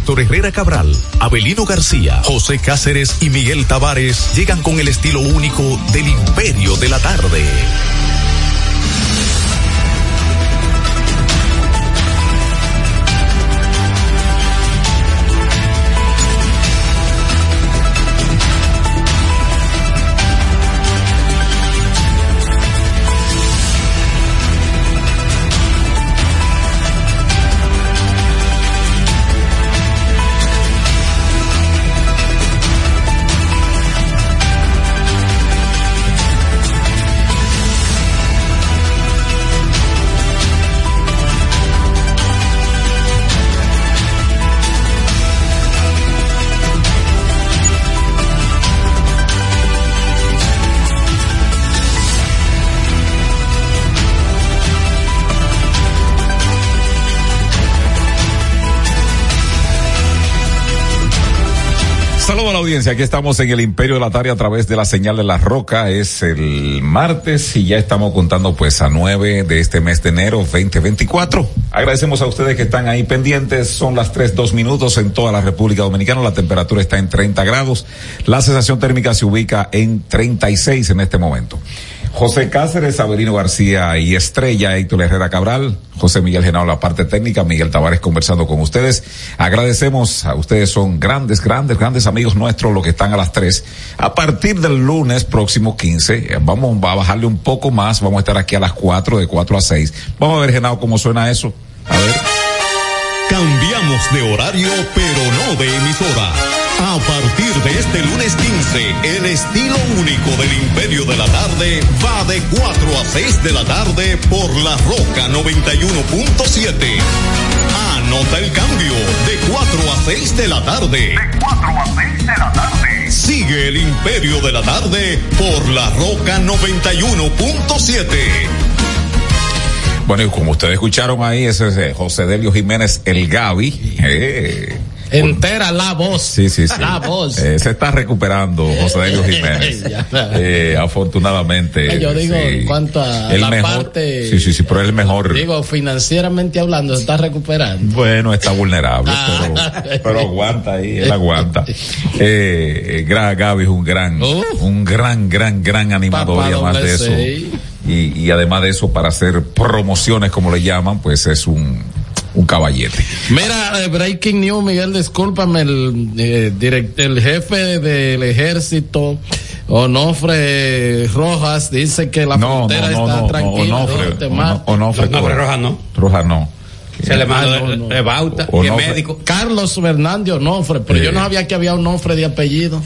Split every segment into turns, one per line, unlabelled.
Héctor Herrera Cabral, Abelino García, José Cáceres y Miguel Tavares llegan con el estilo único del Imperio de la Tarde. Aquí estamos en el Imperio de la Tarde a través de la señal de la Roca. Es el martes y ya estamos contando pues a nueve de este mes de enero 2024. Agradecemos a ustedes que están ahí pendientes. Son las tres, dos minutos en toda la República Dominicana. La temperatura está en 30 grados. La sensación térmica se ubica en 36 en este momento. José Cáceres, Avelino García y Estrella, Héctor Herrera Cabral, José Miguel Genao, la parte técnica, Miguel Tavares conversando con ustedes. Agradecemos a ustedes, son grandes, grandes, grandes amigos nuestros los que están a las tres. A partir del lunes próximo 15, eh, vamos a bajarle un poco más, vamos a estar aquí a las cuatro, de cuatro a seis. Vamos a ver, Genao, cómo suena eso. A ver.
Cambiamos de horario, pero no de emisora a partir de este lunes 15, el estilo único del Imperio de la Tarde va de 4 a 6 de la tarde por la Roca 91.7. Anota el cambio de 4 a 6 de la tarde.
De 4 a 6 de la tarde.
Sigue el Imperio de la Tarde por la Roca 91.7.
Bueno, y como ustedes escucharon ahí, ese es eh, José Delio Jiménez, el Gaby. Eh,
entera la voz.
Sí, sí, sí.
La voz.
Eh, se está recuperando José Delio Jiménez. eh, afortunadamente.
Yo digo, en cuanto a
el
la
mejor,
parte.
Sí, sí, sí, pero es el mejor.
Digo, financieramente hablando, se está recuperando.
Bueno, está vulnerable,
Ah.
pero, pero aguanta ahí, él aguanta. Eh, eh, Gaby es un gran, un gran, gran, gran animador y además de eso. Y, y además de eso, para hacer promociones, como le llaman, pues es un, un caballete.
Mira, eh, Breaking News, Miguel, discúlpame, el, eh, direct- el jefe del ejército, Onofre Rojas, dice que la
No,
frontera
no, no,
está
no,
tranquila.
Onofre,
mates.
Onofre,
No, pero Rojas no.
Rojas no.
Se le
no.
de bauta,
no,
médico.
Carlos Fernández Onofre, pero
Eh.
yo no sabía que había Onofre de apellido.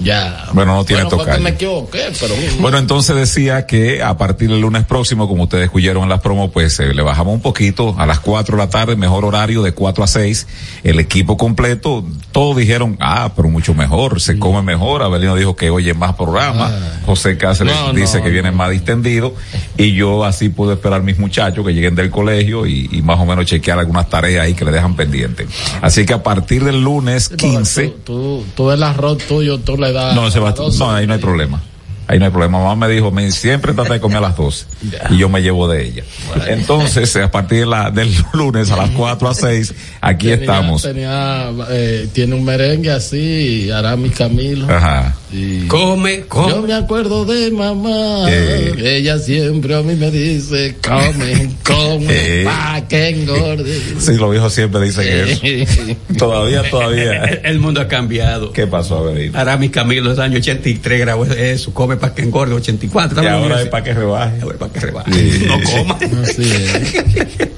Ya.
Bueno, no tiene tocayo.
me equivoqué, pero.
Bueno, entonces decía que a partir del lunes próximo, como ustedes escucharon en las promos, pues eh, le bajamos un poquito a las 4 de la tarde, mejor horario de 4 a 6, el equipo completo, todos dijeron, ah, pero mucho mejor, se come mejor, Abelino dijo que oye más programa, José Cáceres
No,
dice
no,
que viene más distendido, y yo así pude esperar mis muchachos que lleguen del colegio y, y más o menos chequear algunas tareas ahí que le dejan pendiente. Así que a partir del lunes 15,
Tú, tú, tú el arroz tuyo, tú le das.
no, Sebastián, no, ahí no hay problema. Ahí no hay problema. Mamá me dijo, me siempre trata de comer a las 12 y yo me llevo de ella. Entonces, a partir de la, del lunes a las 4 a 6, aquí
Tenía-
estamos.
Tenía, eh, tiene un merengue así, Arami Camilo.
Ajá.
Y
Come,
Yo
come.
me acuerdo de mamá.
Eh.
Ella siempre a mí me dice, come, come,
Eh.
pa' que engorde.
Sí, los viejos siempre dicen eso. Todavía, todavía.
El, el mundo ha cambiado.
¿Qué pasó, Avelino?
Ahora mi Camilo, los años 83 grabó eso, come para que engorde, 84.
Y
¿sabes lo que
ahora es para que rebaje.
Ahora para que rebaje.
Sí.
No coma.
Así es.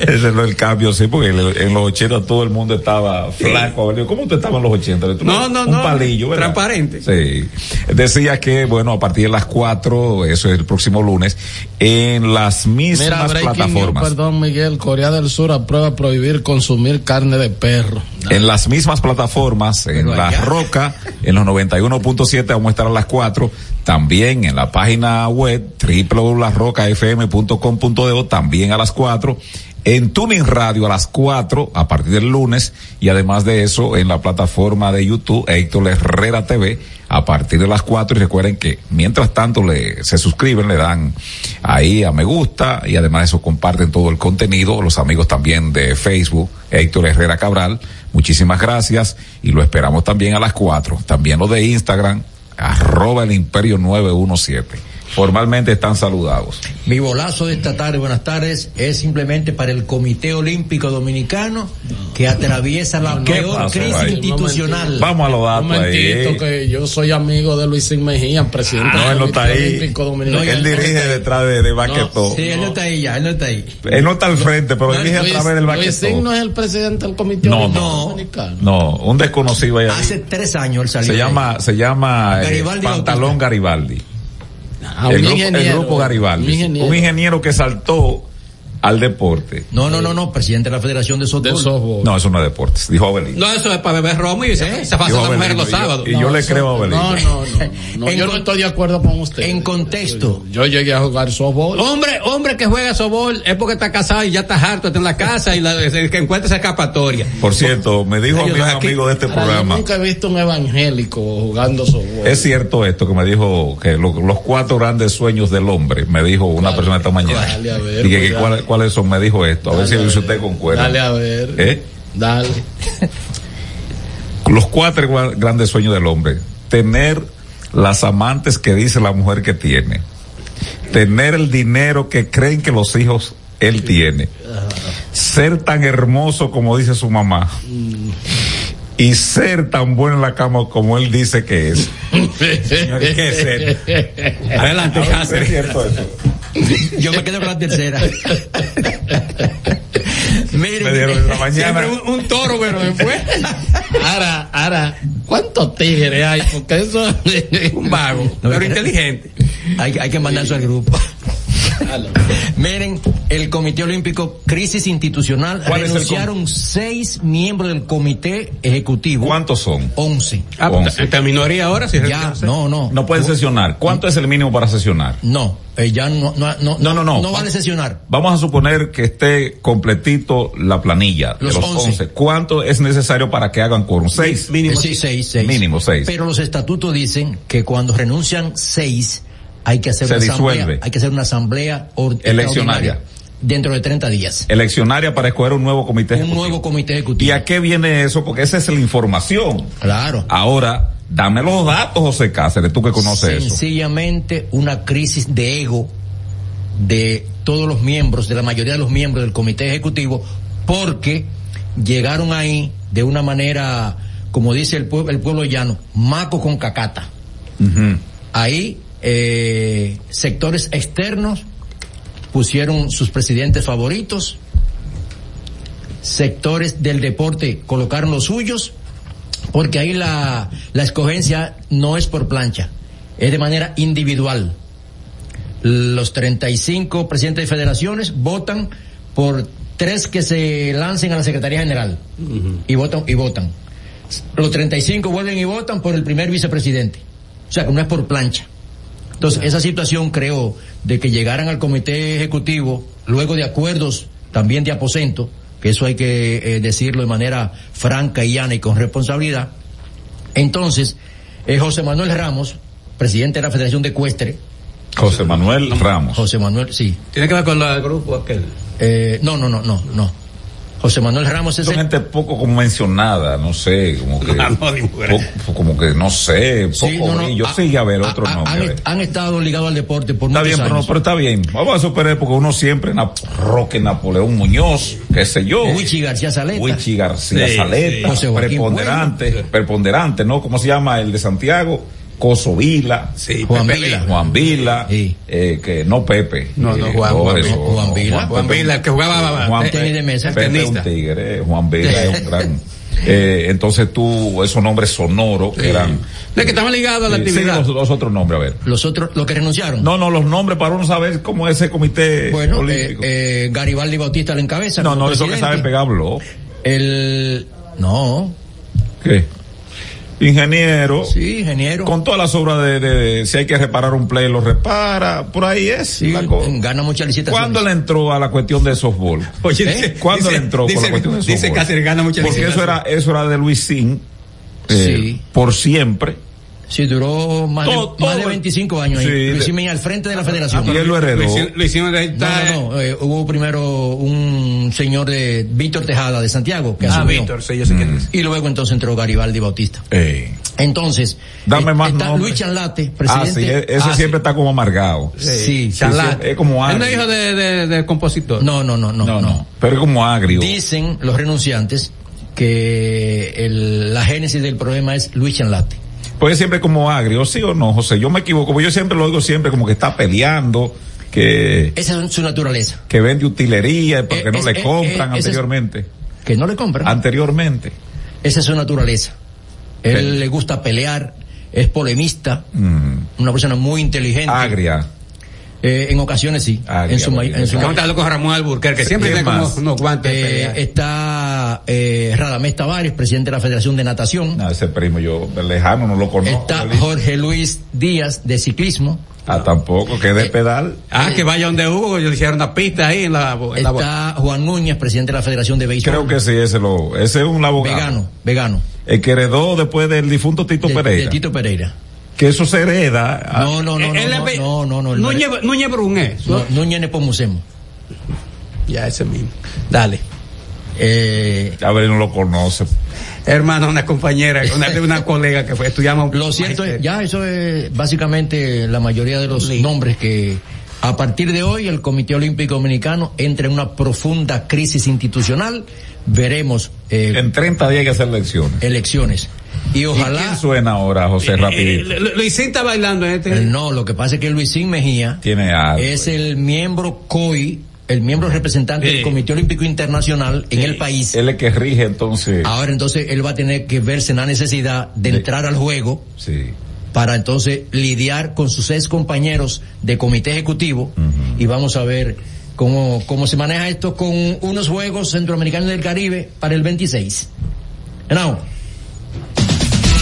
Ese es el cambio, sí, porque en los 80 todo el mundo estaba flaco. ¿Cómo usted estaba en los 80? Tú
No, no,
un
no.
palillo, ¿verdad?
Transparente.
Sí. Decía que, bueno, a partir de las 4, eso es el próximo lunes, en las
Mira,
mismas
News,
plataformas.
perdón, Miguel, Corea del Sur aprueba prohibir consumir carne de perro.
En las mismas plataformas, en
Pero
La
allá.
Roca, en los 91.7 vamos a estar a las 4. También en la página web www.larrocafm.com.de también a las 4. en Tuning Radio a las 4 a partir del lunes y además de eso en la plataforma de YouTube Héctor Herrera TV a partir de las 4 y recuerden que mientras tanto le, se suscriben, le dan ahí a me gusta y además de eso comparten todo el contenido, los amigos también de Facebook, Héctor Herrera Cabral, muchísimas gracias y lo esperamos también a las 4, también lo de Instagram, arroba el imperio 917 formalmente están saludados.
Mi bolazo de esta tarde, buenas tardes, es simplemente para el Comité Olímpico Dominicano que atraviesa la peor crisis ahí? institucional.
Vamos a los datos
Un momentito
ahí.
que yo soy amigo de Luis Mejía, presidente
No,
del
no está
Comité
ahí.
Olímpico Dominicano.
él dirige detrás de, de Baquetó.
Sí, él no está ahí ya, él no está ahí.
Él no está al frente, pero dirige a través del
Luis
Baquetó.
no es el presidente del Comité
No,
Olímpico
no.
Dominicano.
No, un desconocido ahí.
Hace tres años él salió.
Se llama, se llama eh, Pantalón. Garibaldi.
Ah,
el, grupo, el
ingeniero,
grupo Garibaldi.
Un ingeniero.
Un ingeniero que saltó al deporte.
No, no, no, no, presidente de la Federación de
de
Softball.
softball.
No, eso no es deportes, dijo Abelín.
No, eso es para beber romo y se, se pasa la mujer los
y yo-
sábados.
Y yo le creo a Abelín.
No, no, no. no, yo no estoy de acuerdo con usted.
En contexto.
Yo llegué a jugar softball.
Hombre, hombre que juega sobol es porque está casado y ya está harto, está en la casa y la, que encuentra esa escapatoria.
Por cierto, me dijo a
Ellos aquí-
amigo de este
Ahora, yo
programa.
nunca he visto un evangélico jugando softball.
Es cierto esto que me dijo que lo- los cuatro grandes sueños del hombre, me dijo una persona esta mañana.
dale, a ver,
y que, que cuál- cuáles son, me dijo esto, a ver si
a
usted
ver.
concuerda.
Dale a ver.
¿Eh?
Dale.
Los cuatro grandes sueños del hombre. Tener las amantes que dice la mujer que tiene. Tener el dinero que creen que los hijos él tiene. Ser tan hermoso como dice su mamá. Y ser tan bueno en la cama como él dice que es.
Señores, ¿qué es esto? Adelante,
¿Es
Cáceres.
cierto eso?
Yo me quedo con la tercera.
Me dieron
Miren,
mañana.
Siempre un, un toro, pero después
Ahora, ahora, ¿cuántos tigres hay? Porque eso
un vago,
No,
pero
que-
inteligente.
hay, hay que mandarse al grupo. Miren, el Comité Olímpico, crisis institucional,
¿Cuál es el
renunciaron seis miembros del Comité Ejecutivo.
¿Cuántos son?
Once.
Ah, pues,
Once.
esta minoría ahora sí.
Ya, no, no.
No pueden sesionar. ¿Cuánto es el mínimo para sesionar?
No, eh, ya no, no, no,
No, no, no.
No vale sesionar.
Vamos a suponer que esté completito la planilla
Los
de los
11.
11. ¿Cuánto es necesario para que hagan quórum? Seis.
Mínimo
Eh, sí, seis, seis.
Mínimo seis.
Pero los estatutos dicen que cuando renuncian seis, hay que hacer
Se
una asamblea,
disuelve.
hay que hacer una asamblea
Eleccionaria.
dentro de 30 días.
Eleccionaria para escoger un nuevo comité
Un
ejecutivo.
nuevo comité
¿Y
ejecutivo.
a qué viene eso? Porque esa es la información.
Claro.
Ahora, dame los datos, José Cáceres, tú que conoces eso.
Sencillamente una crisis de ego de todos los miembros, de la mayoría de los miembros del comité ejecutivo, porque llegaron ahí de una manera, como dice el pueblo, el pueblo llano, maco con cacata. Ahí eh, sectores externos pusieron sus presidentes favoritos, sectores del deporte colocaron los suyos, porque ahí la, la escogencia no es por plancha, es de manera individual. Los 35 presidentes de federaciones votan por tres que se lancen a la Secretaría General y votan y votan. Los 35 vuelven y votan por el primer vicepresidente. O sea que no es por plancha. Entonces, esa situación creó de que llegaran al comité ejecutivo, luego de acuerdos también de aposento, que eso hay que eh, decirlo de manera franca y llana y con responsabilidad. Entonces, eh, José Manuel Ramos, presidente de la Federación de Ecuestre,
José Manuel Ramos.
José Manuel, sí.
Tiene que ver con el grupo aquel.
Eh, no, no, no, no, no. José Manuel Ramos es
Son
el,
gente poco como mencionada, no sé, como que,
no,
poco- como que no sé, poco,
Sí, no, no,
yo
ah,
sí a ver otro nombre. a
han, estado ligados al deporte por
Está
muchos
bien, pero, no,
años.
pero está bien. Vamos a superar porque uno siempre, na, Roque Napoleón Muñoz, qué sé yo.
Wichi García Saleta.
Wichi García
Sí,
Saleta,
sí.
Preponderante, preponderante, ¿no? ¿Cómo se llama el de Santiago? Coso Vila.
Sí,
Juan
Pepe
Vila.
Juan Vila,
Sí.
eh, que no Pepe.
No, no,
Eh,
Juan- Juan
eso,
Vila.
Juan Vila.
Juan Vila, el que jugaba
Juan
tenis de mesa.
Pepe un tigre, eh, Juan Vila es un gran. eh, entonces tú, esos nombres sonoros que eran.
De que estaban ligados a la
Sí, sí,
actividad.
los, los otros nombres, a ver.
Los otros, los que renunciaron.
No, no, los nombres para uno saber cómo es ese comité
Bueno, eh,
olímpico.
eh, Garibaldi Bautista la encabeza.
no, no, eso que
presidente.
sabe pegar blog.
El, no,
¿Qué? Ingeniero.
Sí, ingeniero.
Con todas las obras de, de- de- si hay que reparar un play, lo repara. Por ahí es.
Sí,
la
gana muchas licitaciones.
¿Cuándo le entró a la cuestión de softball?
Oye,
¿Eh?
dice-
¿Cuándo
dice-
le entró con
dice,
la cuestión de
Dice
softball?
Cáceres gana muchas
Porque eso era, eso era de Luis Sin, eh,
Sí.
por siempre.
Sí, duró más,
Todo-
de, más de
todo-
25 años ahí.
Sí,
Luis
de-
Jiménez al frente de la federación.
Y él lo heredó.
De-
No,
está-
no, no. eh, hubo primero un señor de Víctor Tejada de Santiago que
Ah,
asumió.
Víctor, sí, yo sé quién es.
Y luego entonces entró Garibaldi Bautista. Entonces,
Dame
eh,
más
está. Luis Chanlate,
ah,
presidente.
sí, e- ese
Ah,
siempre está como amargado.
Sí, sí,
Charlat.
sí, es como
no
agrio.
es hijo de, compositor.
No, no, no, no, no.
Pero es como agrio.
Dicen los renunciantes que el- la génesis del problema es Luis Chanlate.
Pues siempre como agrio, ¿sí o no, José? Yo me equivoco, porque yo siempre lo oigo siempre como que está peleando, que,
Esa es su naturaleza.
que vende utilería porque
Eh,
no
es-
le compran
eh, es-
anteriormente.
Que no le compran.
Anteriormente.
Esa es su naturaleza. Él le gusta pelear, es polemista,
Mm,
una persona muy inteligente.
agria.
Eh, en ocasiones sí.
Agria,
en su, ma- en su
¿Cómo está loco Ramón Alburquerque? Que siempre
¿Quién
tiene como
más?
unos guantes.
Eh,
pelea.
está eh, Radamés Tavares, presidente de la Federación de Natación.
No, ese primo yo lejano no lo conozco.
Está. Jorge Luis Díaz de ciclismo.
Ah, tampoco, que de
Eh,
pedal.
Ah, que vaya donde Hugo, yo le hicieron una pista ahí en la... en la-
Está Juan Núñez, presidente de la Federación de Béisbol.
Creo que sí, ese lo, ese es un abogado.
Vegano, vegano.
El que heredó después del difunto Tito
de,
Pereira.
de Tito Pereira.
Que eso se hereda. a-
No, no, no, no,
Él
no, no, no, no,
Núñez, Núñez Brun es.
no, Núñez Nepomucemo.
Ya, ese mismo. Dale.
Eh,
A ver, no lo conoce.
Hermano, una compañera, una, una colega que fue, estudiamos.
Lo cierto es, ya eso es básicamente la mayoría de los
Sí.
nombres que a partir de hoy el Comité Olímpico Dominicano entra en una profunda crisis institucional. Veremos eh,
En 30 días hay que hacer elecciones.
elecciones. Y
¿Y
ojalá...
quién suena ahora, José,
Eh,
rapidito?
eh, Lu- Luisín está bailando en este.
Eh, No, lo que pasa es que Luisín Mejía
Tiene algo.
es el miembro COI, el miembro representante
Sí.
del Comité Olímpico Internacional en el país.
Él es que rige entonces.
Ahora entonces él va a tener que verse en la necesidad de entrar al juego
Sí.
para entonces lidiar con sus ex compañeros de comité ejecutivo y vamos a ver cómo, cómo se maneja esto con unos Juegos Centroamericanos del Caribe para el 26. Now,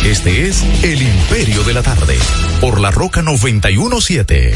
Este es El Imperio de la Tarde, por la Roca 917.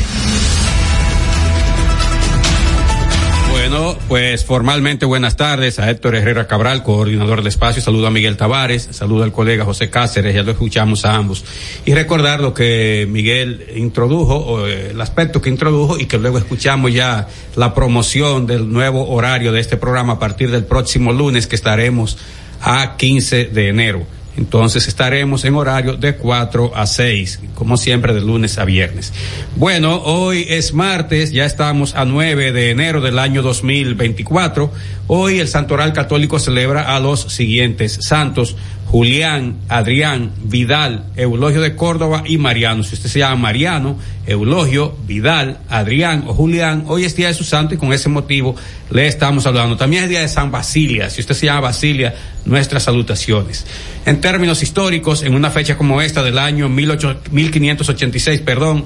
Bueno, pues formalmente buenas tardes a Héctor Herrera Cabral, coordinador del espacio. Saludo a Miguel Tavares, saludo al colega José Cáceres, ya lo escuchamos a ambos. Y recordar lo que Miguel introdujo, eh, el aspecto que introdujo y que luego escuchamos ya la promoción del nuevo horario de este programa a partir del próximo lunes que estaremos a 15 de enero. Entonces estaremos en horario de 4 a 6, como siempre de lunes a viernes. Bueno, hoy es martes, ya estamos a 9 de enero del año 2024. Hoy el Santoral Católico celebra a los siguientes santos. Julián, Adrián, Vidal, Eulogio de Córdoba y Mariano. Si usted se llama Mariano, Eulogio, Vidal, Adrián o Julián, hoy es día de su santo y con ese motivo le estamos hablando. También es día de San Basilia. Si usted se llama Basilia, nuestras salutaciones. En términos históricos, en una fecha como esta del año 18 1586, perdón,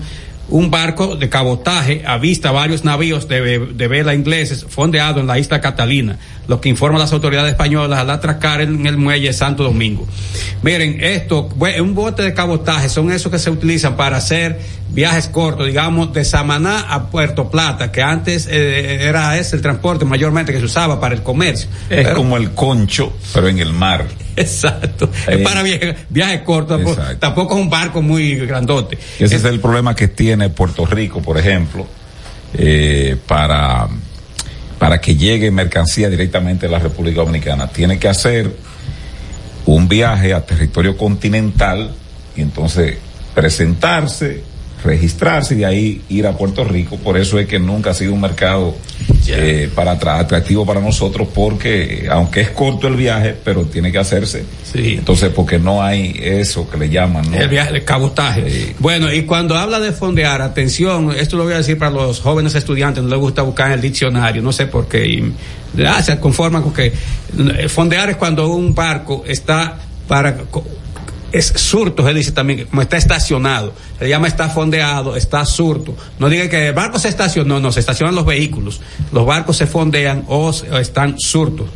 un barco de cabotaje avista varios navíos de, de vela ingleses fondeados en la isla Catalina, lo que informan las autoridades españolas al atracar en el muelle Santo Domingo. Miren, esto, un bote de cabotaje son esos que se utilizan para hacer viajes cortos, digamos, de Samaná a Puerto Plata, que antes eh, era ese el transporte mayormente que se usaba para el comercio.
Es
Pero-
como el concho, pero en el mar.
Exacto. Es para viajes viajes cortos, tampoco es un barco muy grandote.
Ese es el problema que tiene Puerto Rico, por ejemplo, eh, para, para que llegue mercancía directamente a la República Dominicana. Tiene que hacer un viaje a territorio continental y entonces presentarse, registrarse y de ahí ir a Puerto Rico. Por eso es que nunca ha sido un mercado eh, para atra- atractivo para nosotros porque aunque es corto el viaje, pero tiene que hacerse.
Sí.
Entonces porque no hay eso que le llaman, ¿no?
El viaje, el cabotaje.
Sí.
Bueno, y cuando habla de fondear, atención, esto lo voy a decir para los jóvenes estudiantes, no les gusta buscar en el diccionario, no sé por qué. y, ah, se conforman con que eh, fondear es cuando un barco está para es surto, se dice también, está estacionado. Se llama está fondeado, está surto. No diga que el barco se estacionó, no, se estacionan los vehículos. Los barcos se fondean o están surtos.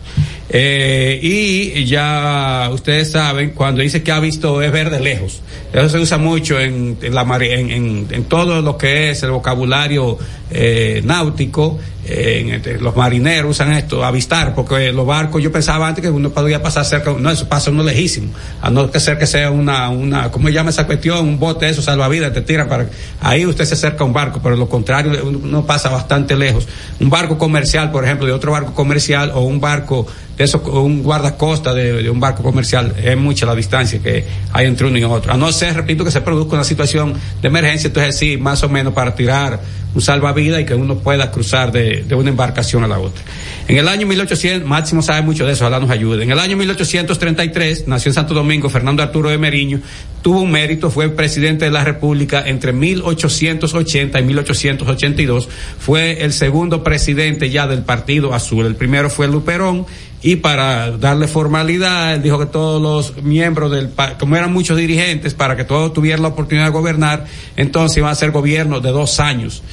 Eh, y ya ustedes saben, cuando dice que ha visto es ver de lejos. Eso se usa mucho en, en la en, en- en todo lo que es el vocabulario eh, náutico. eh, este- los marineros usan esto, avistar, porque los barcos, yo pensaba antes que uno podía pasar cerca, no, eso pasa uno lejísimo, a no ser que sea una, una, ¿cómo se llama esa cuestión? Un bote, eso, salvavidas, te tiran para, ahí usted se acerca a un barco, pero lo contrario, uno pasa bastante lejos. Un barco comercial, por ejemplo, de otro barco comercial, o un barco eso, un guardacosta de, de un barco comercial, es mucha la distancia que hay entre uno y otro. A no ser, repito, que se produzca una situación de emergencia, entonces sí, más o menos para tirar un salvavidas y que uno pueda cruzar de, una embarcación a la otra. En el año 1800, Máximo sabe mucho de eso, ojalá nos ayude. En el año 1833 nació en Santo Domingo Fernando Arturo de Meriño, tuvo un mérito, fue presidente de la República entre 1880 y 1882, fue el segundo presidente ya del Partido Azul. El primero fue Luperón y para darle formalidad, él dijo que todos los miembros del, como eran muchos dirigentes, para que todos tuvieran la oportunidad de gobernar, entonces iban a ser gobiernos de dos años.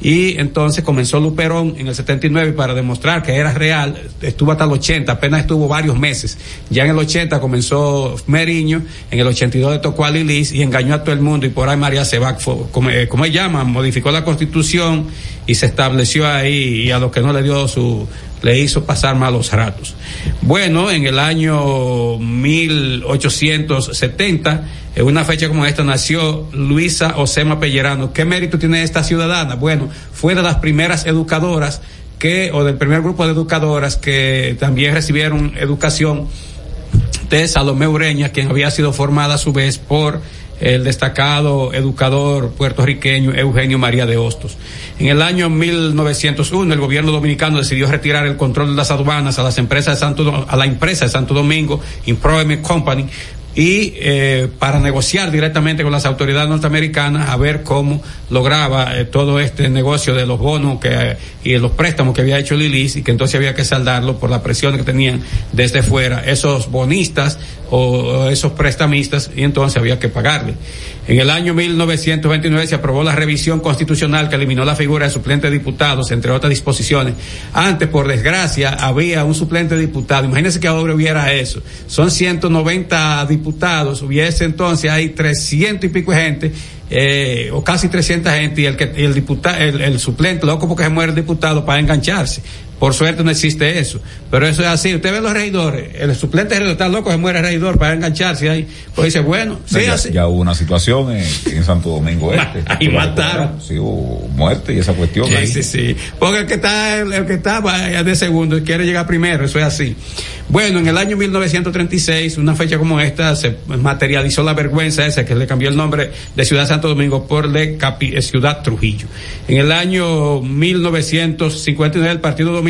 Y entonces comenzó Luperón en el 79 y para demostrar que era real, estuvo hasta el 80, apenas estuvo varios meses. Ya en el 80 comenzó Meriño, en el 82 le tocó a Lilis y engañó a todo el mundo y por ahí María Sebac, fue, como, eh, llama, modificó la constitución y se estableció ahí y a los que no le dio su, le hizo pasar malos ratos. Bueno, en el año 1870, en una fecha como esta, nació Luisa Osema Pellerano. ¿Qué mérito tiene esta ciudadana? Bueno, fue de las primeras educadoras que, o del primer grupo de educadoras que también recibieron educación de Salomé Ureña, quien había sido formada a su vez por el destacado educador puertorriqueño Eugenio María de Hostos. En el año 1901 el gobierno dominicano decidió retirar el control de las aduanas a las empresas de Santo a la empresa de Santo Domingo Employment Company y eh, para negociar directamente con las autoridades norteamericanas a ver cómo lograba eh, todo este negocio de los bonos que, eh, y los préstamos que había hecho Lilis y que entonces había que saldarlo por la presión que tenían desde fuera esos bonistas o esos prestamistas y entonces había que pagarle. En el año 1929 se aprobó la revisión constitucional que eliminó la figura de suplente de diputados, entre otras disposiciones. Antes, por desgracia, había un suplente de diputado. Imagínense que ahora hubiera eso. Son 190 diputados, hubiese entonces hay 300 y pico de gente. Eh, o casi 300 gente y el que el diputado el, el suplente loco porque se muere el diputado para engancharse por suerte no existe eso. Pero eso es así. Usted ve los regidores, el suplente regidor está loco, se muere el regidor para engancharse ahí. Pues dice, bueno, sí,
ya,
así.
ya hubo una situación en, en Santo Domingo Este.
Ahí mataron.
Sí, hubo muerte y esa cuestión
Sí,
ahí.
sí, sí. Porque el que está, el, el que está va de segundo y quiere llegar primero, eso es así. Bueno, en el año 1936, una fecha como esta, se materializó la vergüenza esa que le cambió el nombre de Ciudad Santo Domingo por de Capi- eh, Ciudad Trujillo. En el año 1959, el Partido Dominicano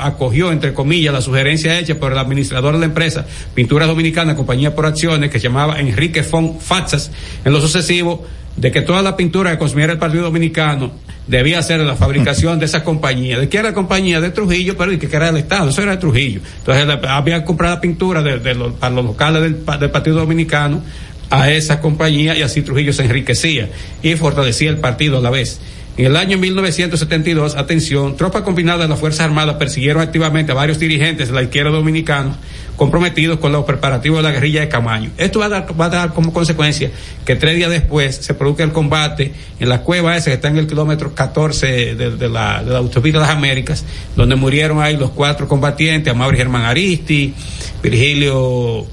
acogió, entre comillas, la sugerencia hecha por el administrador de la empresa Pinturas Dominicanas, compañía por acciones, que se llamaba Enrique Fon Fatsas, en lo sucesivo, de que toda la pintura que consumiera el Partido Dominicano debía ser la fabricación de esa compañía. ¿De qué era la compañía? De Trujillo, pero de que era del Estado, eso era de Trujillo. Entonces había comprado pintura de, los, para los locales del Partido Dominicano a esa compañía y así Trujillo se enriquecía y fortalecía el partido a la vez. En el año 1972, atención, tropas combinadas de las Fuerzas Armadas persiguieron activamente a varios dirigentes de la izquierda dominicana comprometidos con los preparativos de la guerrilla de Camaño. Esto va a dar, como consecuencia que tres días después se produzca el combate en la cueva esa que está en el kilómetro 14 de, la, autopista de las Américas, donde murieron ahí los cuatro combatientes, Amaury Germán Aristi, Virgilio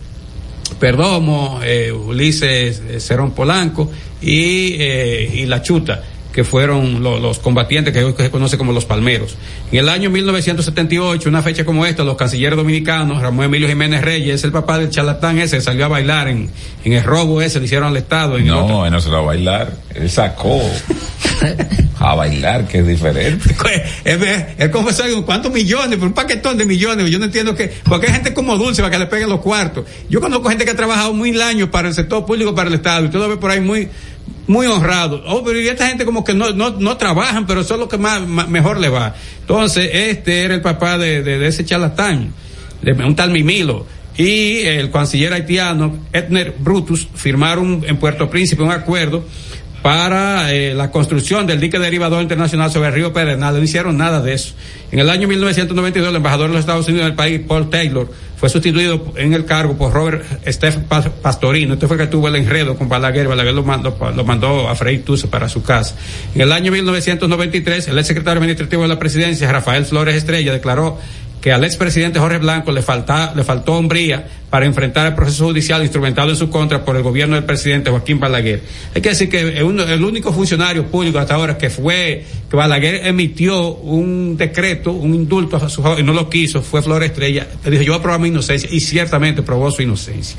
Perdomo, eh, Ulises eh, Cerón Polanco y, eh, y La Chuta, que fueron lo- los combatientes que hoy se conoce como los palmeros. En el año 1978, una fecha como esta, los cancilleres dominicanos, Ramón Emilio Jiménez Reyes, el papá del charlatán ese, salió a bailar en, en el robo ese, le hicieron al Estado. En
No, él no se lo va a bailar. Él sacó a bailar, que es diferente.
Él, él confesó cuántos millones, por un paquetón de millones, yo no entiendo que, porque hay gente como dulce para que le peguen los cuartos. Yo conozco gente que ha trabajado mil años para el sector público, para el Estado, y todo ve por ahí muy, muy honrado. Oh, pero y esta gente como que no, no, no trabajan, pero eso es lo que más, mejor le va. Entonces, este era el papá de, de, de ese charlatán, de un tal Mimilo. Y el canciller haitiano, Edner Brutus, firmaron en Puerto Príncipe un acuerdo para eh, la construcción del dique derivador internacional sobre el río Pedernal. No hicieron nada de eso. En el año 1992, el embajador de los Estados Unidos en el país, Paul Taylor, fue sustituido en el cargo por Robert Stephen Pastorino. Este fue el que tuvo el enredo con Balaguer. Balaguer lo mandó, lo mandó a freír Tuce para su casa. En el año 1993, el ex secretario administrativo de la presidencia, Rafael Flores Estrella, declaró que al expresidente Jorge Blanco le, falta, le faltó hombría para enfrentar el proceso judicial instrumentado en su contra por el gobierno del presidente Joaquín Balaguer. Hay que decir que el único funcionario público hasta ahora que fue, que Balaguer emitió un decreto, un indulto a su y no lo quiso, fue Flores Estrella. Le dijo, yo voy a probar mi inocencia y ciertamente probó su inocencia.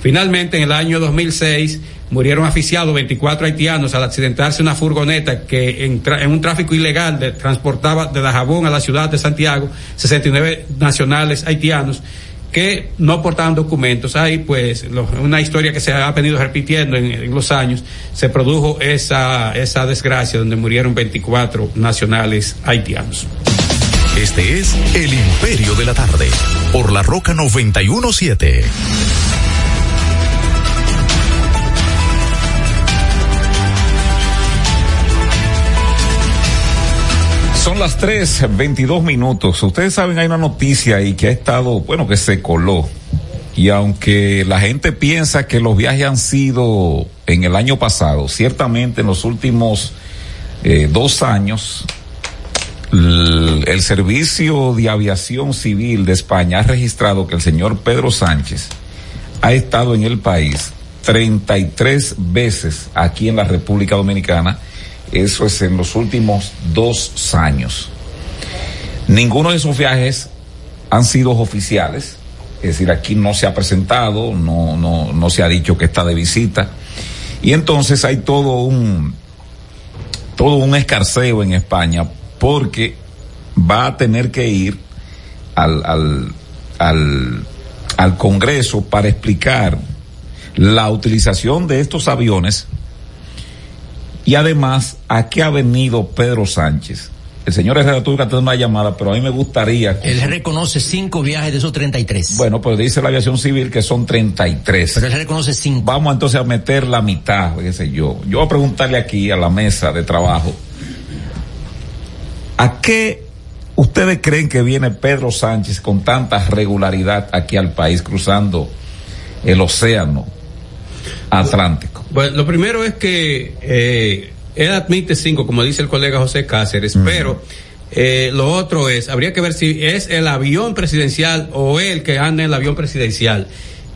Finalmente, en el año 2006, murieron asfixiados 24 haitianos al accidentarse una furgoneta que en, en un tráfico ilegal transportaba de Dajabón a la ciudad de Santiago 69 nacionales haitianos que no portaban documentos. Ahí, pues, una historia que se ha venido repitiendo en, los años, se produjo esa, esa desgracia donde murieron 24 nacionales haitianos.
Este es El Imperio de la Tarde, por la Roca 917.
Son las tres, veintidós minutos. Ustedes saben, hay una noticia ahí que ha estado, bueno, que se coló. Y aunque la gente piensa que los viajes han sido en el año pasado, ciertamente en los últimos eh, dos años, el, Servicio de Aviación Civil de España ha registrado que el señor Pedro Sánchez ha estado en el país 33 veces aquí en la República Dominicana eso es en los últimos dos años. Ninguno de esos viajes han sido oficiales, es decir, aquí no se ha presentado, no, no, no se ha dicho que está de visita. Y entonces hay todo un, todo un escarceo en España porque va a tener que ir al, al, al, al Congreso para explicar la utilización de estos aviones y además, ¿a qué ha venido Pedro Sánchez? El señor Herrera tuvo que una llamada, pero a mí me gustaría.
Él reconoce cinco viajes de esos 33.
Bueno, pues dice la aviación civil que son 33.
Pero él reconoce cinco.
Vamos entonces a meter la mitad, qué sé yo. Yo voy a preguntarle aquí a la mesa de trabajo. ¿A qué ustedes creen que viene Pedro Sánchez con tanta regularidad aquí al país, cruzando el océano Atlántico?
Bueno, lo primero es que eh, él admite cinco, como dice el colega José Cáceres, pero eh, lo otro es, habría que ver si es el avión presidencial o él que anda en el avión presidencial.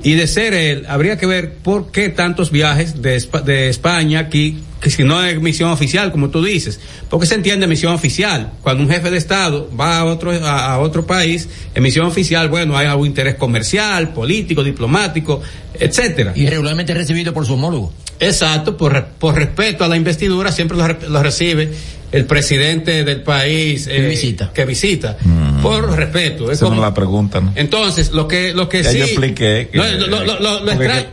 Y de ser él, habría que ver por qué tantos viajes de, de España aquí, que si no es misión oficial, como tú dices. Porque se entiende misión oficial. Cuando un jefe de Estado va a otro, a, otro país, en misión oficial, bueno, hay algún interés comercial, político, diplomático, etcétera.
Y regularmente recibido por su homólogo.
Exacto, por, por respeto a la investidura, siempre lo, recibe el presidente del país
que eh, visita.
Que visita. Mm por respeto.
Esa no la pregunta,
Entonces, lo que, lo que
ya
sí.
yo expliqué.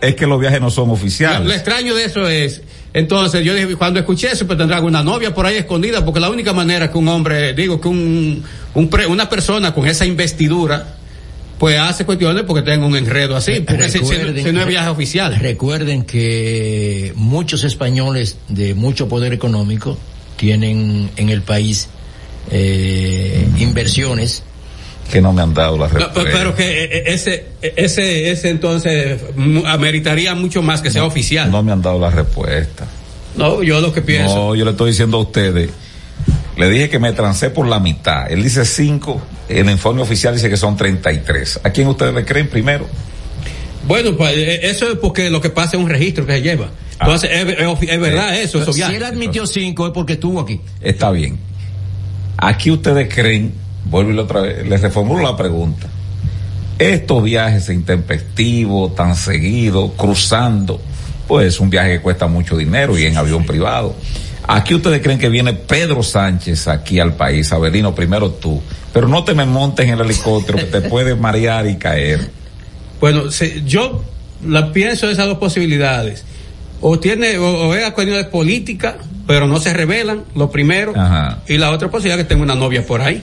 es que los viajes no son oficiales.
Lo, extraño de eso es. Entonces, yo dije, cuando escuché eso, pues tendrá una novia por ahí escondida, porque la única manera que un hombre, digo, que un, un una persona con esa investidura, pues hace cuestiones porque tenga un enredo así, porque si, no es viaje oficial.
Recuerden que muchos españoles de mucho poder económico tienen en el país eh, inversiones
que no me han dado la respuesta.
pero que eh, eh, ese, ese, ese entonces ameritaría mucho más que sea oficial.
No me han dado la respuesta.
No, yo lo que pienso.
No, yo le estoy diciendo a ustedes. Le dije que me trancé por la mitad. Él dice cinco, el informe oficial dice que son 33. ¿A quién ustedes le creen primero?
Bueno, pues eso es porque lo que pasa es un registro que se lleva. Ah. Entonces, es, verdad eso. eso
si él admitió cinco es porque estuvo aquí.
Está bien. Aquí ustedes creen, vuelvo otra vez, les reformulo la pregunta. Estos viajes intempestivos, tan seguidos, cruzando, pues un viaje que cuesta mucho dinero y en avión privado. Aquí ustedes creen que viene Pedro Sánchez aquí al país, Avelino, primero tú, pero no te me montes en el helicóptero que te puede marear y caer.
Bueno, yo la pienso esas dos posibilidades. O tiene, o, es cuestión de política, pero no se revelan, lo primero. Y la otra posibilidad es que tenga una novia por ahí.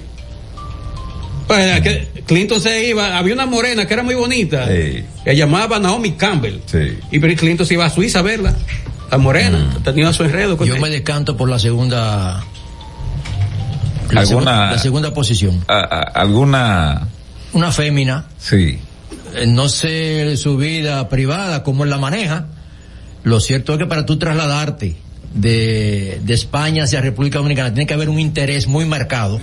Pues que Clinton se iba, había una morena que era muy bonita, que llamaba Naomi Campbell. Y Clinton se iba a Suiza a verla. La morena, tenía su enredo con
Yo
él.
me decanto por la segunda. La,
¿Alguna-
segunda, la segunda posición.
A- a- ¿Alguna?
Una fémina,
Sí.
eh, no sé su vida privada, cómo él la maneja. Lo cierto es que para tú trasladarte de, de España hacia República Dominicana tiene que haber un interés muy marcado.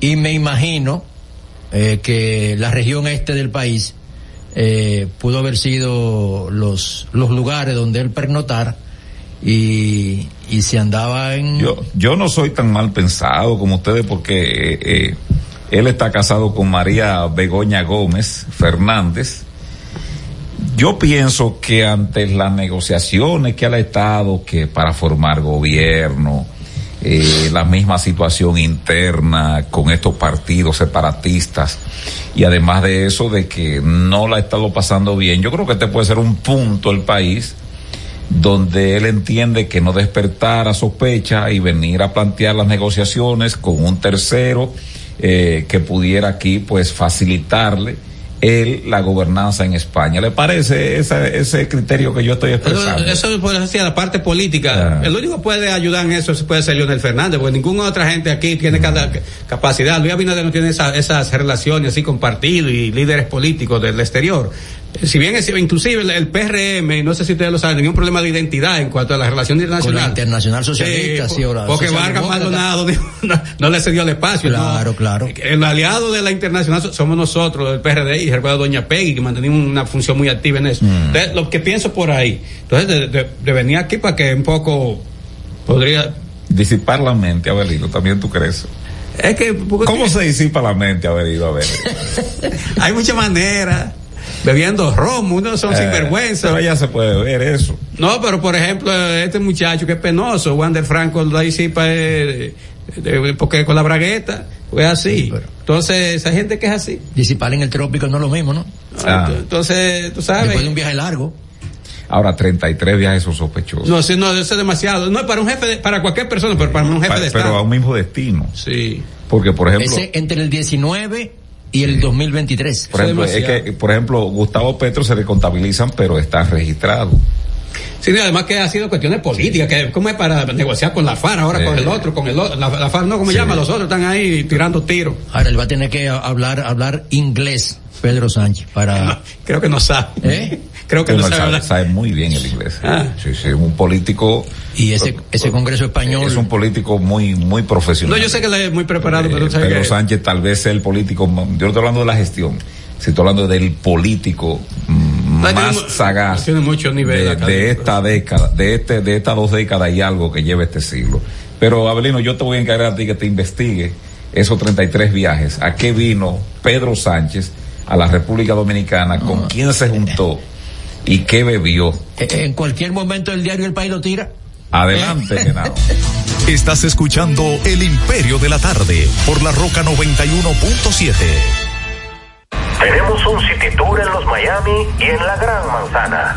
Y me imagino eh, que la región este del país eh, pudo haber sido los, los lugares donde él pernotara y, y se andaba en...
Yo, yo no soy tan mal pensado como ustedes porque eh, eh, él está casado con María Begoña Gómez Fernández. Yo pienso que ante las negociaciones que ha estado, que para formar gobierno, eh, la misma situación interna con estos partidos separatistas. Y además de eso de que no la ha estado pasando bien, yo creo que este puede ser un punto el país donde él entiende que no despertar a sospecha y venir a plantear las negociaciones con un tercero eh, que pudiera aquí pues facilitarle él la gobernanza en España. ¿Le parece ese, ese criterio que yo estoy expresando?
Eso, eso puede ser la parte política.
Ah.
El único que puede ayudar en eso puede ser Leonel Fernández, porque ninguna otra gente aquí tiene cada capacidad. Luis Abinader no tiene esa- esas relaciones así con partidos y líderes políticos del exterior. Eh, Si bien es, inclusive el, el PRM, no sé si ustedes lo saben, tenía un problema de identidad en cuanto a la relación
con la
internacional.
internacional socialista,
Sí,
sí, ahora,
porque Vargas. Maldonado no, no le cedió el espacio. ¿no?
Claro, claro.
El aliado de la internacional so- somos nosotros, del PRD, y recuerda Doña Peggy, que mantenimos una función muy activa en eso.
Mm.
Entonces, lo que pienso por ahí. Entonces, de, de- de venir aquí para que un poco podría.
Disipar la mente, Abelino, también tú crees.
Es que.
¿Cómo se disipa la mente, Abelino? A ver.
Hay muchas maneras. Bebiendo romo, uno son
Eh,
sinvergüenza.
Pero ya se puede ver eso.
No, pero por ejemplo, este muchacho que es penoso, Wander Franco la disipa eh, porque con la bragueta, fue así.
Sí, pero-
Entonces, esa gente que es así.
Disipar en el trópico no es lo mismo, ¿no?
Ah.
Entonces, tú sabes.
Después de un viaje largo.
Ahora, 33 viajes son sospechosos.
No, sí, no, eso es demasiado. No, para un jefe, de- para cualquier persona, pero para un jefe
Pa-
de
pero
Estado.
a un mismo destino.
Sí.
Porque, por ejemplo,
Ese entre el 19 y el 2023.
por ejemplo, es que, por ejemplo, Gustavo Petro se le contabilizan, pero está registrado.
Sí, además que ha sido cuestiones políticas, que cómo es para negociar con la FARC ahora
Sí.
con el otro, con el otro, la, la FARC no, ¿cómo
Sí.
llama? Los otros están ahí tirando tiros.
Ahora él va a tener que hablar, hablar inglés, Pedro Sánchez, para...
Creo que no sabe.
¿Eh?
Creo que no sabe
sabe, sabe muy bien el inglés.
Ah.
Sí, sí, un político.
Y ese, ese Congreso Español...
Es un político muy, muy profesional.
No, yo sé que él es muy preparado,
Eh,
pero
Pedro
que-
Sánchez tal vez sea el político, yo no estoy hablando de la gestión, si estoy hablando del político
tiene
más sagaz
tiene mucho nivel
de,
acá,
de esta década, de este, de estas dos décadas y algo que lleva este siglo. Pero Abelino, yo te voy a encargar a ti que te investigue esos 33 viajes. ¿A qué vino Pedro Sánchez a la República Dominicana? ¿Con quién se juntó? ¿Y qué bebió?
Eh, En cualquier momento el diario El País lo tira.
Adelante, Genaro.
Estás escuchando El Imperio de la Tarde por la Roca 91.7.
Tenemos un city tour en los Miami y en la Gran Manzana.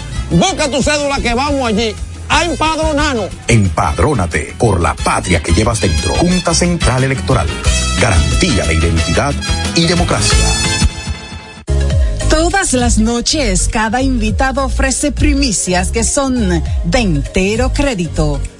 busca tu cédula que vamos allí a empadronarnos.
Empadrónate por la patria que llevas dentro. Junta Central Electoral. Garantía de identidad y democracia.
Todas las noches, cada invitado ofrece primicias que son de entero crédito.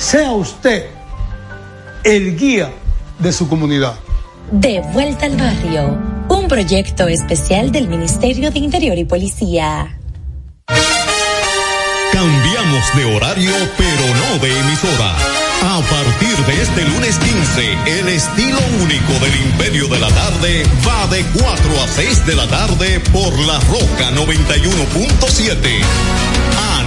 Sea usted el guía de su comunidad.
De vuelta al barrio, un proyecto especial del Ministerio de Interior y Policía.
Cambiamos de horario, pero no de emisora. A partir de este lunes 15, el estilo único del Imperio de la Tarde va de 4 a 6 de la tarde por la Roca 91.7.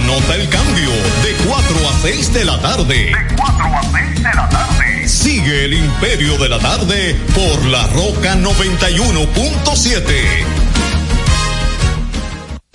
Anota el cambio de 4 a 6 de la tarde.
De 4 a 6 de la tarde.
Sigue el Imperio de la Tarde por la Roca 91.7.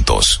juntos.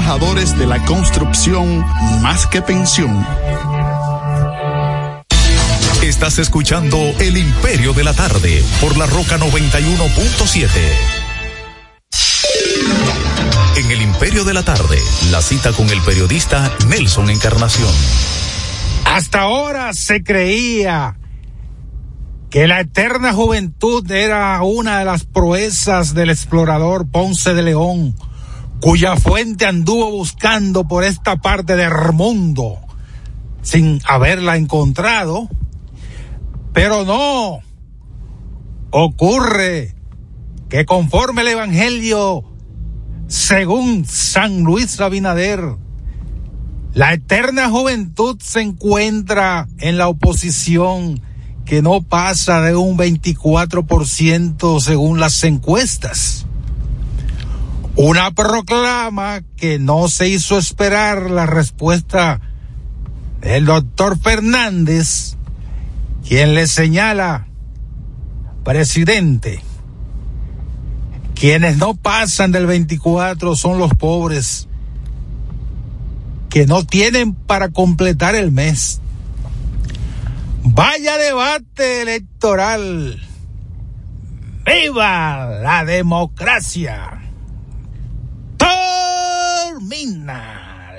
de la construcción más que pensión.
Estás escuchando El Imperio de la Tarde por la Roca 91.7. En El Imperio de la Tarde, la cita con el periodista Nelson Encarnación.
Hasta ahora se creía que la eterna juventud era una de las proezas del explorador Ponce de León cuya fuente anduvo buscando por esta parte del mundo sin haberla encontrado. Pero no, ocurre que conforme el Evangelio, según San Luis Rabinader, la eterna juventud se encuentra en la oposición que no pasa de un 24% según las encuestas. Una proclama que no se hizo esperar la respuesta del doctor Fernández, quien le señala, presidente, quienes no pasan del 24 son los pobres que no tienen para completar el mes. Vaya debate electoral. ¡Viva la democracia!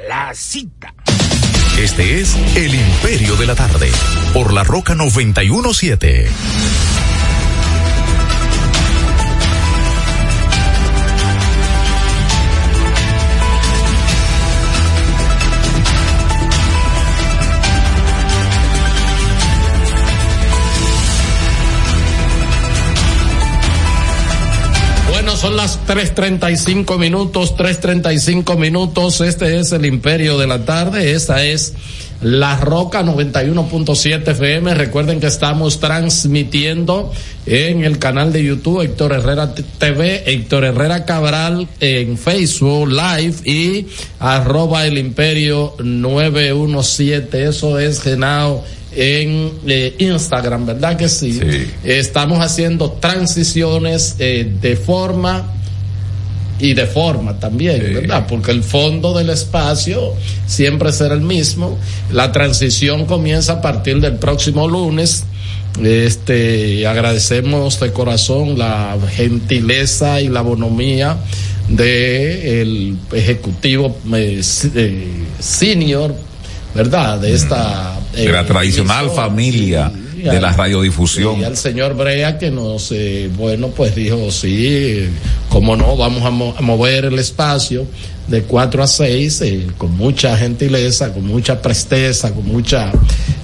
La cita.
Este es El Imperio de la Tarde, por la Roca 917.
Son las 3.35 minutos, 3.35 minutos. Este es el Imperio de la Tarde. Esta es La Roca 91.7 FM. Recuerden que estamos transmitiendo en el canal de YouTube Héctor Herrera TV, Héctor Herrera Cabral en Facebook Live y arroba el Imperio 917. Eso es Genao en eh, Instagram, ¿verdad que sí? Estamos haciendo transiciones eh, de forma y de forma también, ¿verdad? Porque el fondo del espacio siempre será el mismo. La transición comienza a partir del próximo lunes. Este, agradecemos de corazón la gentileza y la bonomía de el ejecutivo eh, senior ¿verdad? De esta...
de la tradicional familia de la radiodifusión.
Y al señor Brea que nos, eh, bueno, pues dijo, sí, cómo no, vamos a, mover el espacio de 4 a 6 eh, con mucha gentileza, con mucha presteza, con mucha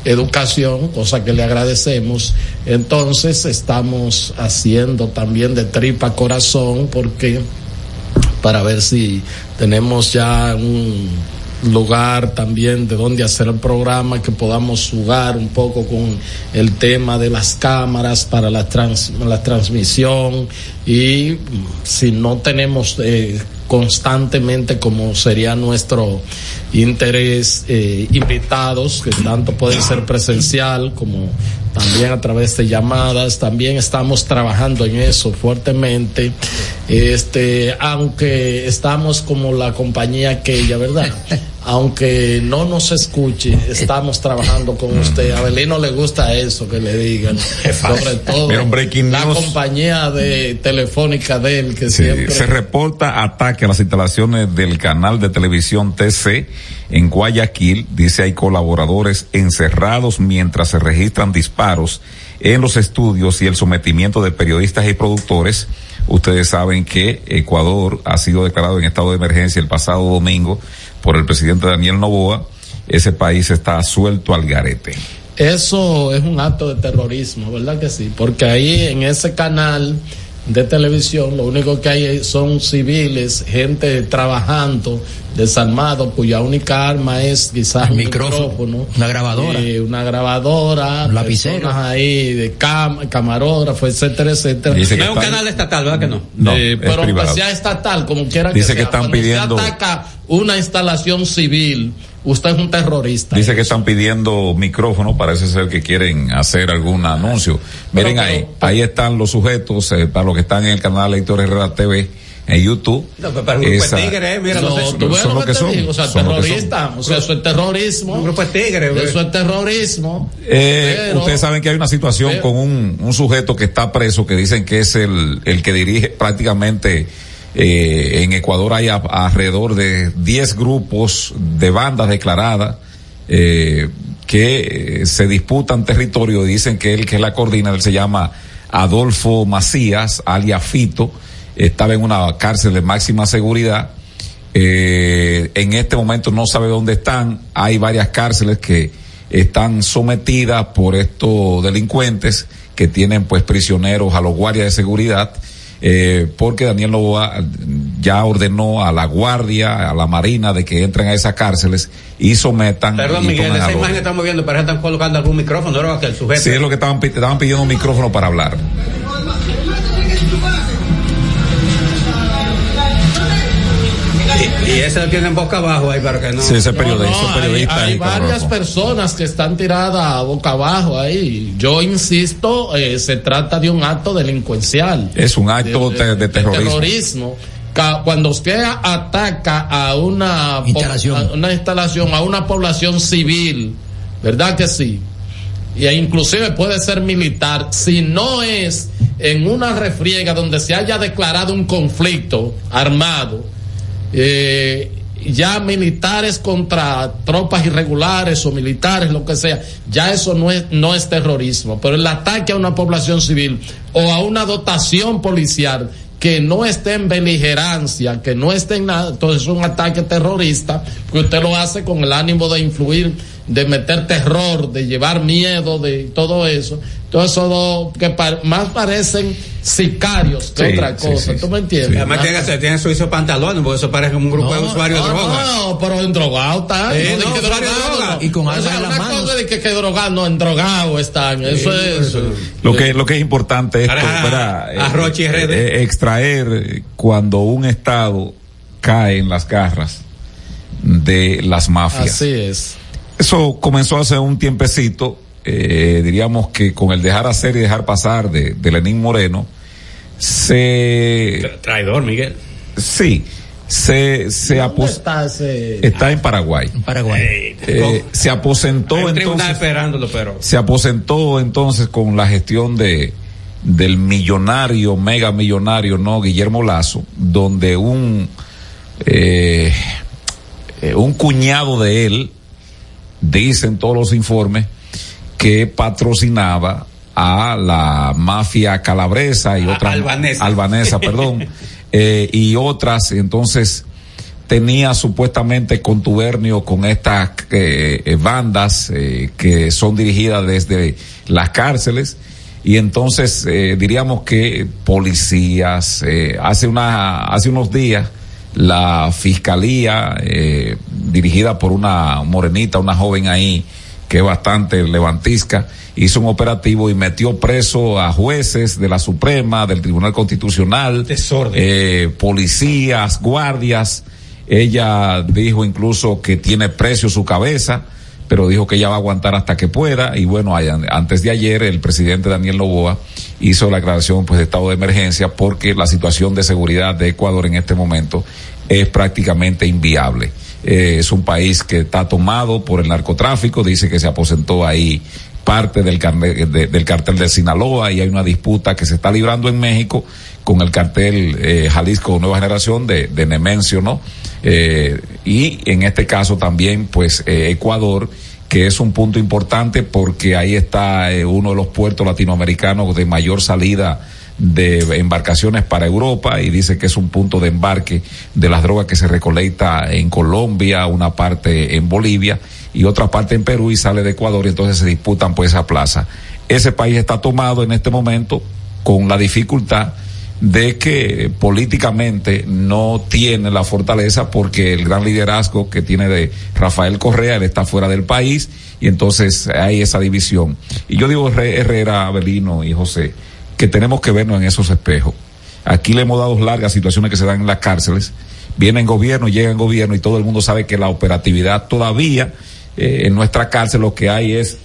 educación, cosa que le agradecemos. Entonces estamos haciendo también de tripa corazón porque para ver si tenemos ya un lugar también de donde hacer el programa, que podamos jugar un poco con el tema de las cámaras para la, trans, la transmisión. Y mm, si no tenemos eh, constantemente como sería nuestro interés eh, invitados que tanto pueden ser presencial como también a través de llamadas también estamos trabajando en eso fuertemente este aunque estamos como la compañía aquella verdad aunque no nos escuche, estamos trabajando con usted. A Belino le gusta eso que le digan. Sobre todo la compañía de telefónica de él que siempre...
Se reporta ataque a las instalaciones del canal de televisión TC en Guayaquil. Dice hay colaboradores encerrados mientras se registran disparos en los estudios y el sometimiento de periodistas y productores. Ustedes saben que Ecuador ha sido declarado en estado de emergencia el pasado domingo por el presidente Daniel Novoa, ese país está suelto al garete.
Eso es un acto de terrorismo, ¿verdad que sí? Porque ahí en ese canal de televisión lo único que hay son civiles, gente trabajando, desarmado, cuya única arma es quizás un micrófono,
una grabadora,
eh, una grabadora,
un lapicero
ahí de camarógrafo, etcétera, etcétera.
Dice que es un canal estatal, ¿verdad que no?
no eh, pero aunque sea estatal, como quiera
Dice
que,
que están pidiendo...
se ataca una instalación civil, usted es un terrorista.
Dice que están pidiendo micrófono, parece ser que quieren hacer algún anuncio. Miren ahí, ahí están los sujetos, eh, para los que están en el canal Héctor Herrera TV en YouTube.
No, pero un grupo de tigres, mira, no,
tú ves lo que, son. o sea, terrorista, o sea, eso es terrorismo.
Un grupo de tigres,
Eso es terrorismo.
Eh, ustedes saben que hay una situación con un, un sujeto que está preso, que dicen que es el, el que dirige prácticamente eh, en Ecuador hay alrededor de 10 grupos de bandas declaradas eh, que se disputan territorio y dicen que él que la coordina, él se llama Adolfo Macías, alias Fito, estaba en una cárcel de máxima seguridad. Eh, en este momento no sabe dónde están. Hay varias cárceles que están sometidas por estos delincuentes que tienen pues prisioneros a los guardias de seguridad. Eh, porque Daniel Novoa ya ordenó a la guardia, a la marina de que entren a esas cárceles y sometan.
Perdón, Miguel, esa imagen que estamos viendo, parece que están colocando algún micrófono, ¿no? Que el sujeto.
Sí, es lo que estaban, estaban pidiendo un micrófono para hablar.
Y, ese lo tienen boca abajo ahí para que no.
Sí, ese periodista. periodista
hay, varias personas que están tiradas boca abajo ahí. Yo insisto, eh, se trata de un acto delincuencial.
Es un acto de,
terrorismo. Cuando usted ataca a una
instalación.
A una instalación, a una población civil, ¿verdad que sí? Y e inclusive puede ser militar, si no es en una refriega donde se haya declarado un conflicto armado, eh, ya militares contra tropas irregulares o militares, lo que sea, ya eso no es, no es terrorismo, pero el ataque a una población civil o a una dotación policial que no esté en beligerancia, que no esté en nada, entonces es un ataque terrorista, que usted lo hace con el ánimo de influir de meter terror, de llevar miedo, de todo eso. Todo eso dos que pa- más parecen sicarios que
Sí,
otra cosa.
sí,
¿Tú me entiendes?
Además tiene, que- tiene su hizo pantalones, porque eso parece como un grupo de usuarios de
no,
drogas.
No, pero en drogado están.
Sí,
no, que drogado,
droga.
no.
Y con
O
algo
sea, una
manos.
cosa de que, que drogado, no, en drogado están. Eso es.
Lo que, lo que es importante es Eh,
RD.
eh, extraer eh, cuando un Estado cae en las garras de las mafias.
Así es.
Eso comenzó hace un tiempecito, eh, diríamos que con el dejar hacer y dejar pasar de, de Lenín Moreno, se...
Traidor, Miguel.
Sí, se, se
¿Dónde
apos-
está ese?
está en Paraguay.
Paraguay.
Eh, se aposentó
tribunal
entonces
esperándolo, pero.
se aposentó entonces con la gestión de del millonario, mega millonario, no Guillermo Lazo, donde un eh, eh, un cuñado de él dicen todos los informes que patrocinaba a la mafia calabresa y otra
albanesa.
albanesa, perdón, eh, y otras, entonces tenía supuestamente contubernio con estas eh, bandas eh, que son dirigidas desde las cárceles y entonces eh, diríamos que policías hace una hace unos días la fiscalía eh, dirigida por una morenita una joven ahí que es bastante levantisca hizo un operativo y metió preso a jueces de la Suprema del Tribunal Constitucional eh, policías guardias ella dijo incluso que tiene precio su cabeza, pero dijo que ella va a aguantar hasta que pueda. Y bueno, antes de ayer el presidente Daniel Novoa hizo la declaración pues de estado de emergencia porque la situación de seguridad de Ecuador en este momento es prácticamente inviable. Eh, es un país que está tomado por el narcotráfico, dice que se aposentó ahí parte del, de- del cartel de Sinaloa y hay una disputa que se está librando en México con el cartel eh, Jalisco Nueva Generación de, de Nemencio, ¿no? Eh, y en este caso también, pues, Ecuador, que es un punto importante porque ahí está eh, uno de los puertos latinoamericanos de mayor salida de embarcaciones para Europa y dice que es un punto de embarque de las drogas que se recolecta en Colombia, una parte en Bolivia y otra parte en Perú y sale de Ecuador y entonces se disputan pues esa plaza. Ese país está tomado en este momento con la dificultad de que políticamente no tiene la fortaleza porque el gran liderazgo que tiene de Rafael Correa, él está fuera del país y entonces hay esa división. Y yo digo Herre- Herrera, Abelino y José, que tenemos que vernos en esos espejos. Aquí le hemos dado largas situaciones que se dan en las cárceles, vienen gobierno, llegan gobierno y todo el mundo sabe que la operatividad todavía eh, en nuestra cárcel lo que hay es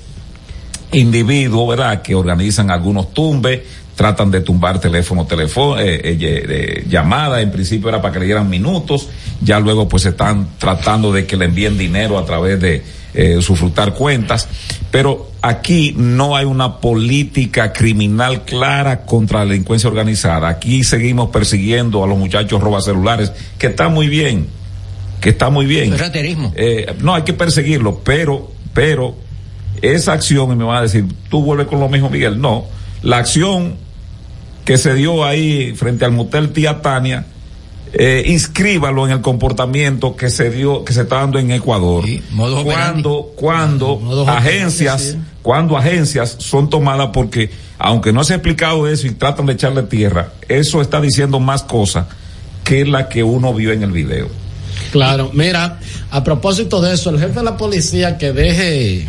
individuos, ¿verdad?, que organizan algunos tumbes, tratan de tumbar teléfono, teléfono, eh, eh, llamada, en principio era para que le dieran minutos, ya luego pues están tratando de que le envíen dinero a través de eh, sufrutar cuentas, pero aquí no hay una política criminal clara contra la delincuencia organizada, aquí seguimos persiguiendo a los muchachos robacelulares, que está muy bien, que está muy bien. Eh, no, hay que perseguirlo, pero, pero, esa acción, y me van a decir, tú vuelves con lo mismo, Miguel. No, la acción que se dio ahí frente al motel Tía Tania, eh, inscríbalo en el comportamiento que se dio, que se está dando en Ecuador. cuando, cuando agencias, cuando agencias son tomadas porque, aunque no se ha explicado eso y tratan de echarle tierra, eso está diciendo más cosas que la que uno vio en el video.
Claro, mira, a propósito de eso, el jefe de la policía que deje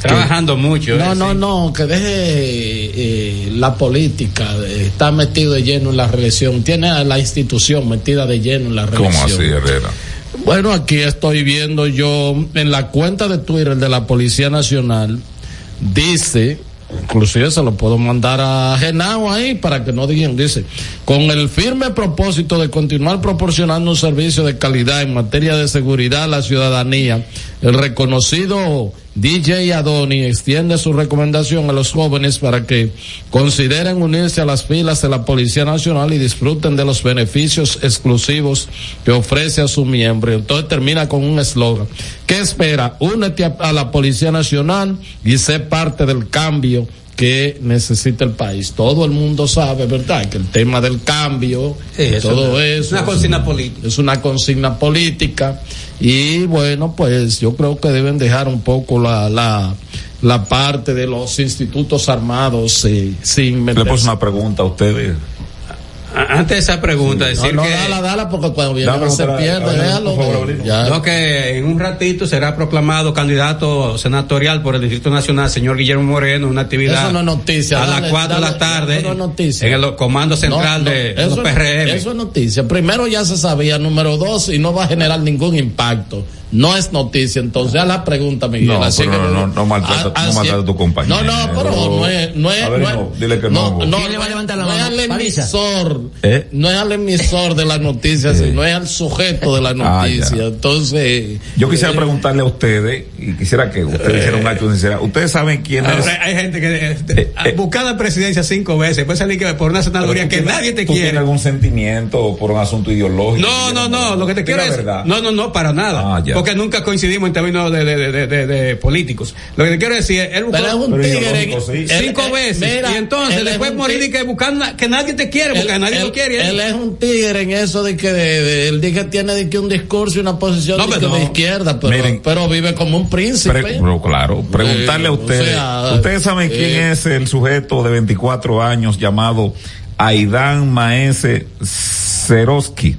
Trabajando mucho.
No,
eh,
no,
sí.
no, que deje eh, la política, eh, está metido de lleno en la reelección, tiene a la institución metida de lleno en la reelección.
¿Cómo así, Herrera?
Bueno, aquí estoy viendo yo en la cuenta de Twitter de la Policía Nacional, dice, inclusive se lo puedo mandar a Genao ahí para que no digan, dice, con el firme propósito de continuar proporcionando un servicio de calidad en materia de seguridad a la ciudadanía, el reconocido DJ Adoni extiende su recomendación a los jóvenes para que consideren unirse a las filas de la Policía Nacional y disfruten de los beneficios exclusivos que ofrece a su miembro. Entonces termina con un eslogan. ¿Qué espera? Únete a, a la Policía Nacional y sé parte del cambio que necesita el país. Todo el mundo sabe, ¿verdad? Que el tema del cambio,
Sí, eso
todo
es
eso.
una consigna política.
Es una consigna política. Y bueno, pues yo creo que deben dejar un poco la, la, la parte de los institutos armados eh, sin
Le
meterse.
puse una pregunta a ustedes.
Antes de esa pregunta, decir
no, no,
que.
dala, dala, porque cuando viene
Dame
se pierde, déjalo.
No, que en un ratito será proclamado candidato senatorial por el Distrito Nacional, señor Guillermo Moreno, una actividad
Eso no es noticia.
a
dale,
las 4 de la tarde
eso no es noticia.
en el comando central
No, no,
de
eso
los
no-
PRM.
Eso es noticia. Primero ya se sabía, número dos, y no va a generar ningún impacto. No es noticia. Entonces, a la pregunta, Miguel.
No,
así
pero
que-
no, no, no maltrata,
a-
no
así-
maltrata a tu compañero.
No, no, pero no es, no es,
A ver,
no
no, dile que no.
no, no,
¿Quién le va a levantar la
no
¿Eh?
no es al emisor de la noticia, sino es al sujeto de la
Ah,
noticia. Entonces,
Yo quisiera
eh,
preguntarle a ustedes, y quisiera que ustedes hicieran un acto de sinceridad. ¿Ustedes saben quién es?
Hay gente que
Eh,
eh,
eh.
busca la presidencia cinco veces, puede salir que por una senaduría que
tienes-
nadie te
¿Tú tienes
quiere.
algún sentimiento por un asunto ideológico?
No, no, no, lo que te quiero
la
es.
verdad.
No, no, no, para nada.
Ah, ya.
porque nunca coincidimos en términos de, de, de, de, de políticos. Lo que te quiero decir es. Él buscó
Pero es un
Pero
tigre.
ideológico, sí.
él-
cinco veces.
mira,
y entonces después morir y que buscar que nadie te quiere, porque
él,
nadie
él-
lo quiere.
él es un tigre en eso de que de, de- él dice que tiene de que un discurso y una posición
No,
de,
pero
de izquierda, pero,
Miren.
pero vive como un príncipe.
Pre- pero claro, preguntarle a
o
ustedes.
sea,
ustedes saben quién es el sujeto de 24 años llamado Aidan Maese Seroski.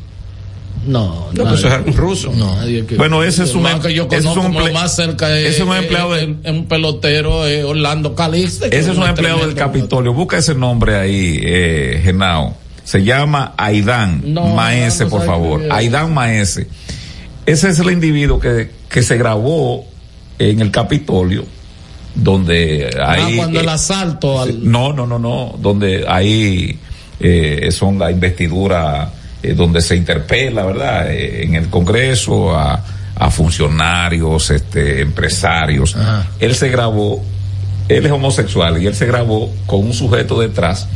no,
No, pues eso es ruso.
no, nadie que-
Bueno, ese es un em-
que yo
ese es un
más cerca es,
ese es un empleado de-
es- un pelotero eh, Orlando Calixte.
Ese es un empleado del Capitolio. Busca ese nombre ahí, eh, Genao. Se llama Aidan
No,
Maese,
no, no
por favor. Aidan Maese. Ese es el individuo que, que se grabó en el Capitolio, donde
Ah,
ahí...
cuando el
eh,
asalto al
No, no, no, no, donde ahí eh, son la investidura, eh, donde se interpela, ¿verdad? Eh, en el Congreso a, a funcionarios, este, empresarios. Él se grabó, él es homosexual y él se grabó con un sujeto detrás.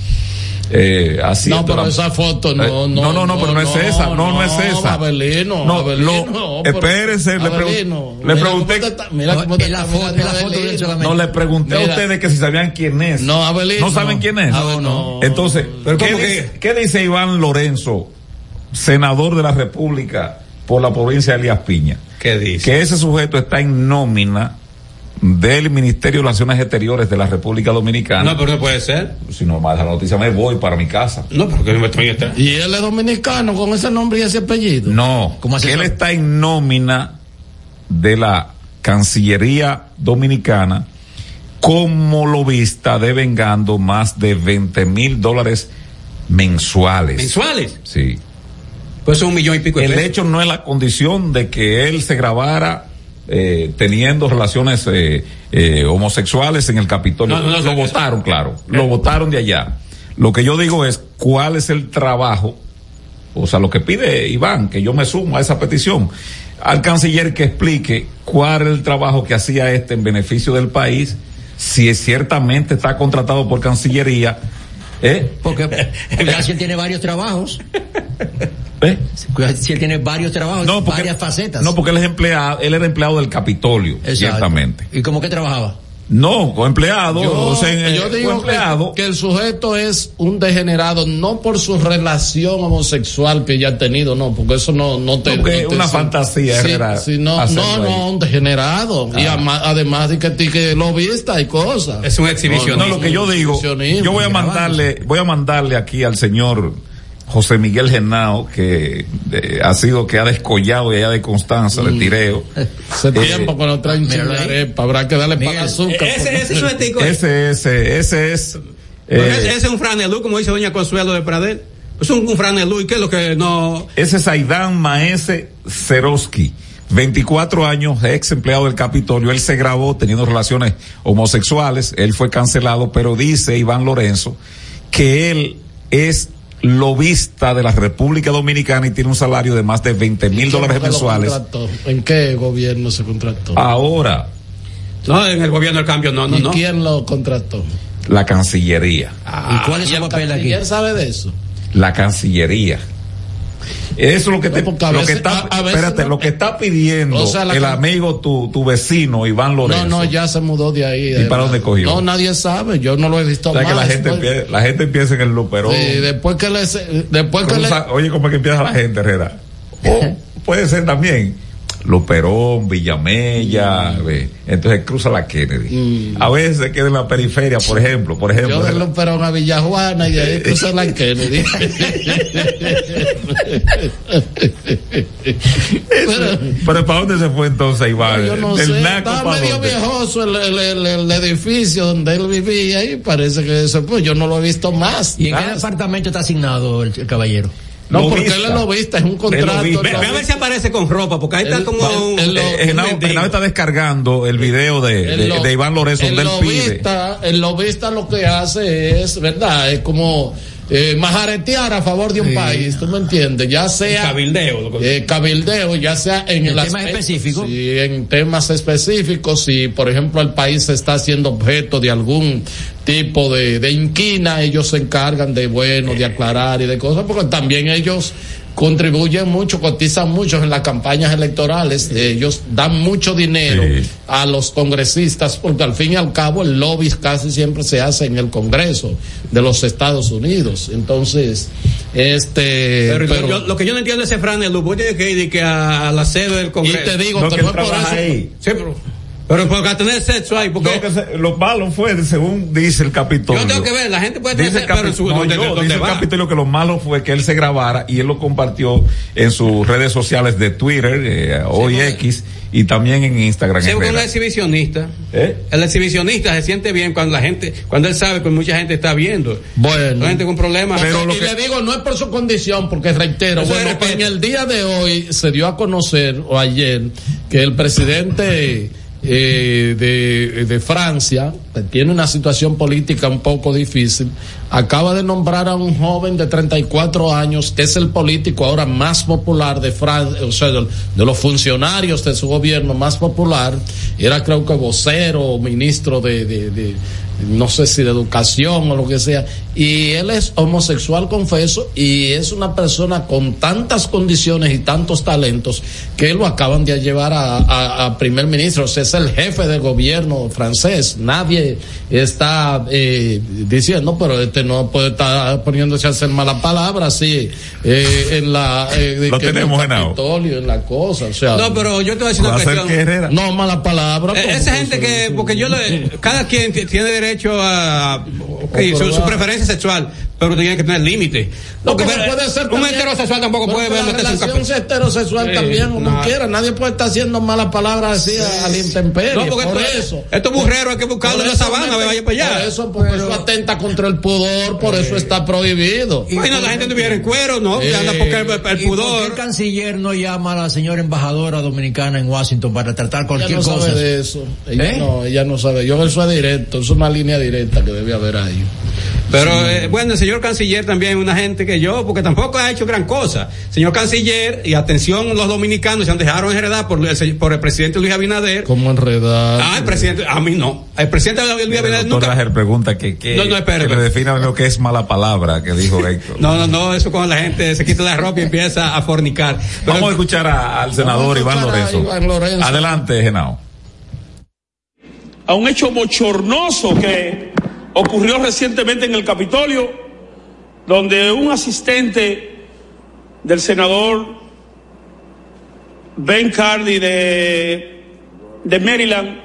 Eh, haciendo
No, pero
la-
esa foto no,
Eh,
no,
no, no, no, pero no es esa, no, no es esa.
Abelino,
No,
Abelino,
lo-
pero-
espérese,
Abelino,
le pregunté-
cómo te está- Mira cómo te
la foto, la foto
no le pregunté a ustedes que si sabían quién es.
No, Abelino.
¿No saben quién es?
Ah, no.
Entonces,
Pero
¿qué,
¿cómo
dice,
que?
qué dice Iván Lorenzo, senador de la República por la provincia de Elías Piña?
¿Qué dice?
Que ese sujeto está en nómina del Ministerio de Relaciones Exteriores de la República Dominicana.
No, pero no puede ser.
Si no me deja la noticia, me voy para mi casa.
No, porque no me estoy.
Y él es dominicano con ese nombre y ese apellido.
No,
¿Cómo
él está en nómina de la Cancillería Dominicana como lobista devengando más de 20 mil dólares mensuales.
¿Mensuales?
Sí.
Pues son un millón y pico de
El
pesos.
hecho no es la condición de que él se grabara eh, teniendo relaciones eh, eh, homosexuales en el Capitolio.
No, no, no,
lo
no,
votaron, claro. Lo votaron de allá. Lo que yo digo es cuál es el trabajo, o sea, lo que pide Iván, que yo me sumo a esa petición, al canciller que explique cuál es el trabajo que hacía este en beneficio del país, si es ciertamente está contratado por Cancillería, ¿eh?
Porque él tiene varios trabajos.
¿Eh?
Si él tiene varios trabajos,
No, porque,
varias facetas.
no, porque él es empleado, él era empleado del Capitolio,
Exacto.
ciertamente.
¿Y cómo que trabajaba?
No, con empleado,
Yo,
o sea, en-
yo
fue
digo que,
empleado.
que el sujeto es un degenerado no por su relación homosexual que ya ha tenido, no, porque eso no, no te.
No, porque
no te-
una
sí,
fantasía,
sí,
Herrera,
sí, no, no, no, un degenerado. Y
Ah.
ama- además de que, ti- que lo vista y cosas.
Es un exhibicionismo.
No, lo que yo digo, yo voy a mandarle, voy a mandarle aquí al señor José Miguel Genao, que eh, ha sido, que ha descollado y allá de Constanza,
Mm.
de tireo.
Hace tiempo que no traen chingarepa, habrá que darle para azúcar.
Ese, ese es etico.
Ese, ese, ese es, eh,
ese, ese es un franelú, como dice doña Consuelo de Pradel. Es un, un franelú, ¿y qué es lo que no...?
ese es Aidan Maese Seroski. 24 años, ex empleado del Capitolio, él se grabó teniendo relaciones homosexuales, él fue cancelado, pero dice Iván Lorenzo que él es lobista de la República Dominicana y tiene un salario de más de 20 mil dólares
¿Quién
mensuales.
¿En qué gobierno se contrató?
Ahora,
No, en el gobierno del cambio, no, no,
¿Y
no.
quién lo contrató?
la Cancillería.
¿Y cuál es
¿Y
su
el
papel aquí?
canciller sabe de eso?
La Cancillería. Eso es lo que te,
porque a
lo que
veces-
está,
a- a veces
espérate,
no-
lo que está pidiendo
O sea, la
el amigo, tu, tu vecino, Iván Lorenzo.
No, no, ya se mudó de ahí.
¿Y para dónde cogió?
No, nadie sabe. Yo no lo he visto
O sea,
más.
que la gente,
Después-
empie- la gente empieza en el luperón.
Sí, después que le, después que
Oye, ¿cómo es que empieza la gente, Herrera? O puede ser también Luperón, Villamella,
Mm.
ve. entonces cruza la Kennedy. A veces se queda en la periferia, por ejemplo, por ejemplo.
yo de
Herrera.
Luperón a Villajuana y de ahí cruza la Kennedy.
Pero ¿para dónde se fue entonces Iván?
Yo no sé,
naco
estaba
¿para
medio
dónde?
viejoso el, el- el- el edificio donde él vivía y parece que eso, pues yo no lo he visto más.
¿Y en qué departamento está asignado el, el caballero?
No, porque él es lobista, es un contrato.
Ve, a ver si aparece con ropa, porque ahí está
El-
como un,
el- el-
Eh. Genao está descargando el video de,
El
de,
lo-
de Iván Lorenzo
el
donde él pide.
lobista, el lobista lo que hace es, ¿verdad? Es como eh, majaretear a favor de un país, ¿tú me entiendes? Ya sea...
cabildeo, lo que-
eh, cabildeo, ya sea en,
¿En
el
temas
aspecto-
específicos?
Sí, en temas específicos, si por ejemplo el país está siendo objeto de algún tipo de, de inquina, ellos se encargan de, bueno, de aclarar y de cosas, porque también ellos contribuyen mucho, cotizan mucho en las campañas electorales, ellos dan mucho dinero
Sí.
a los congresistas, porque al fin y al cabo el lobby casi siempre se hace en el Congreso de los Estados Unidos. Entonces, este...
Pero,
pero-
yo- lo que yo no entiendo es ese Fran, el Lupo tiene que ir que a, a la sede del
y
Congreso.
te digo
No,
que es por eso.
ahí.
Sí, pero, pero para tener sexo ahí, porque
No, se- lo malo fue, según dice el Capitolio.
yo tengo que ver, la gente puede tener
el,
sexo, pero en su,
no,
donde,
yo,
donde
dice el
va.
Capitolio que lo malo fue que él se grabara y él lo compartió en sus redes sociales de Twitter, eh, hoy X, y también en Instagram.
Sí, porque un
Vera.
exhibicionista.
¿Eh?
El exhibicionista se siente bien cuando la gente, cuando él sabe que mucha gente está viendo.
Bueno.
La gente con problemas.
Pero
y
que-
le digo, no es por su condición, porque reitero,
Eso es
bueno, en el día de hoy se dio a conocer, o ayer, que el presidente eh, de, de Francia, tiene una situación política un poco difícil, acaba de nombrar a un joven de 34 años, que es el político ahora más popular de Francia, o sea, de, los funcionarios de su gobierno más popular, era creo que vocero ministro de- no sé si de educación o lo que sea, y él es homosexual confeso y es una persona con tantas condiciones y tantos talentos que lo acaban de llevar a, a- a primer ministro, o sea, es el jefe del gobierno francés, nadie está eh, diciendo, pero este no puede estar poniéndose a hacer malas palabras así eh, en la eh, de
Lo
que en
tenemos, Henao.
Capitolio, en la cosa, o sea,
No, pero yo te voy
no malas palabras.
Eh,
pues,
Esa gente que,
sí,
porque yo le, cada quien tiene derecho a, ok, su, su preferencia sexual, pero tiene que tener límite.
No, pero
ver-
puede ser
un heterosexual tampoco puede ver
la
meterse en
relación
café.
heterosexual
Sí,
también como
no.
quiera nadie puede estar haciendo malas palabras así a, a la intemperie
No, porque
por
esto-
eso
estos burreros hay que buscarlos en la sabana, vaya para allá.
por eso porque eso atenta contra el pudor por eso está prohibido
Bueno, la gente tuviera en cuero, ¿no? Que anda porque el, el
¿Y por qué el
pudor.
canciller no llama a la señora embajadora dominicana en Washington para tratar
ella
cualquier
no
cosa?
sabe de eso ella
¿Eh?
no ella no sabe yo eso es directo es una línea directa que debe haber ahí
Pero eh, bueno, el señor canciller también es una gente que yo, porque tampoco ha hecho gran cosa. Señor canciller, y atención los dominicanos, se han dejado enredar por el, por el presidente Luis Abinader.
como enredar
Ah, el presidente, a mí no. El presidente Luis Abinader
doctor
nunca.
Lajer pregunta que, que,
No, no, espere,
que le
espere.
defina lo que es mala palabra que dijo Héctor.
No, no, no, eso cuando la gente se quita la ropa y empieza a fornicar. Pero-
Vamos a escuchar a- al senador Iván Lorenzo.
Iván Lorenzo.
Adelante, Genao.
a un hecho bochornoso que ocurrió recientemente en el Capitolio, donde un asistente del senador Ben Cardi de, de Maryland,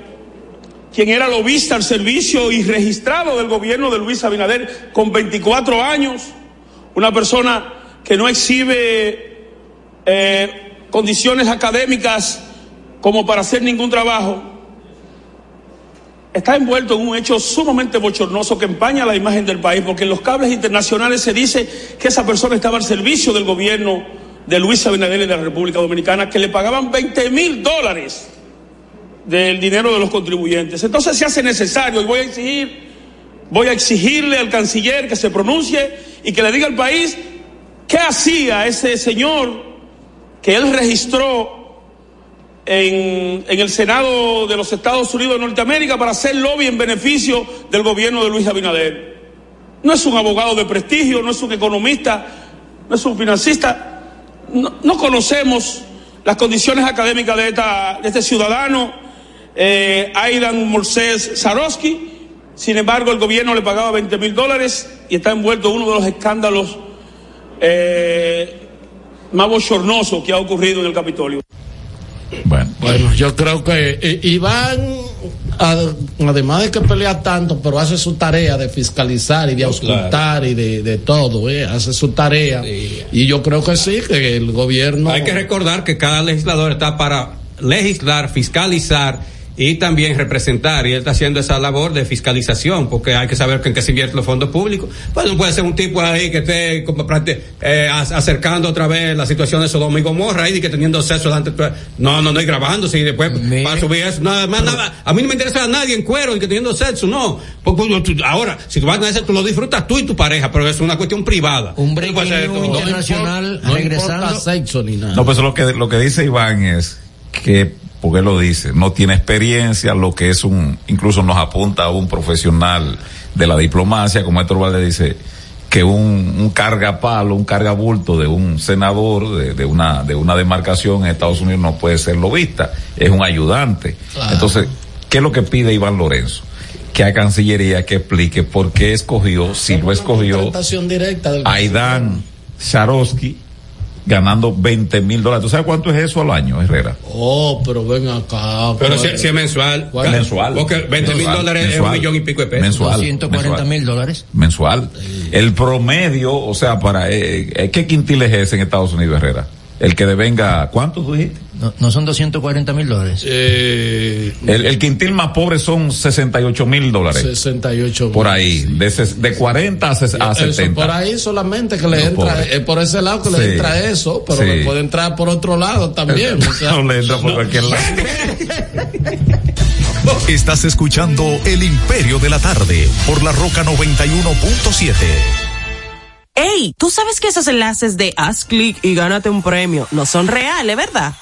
quien era lobista al servicio y registrado del gobierno de Luis Abinader con 24 años, una persona que no exhibe eh, condiciones académicas como para hacer ningún trabajo, está envuelto en un hecho sumamente bochornoso que empaña la imagen del país, porque en los cables internacionales se dice que esa persona estaba al servicio del gobierno de Luis Abinader de la República Dominicana, que le pagaban 20 mil dólares del dinero de los contribuyentes. Entonces se hace necesario, y voy a exigir, voy a exigirle al canciller que se pronuncie y que le diga al país qué hacía ese señor que él registró en, el Senado de los Estados Unidos de Norteamérica para hacer lobby en beneficio del gobierno de Luis Abinader. No es un abogado de prestigio, no es un economista, no es un financista, no, conocemos las condiciones académicas de, este ciudadano, eh, Aidan Morsés Sarowski. Sin embargo, el gobierno le pagaba 20 mil dólares y está envuelto en uno de los escándalos eh, más bochornosos que ha ocurrido en el Capitolio.
Bueno, bueno yo creo que eh, Iván, además de que pelea tanto, pero hace su tarea de fiscalizar y de auscultar y de, todo, ¿eh? hace su tarea. Y yo creo que sí, que el gobierno.
Hay que recordar que cada legislador está para legislar, fiscalizar y también representar, y él está haciendo esa labor de fiscalización, porque hay que saber en qué se invierten los fondos públicos. Pues no puede ser un tipo ahí que esté eh, acercando otra vez la situación de Sodoma y Gomorra y que teniendo sexo delante. No, no, no, y grabándose y después para subir eso. Nada más, nada. A mí no me interesa a nadie en cuero y que teniendo sexo, no. Porque, ahora, si tú vas a tener sexo, tú lo disfrutas tú y tu pareja, pero es una cuestión privada.
Un break internacional
no, regresando. sexo ni nada.
No, pues lo que, lo que dice Iván es que porque lo dice, no tiene experiencia, lo que es un, incluso nos apunta a un profesional de la diplomacia, como Héctor Valdez dice, que un, un cargapalo, un cargabulto de un senador de, de, una, de una demarcación en Estados Unidos no puede ser lobista, es un ayudante. Entonces, ¿qué es lo que pide Iván Lorenzo? que a Cancillería que explique por qué escogió, si lo escogió, Aidan Sharosky ganando 20 mil dólares. ¿Tú sabes cuánto es eso al año, Herrera?
Oh, pero ven acá.
Pero si, es mensual.
Mensual.
Porque 20 mil dólares es un millón y pico de pesos.
Mensual.
140 mil dólares.
Mensual. El promedio, o sea, para, eh, eh, ¿qué quintil es ese en Estados Unidos, Herrera? El que devenga, ¿cuánto tú dijiste?
No, no son 240 mil dólares.
Eh, el, el, quintil más pobre son 68 mil dólares.
68
Por ahí, de, de 40 a, a 70.
por ahí solamente que le entra, eh, por ese lado que le entra eso, pero le puede entrar por otro lado también.
no le entra por cualquier lado.
Estás escuchando El Imperio de la Tarde por la Roca 91.7.
Hey, tú sabes que esos enlaces de haz clic y gánate un premio no son reales, ¿verdad?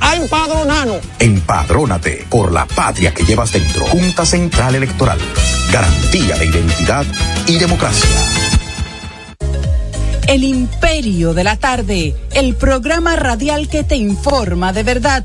a empadronarnos.
Empadrónate por la patria que llevas dentro. Junta Central Electoral. Garantía de identidad y democracia.
El Imperio de la Tarde, el programa radial que te informa de verdad.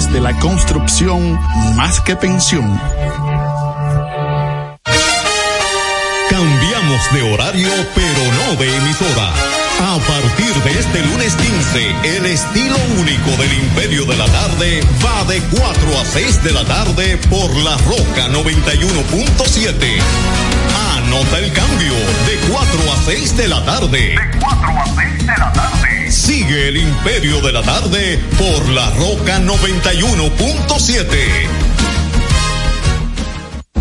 de la construcción más que pensión.
Cambiamos de horario, pero no de emisora. A partir de este lunes 15, el estilo único del Imperio de la Tarde va de 4 a 6 de la tarde por la Roca 91.7. Anota el cambio de 4 a 6 de la tarde. De 4 a 6 de la tarde. Sigue el Imperio de la Tarde por la Roca 91.7.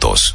juntos.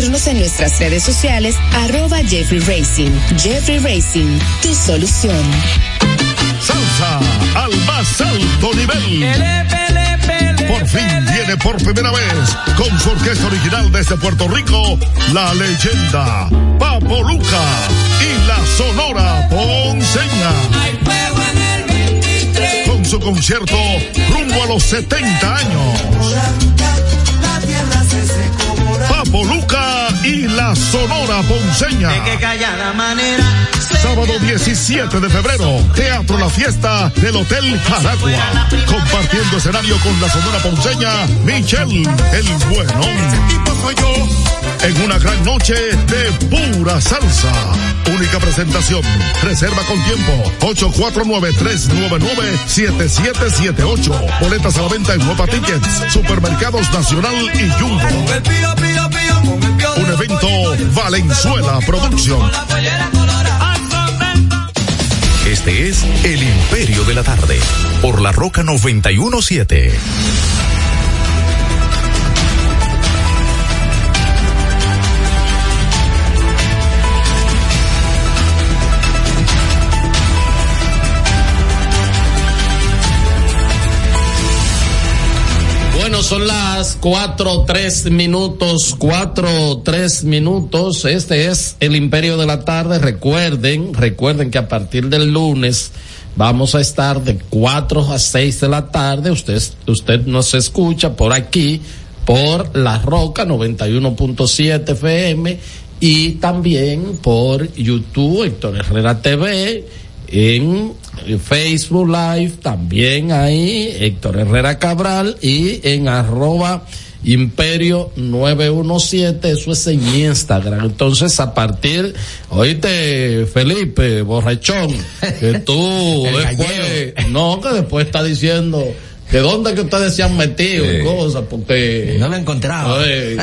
seguirnos en nuestras redes sociales, arroba Jeffrey Racing. Jeffrey Racing, tu solución.
Salsa al más alto nivel. Por fin viene por primera vez con su orquesta original desde Puerto Rico, la leyenda Papo Luca y la Sonora Ponceña. Con su concierto rumbo a los 70 años. Papo Luca y la Sonora Ponceña. Sábado 17 de febrero, Teatro La Fiesta del Hotel Jaragua. Compartiendo escenario con la Sonora Ponceña, Michelle el Buenón. En una gran noche de pura salsa. Única presentación. Reserva con tiempo. 849-399-7778. Boletas a la venta en Nueva Tickets, Supermercados Nacional y Jumbo. Un evento Valenzuela Producción.
Este es El Imperio de la Tarde, por la Roca 917.
Son las cuatro, tres minutos, cuatro, tres minutos. Este es el Imperio de la Tarde. Recuerden, recuerden que a partir del lunes vamos a estar de cuatro a seis de la tarde. Usted, usted nos escucha por aquí, por La Roca 91.7 FM y también por YouTube, Héctor Herrera TV, en Facebook Live, también ahí, Héctor Herrera Cabral, y en arroba Imperio 917, eso es en Instagram. Entonces, a partir, oíste, Felipe, borrachón, que tú después, no, que después está diciendo, que dónde que ustedes se han metido y cosas, porque
no lo he encontrado.
Eh,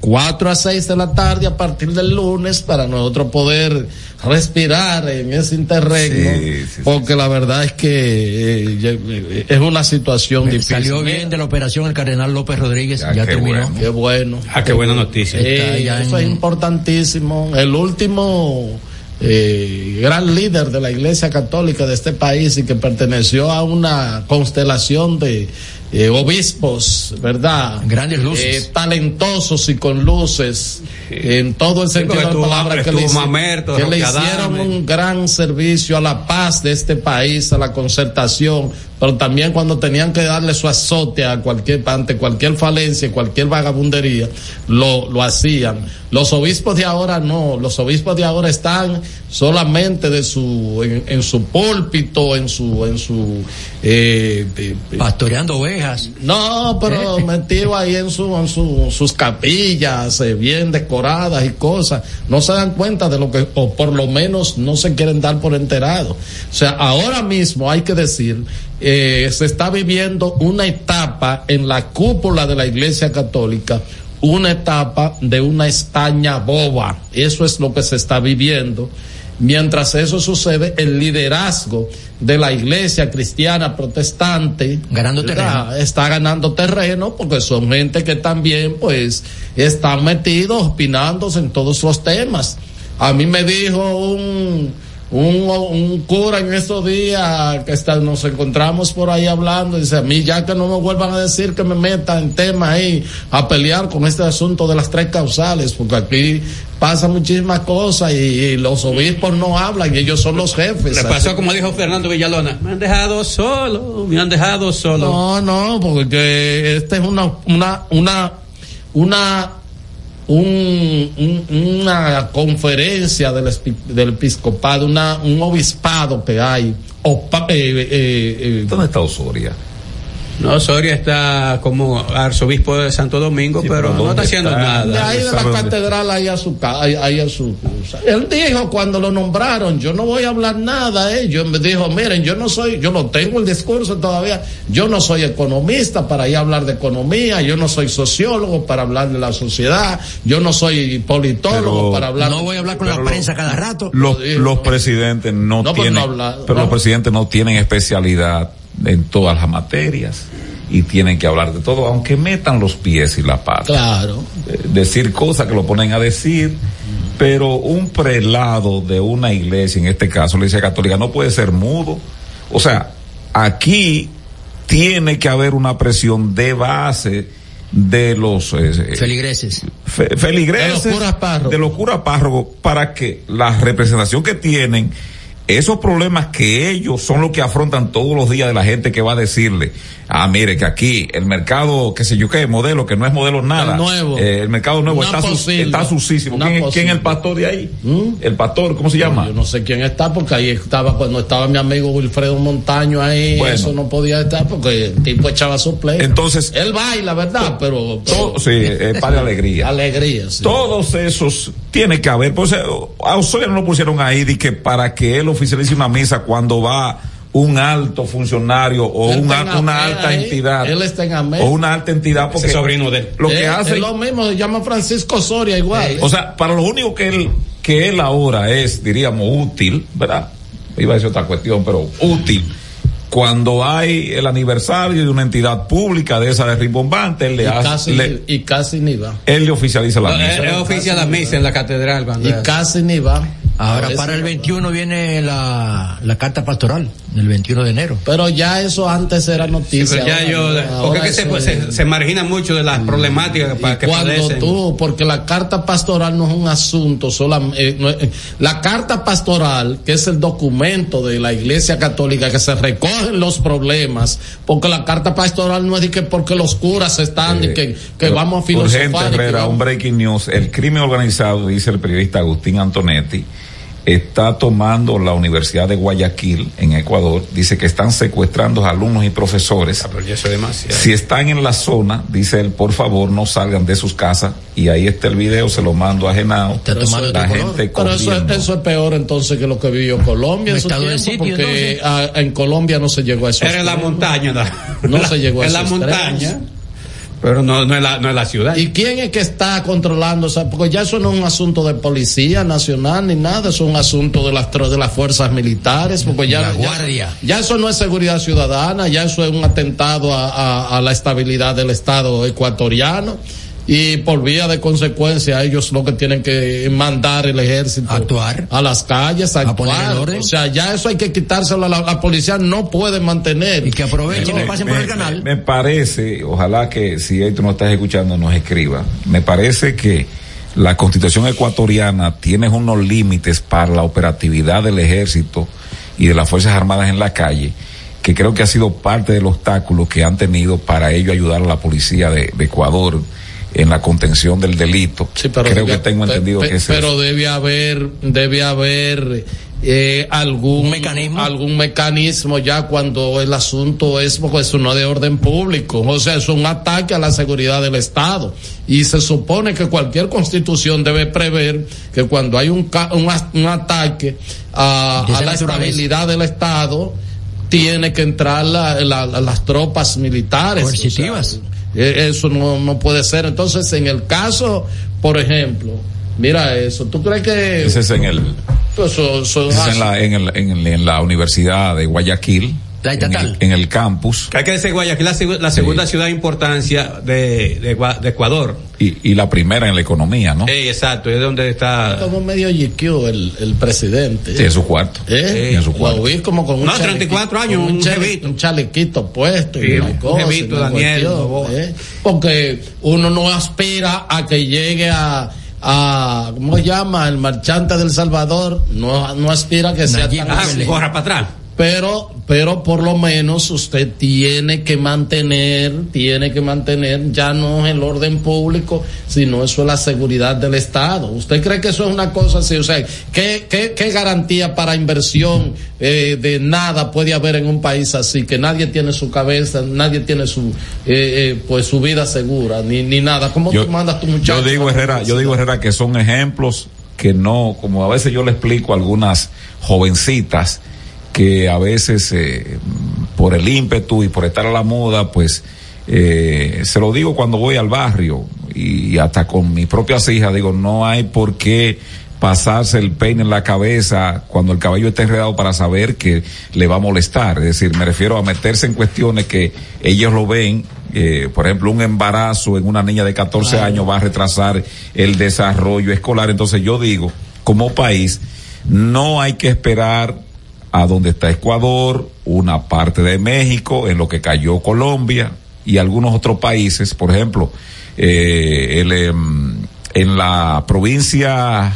cuatro a seis de la tarde a partir del lunes para nosotros poder respirar en ese interregno,
Sí, sí,
porque la verdad es que eh, es una situación difícil.
Salió bien de la operación el cardenal López Rodríguez, ya, terminó.
Qué bueno.
Ah, qué buena noticia.
Eh, eso
en-
es importantísimo. El último eh, gran líder de la Iglesia Católica de este país y que perteneció a una constelación de eh, obispos, ¿verdad?
Grandes luces.
Eh, talentosos y con luces. en todo el sentido de la palabra que, le,
mamerto,
que le hicieron un gran servicio a la paz de este país, a la concertación, pero también cuando tenían que darle su azote a cualquier, ante cualquier falencia, cualquier vagabundería, lo, lo hacían. Los obispos de ahora no, los obispos de ahora están solamente de su, en, en su púlpito, en su, en su, eh, eh,
Pastoreando ovejas.
no, pero metido ahí en, su, en su, sus capillas, eh, bien decoradas y cosas. No se dan cuenta de lo que, o por lo menos no se quieren dar por enterado. O sea, ahora mismo hay que decir, eh, se está viviendo una etapa en la cúpula de la Iglesia Católica, una etapa de una estaña boba. Eso es lo que se está viviendo. Mientras eso sucede, el liderazgo de la iglesia cristiana protestante
Ganando terreno.
está ganando terreno porque son gente que también pues están metidos opinándose en todos los temas. A mí me dijo un, un, un cura en estos días que está, nos encontramos por ahí hablando, dice a mí ya que no me vuelvan a decir que me meta en temas ahí a pelear con este asunto de las tres causales, porque aquí pasa muchísimas cosas y, y los obispos no hablan y ellos son los jefes.
Le pasó como dijo Fernando Villalona, me han dejado solo, me han dejado solo.
No, no, porque esta es una, una, una, una, un, un- una conferencia del, del episcopado, una, un obispado que hay. eh, eh, eh,
¿Dónde está Osoria?
No, Soria está como arzobispo de Santo Domingo, pero,
pero
no está
¿dónde
haciendo
está?
nada.
de ahí de la catedral ahí a su ca- ahí, ahí a su él dijo cuando lo nombraron yo no voy a hablar nada eh yo me dijo miren yo no soy yo no tengo el discurso todavía yo no soy economista para ir a hablar de economía yo no soy sociólogo para hablar de la sociedad yo no soy politólogo
Pero-
para hablar
No voy a hablar con la
lo-
prensa cada rato.
Los,
dijo.
los presidentes no, tienen,
no habla-
pero
no.
los presidentes no tienen especialidad en todas las materias y tienen que hablar de todo, aunque metan los pies y la pata.
claro
Eh, decir cosas que lo ponen a decir, pero un prelado de una iglesia, en este caso la iglesia católica, no puede ser mudo. O sea, aquí tiene que haber una presión de base de los eh, eh,
Feligreses.
fe- feligreses,
De los curas párrocos.
de los curas párrocos, para que la representación que tienen, esos problemas que ellos son los que afrontan todos los días de la gente que va a decirle, ah, mire que aquí el mercado, qué sé yo qué, modelo, que no es modelo nada.
El nuevo.
Eh, el mercado nuevo está, está sucísimo. ¿Quién, es- quién es el pastor de ahí?
¿Mm?
El pastor, ¿cómo se llama?
yo no sé quién está porque ahí estaba cuando estaba mi amigo Wilfredo Montaño ahí
Bueno.
eso no podía estar porque el tipo echaba su play
Entonces,
él baila verdad pero, pero-
todo, sí, es para alegría.
alegría sí.
Todos esos tiene que haber, pues eh, a Osorio no lo pusieron ahí de que para que él oficialice una misa cuando va un alto funcionario o una, una alta
ahí.
entidad
Él está en Amén.
o una alta entidad porque
Ese sobrino de él.
lo que hace
es lo mismo se llama Francisco Soria igual
o sea para lo único que él que él ahora es diríamos útil verdad iba a decir otra cuestión pero útil cuando hay el aniversario de una entidad pública de esa de rimbombante él le
y,
hace
casi,
le-
y casi ni va
él le oficializa la
No,
misa
él, él oficia la misa en la catedral. cuando
y
es.
casi ni va
Ahora para el
no va.
21 viene la, la carta pastoral, del 21 de enero.
pero ya eso antes era
Sí,
noticia
pero ya
ahora
yo, porque
ahora
es que se, margina mucho de las problemáticas que,
Y
que
cuando
padecen.
tú, porque la carta pastoral no es un asunto solamente, la carta pastoral, que es el documento de la Iglesia Católica, que se recogen los problemas, porque la carta pastoral no es de que porque los curas están y que, que vamos a filosofar.
Urgente, Herrera,
vamos-
un breaking news. El crimen organizado, dice el periodista Agustín Antonetti, está tomando la Universidad de Guayaquil en Ecuador. Dice que están secuestrando alumnos y profesores.
Ah, pero ya eso es demasiado.
Si están en la zona, dice él, por favor no salgan de sus casas. Y ahí está el video, se lo mando a Genao.
Está tomando
La gente
Pero eso,
corriendo.
eso es peor entonces que lo que vivió Colombia en
estado
tiempo,
sitio,
porque en Colombia no se llegó a eso.
Era en la montaña. No,
No se llegó a
En la montaña.
extremos.
Pero no, no, es la, no es la ciudad.
¿Y quién es que está controlando? O sea, porque ya eso no es un asunto de policía nacional ni nada, eso es un asunto de las de las fuerzas militares, porque ya,
La
ya-
guardia.
Ya, eso no es seguridad ciudadana, ya eso es un atentado a, a- a la estabilidad del Estado ecuatoriano. Y por vía de consecuencia, ellos lo que tienen que mandar el ejército
Actuar.
a las calles, a
A poner
actuar.
el orden.
O sea, ya eso hay que quitárselo a la, la policía, no puede mantener.
Y que aprovechen y
Me-
por el canal.
Me parece, ojalá que si tú no estás escuchando nos escriba, me parece que la constitución ecuatoriana tiene unos límites para la operatividad del ejército y de las Fuerzas Armadas en la calle, que creo que ha sido parte del obstáculo que han tenido para ello ayudar a la policía de, de Ecuador en la contención del delito.
Pero
creo
debe-
que tengo entendido
pe-
que es
pero
eso.
debe haber debe haber eh, algún mecanismo algún mecanismo ya cuando el asunto es porque es uno de orden público o sea es un ataque a la seguridad del estado y se supone que cualquier constitución debe prever que cuando hay un ca- un, un ataque a, la estabilidad del estado tiene que entrar la- la- la- las tropas militares
Coercitivas.
o sea, Eso no, no puede ser. Entonces, en el caso, por ejemplo, mira eso, ¿tú crees que
Ese es en el,
Pues eso- eso-
ese es en la, en el, en el- en la Universidad de Guayaquil.
La
En el, en el campus.
Que hay que decir Guayaquil la, segu- la segunda ciudad de importancia de, de, de Ecuador.
Y, y la primera en la economía, ¿no?
Eh, exacto, es donde está.
como medio GQ el, el presidente.
Sí, en su cuarto.
¿Eh?
en su cuarto.
Lo vi como con un
No,
chalequito-
34 años,
un,
un
chale-
jevito.
un chalequito puesto
Sí,
y una
un
cosa,
jevito,
una
Daniel,
cuestión. ¿eh? porque uno no aspira a que llegue a a ¿cómo se llama? el marchante del Salvador no, no aspira a que sea
Nayib
tan
Bukele. corra para atrás.
Pero pero por lo menos usted tiene que mantener tiene que mantener ya no es el orden público sino eso es la seguridad del estado. Usted cree que eso es una cosa así o sea qué qué, qué garantía para inversión eh, de nada puede haber en un país así que nadie tiene su cabeza nadie tiene su eh, eh, pues su vida segura ni ni nada. Cómo
Yo-
tú mandas tu
Yo
muchacho
digo
a la
Herrera, yo digo Herrera que son ejemplos que no, como a veces yo le explico a algunas jovencitas que a veces eh, por el ímpetu y por estar a la moda, pues eh, se lo digo cuando voy al barrio y hasta con mis propias hijas digo no hay por qué pasarse el peine en la cabeza cuando el caballo está enredado para saber que le va a molestar. Es decir, me refiero a meterse en cuestiones que ellos lo ven. eh, por ejemplo, un embarazo en una niña de 14 años va a retrasar el desarrollo escolar. Entonces yo digo, como país, no hay que esperar a donde está Ecuador, una parte de México, en lo que cayó Colombia y algunos otros países, por ejemplo, eh, el, em, en la provincia,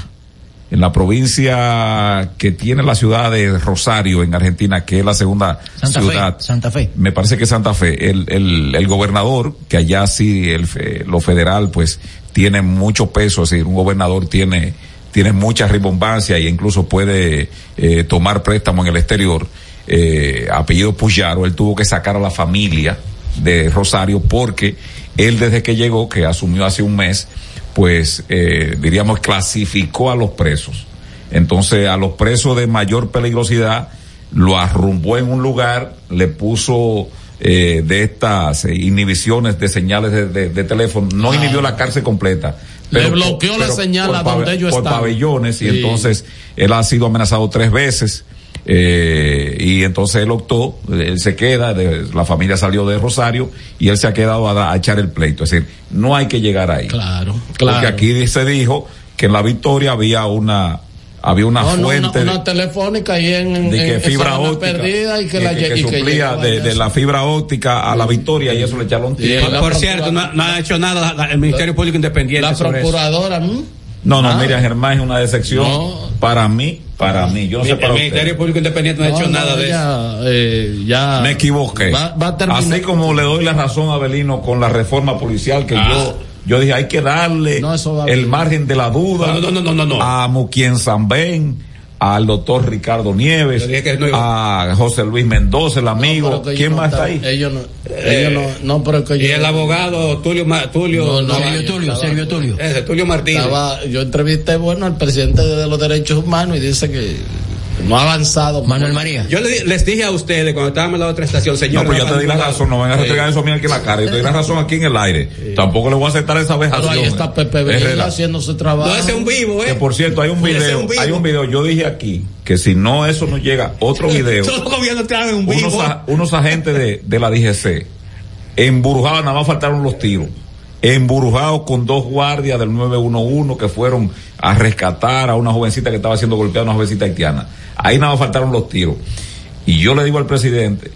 en la provincia que tiene la ciudad de Rosario en Argentina, que es la segunda
Santa
ciudad.
Fe. Santa Fe.
Me parece que Santa Fe, el, el, el gobernador, que allá sí, el, lo federal, pues, tiene mucho peso, es decir, un gobernador tiene, tiene mucha rimbombancia e incluso puede eh, tomar préstamo en el exterior. Eh, apellido Puyaro, él tuvo que sacar a la familia de Rosario porque él desde que llegó, que asumió hace un mes, pues eh, diríamos clasificó a los presos. Entonces a los presos de mayor peligrosidad lo arrumbó en un lugar, le puso eh, de estas inhibiciones de señales de, de- de teléfono, no inhibió la cárcel completa.
Le bloqueó la señal a donde ellos
por pabellones y entonces él ha sido amenazado tres veces. eh, y entonces él optó, él se queda, de- la familia salió de Rosario y él se ha quedado a, a echar el pleito. Es decir, no hay que llegar ahí.
Claro,
Porque
claro.
aquí se dijo que en la victoria había una, había una
No, no,
fuente
una, una telefónica ahí en,
de que
en
fibra óptica
perdida y que,
que,
la
que-
lle-
que
y que
suplía de, la fibra óptica a la victoria y eso le echaron
Y
tiempo.
la
Por cierto, no, no ha hecho nada la- el Ministerio Público Independiente.
la
sobre eso.
procuradora.
No, no,
Ah.
Miriam Germán es una decepción para mí, para mí. Yo no sé
El
para
Ministerio
usted.
Público Independiente no ha hecho nada de eso.
ya, eh, ya
Me equivoqué.
Va- va a terminar-
Así como le doy la razón a Belino con la reforma policial que
Ah.
yo yo dije hay que darle
No, eso va
el
bien.
margen de la duda
No, no, no, no, no, no.
a Muquien Zambén, al doctor Ricardo Nieves,
Yo dije que no iba-
a José Luis Mendoza, el amigo. ¿Quién
ellos
más
no
está ahí?
Ellos no, ellos no, no, pero que
Y
yo-
el abogado Tulio, Tulio,
Tulio, Sergio Tulio.
ese, Tulio Martínez.
estaba- yo entrevisté, bueno, al presidente de los derechos humanos y dice que no ha avanzado.
Manuel María.
Yo les dije a ustedes cuando estábamos en la otra estación,
No,
señor.
pero ya te di la razón, no vengas a restregar eso a mí aquí en la cara. Yo te di la razón aquí en el aire. Tampoco le voy a aceptar esa vejación.
Pero ahí está Pepe
Herrera.
haciendo su trabajo.
No, ese es un vivo,
Que
¿eh?
por cierto, hay un
es
video,
un
hay un video, yo dije aquí, que si no eso no llega, otro video,
un
unos,
vivo.
unos agentes de, de la DGC, embrujados, nada más faltaron los tiros, embrujados con dos guardias del 911 que fueron a rescatar a una jovencita que estaba siendo golpeada, una jovencita haitiana. Ahí nada más faltaron los tiros. Y yo le digo al presidente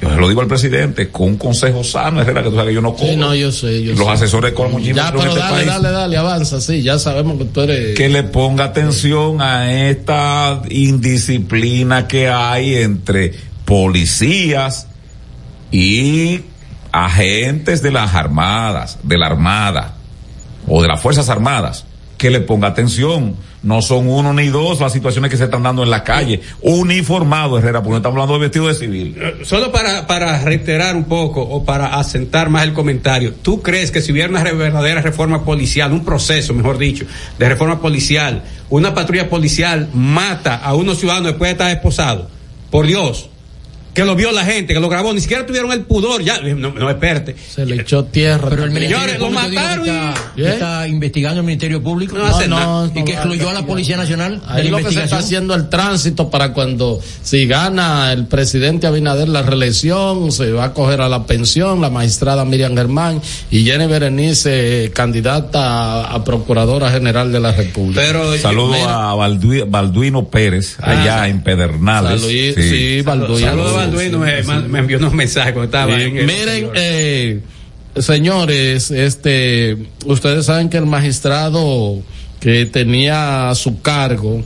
yo se lo digo al presidente, con un consejo sano, Herrera, que tú sabes que yo no cobro.
Sí, no, yo sé, yo
Los
sé.
asesores con
Ya, pero dale, dale, dale, avanza, sí, ya sabemos que tú eres...
que le ponga atención a esta indisciplina que hay entre policías y agentes de las armadas, de la armada o de las fuerzas armadas, que le ponga atención. No son uno ni dos las situaciones que se están dando en la calle. Uniformado, Herrera, porque no estamos hablando de vestido de civil.
Solo para, para reiterar un poco o para asentar más el comentario, ¿tú crees que si hubiera una verdadera reforma policial, un proceso, mejor dicho, de reforma policial, una patrulla policial mata a unos ciudadanos después de estar esposados? Por Dios, que lo vio la gente, que lo grabó, ni siquiera tuvieron el pudor, ya, no, no espérate.
Se le echó tierra.
Pero el Ministerio
Señores, lo mataron
que
y-
está, investigando el Ministerio Público
No hace nada.
y que
No,
excluyó
no,
a la
no.
Policía Nacional
Ahí lo que se está haciendo el tránsito para cuando, si gana el presidente Abinader la reelección, se va a coger a la pensión la magistrada Miriam Germán y Jenny Berenice, eh, candidata a, a Procuradora General de la República.
Pero
Saludo
Mira,
a Baldui- Balduino Pérez, allá en Pedernales.
Salud- sí, Balduino.
Me, me envió unos mensajes cuando estaba
Sí,
en el-
miren, eh, señores, este, ustedes saben que el magistrado que tenía a su cargo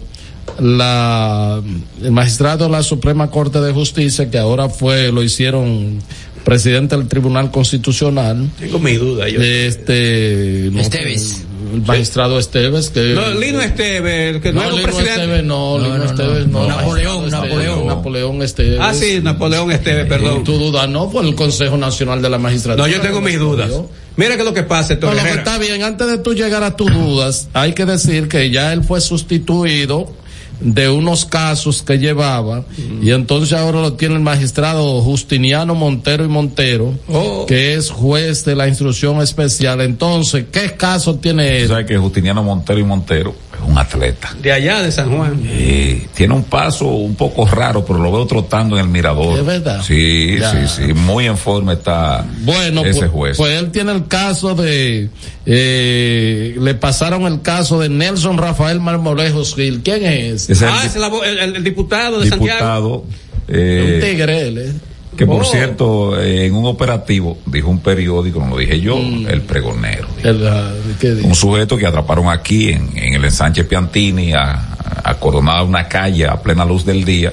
la el magistrado de la Suprema Corte de Justicia que ahora fue lo hicieron presidente del Tribunal Constitucional
Tengo mi duda. Yo.
este no,
Esteves.
El magistrado Esteves que
No, Lino Esteve, que no, un
Lino
presidente.
Esteves no,
No,
Lino
no, no.
Esteves no,
Napoleón,
Esteves,
Napoleón.
Napoleón Esteves
Ah, sí, Napoleón Esteve, perdón.
y tu duda no por el Consejo Nacional de la Magistratura.
No, yo tengo mis dudas. Mira que lo que pasa,
No, lo que está bien, antes de tú llegar a tus dudas, hay que decir que ya él fue sustituido de unos casos que llevaba y entonces ahora lo tiene el magistrado Justiniano Montero y Montero,
Oh.
que es juez de la instrucción especial. Entonces, ¿qué caso tiene él?
Que Justiniano Montero y Montero un atleta.
De allá, de San Juan.
Sí, tiene un paso un poco raro, pero lo veo trotando en el mirador.
¿Es verdad?
Sí,
Ya.
sí, sí. Muy en forma está
Bueno,
ese
pues,
juez.
pues él tiene el caso de, eh, le pasaron el caso de Nelson Rafael Marmolejos Gil. ¿Quién es?
Ah,
es
es el, abo- el- el- diputado de
el
Santiago.
diputado. eh,
un tigre él, ¿eh?
Que por
Oh.
cierto, eh, en un operativo, dijo un periódico, no lo dije yo,
Mm.
el pregonero.
El, ah.
Un sujeto que atraparon aquí en, en el ensanche Piantini, a, acordonada una calle a plena luz del día,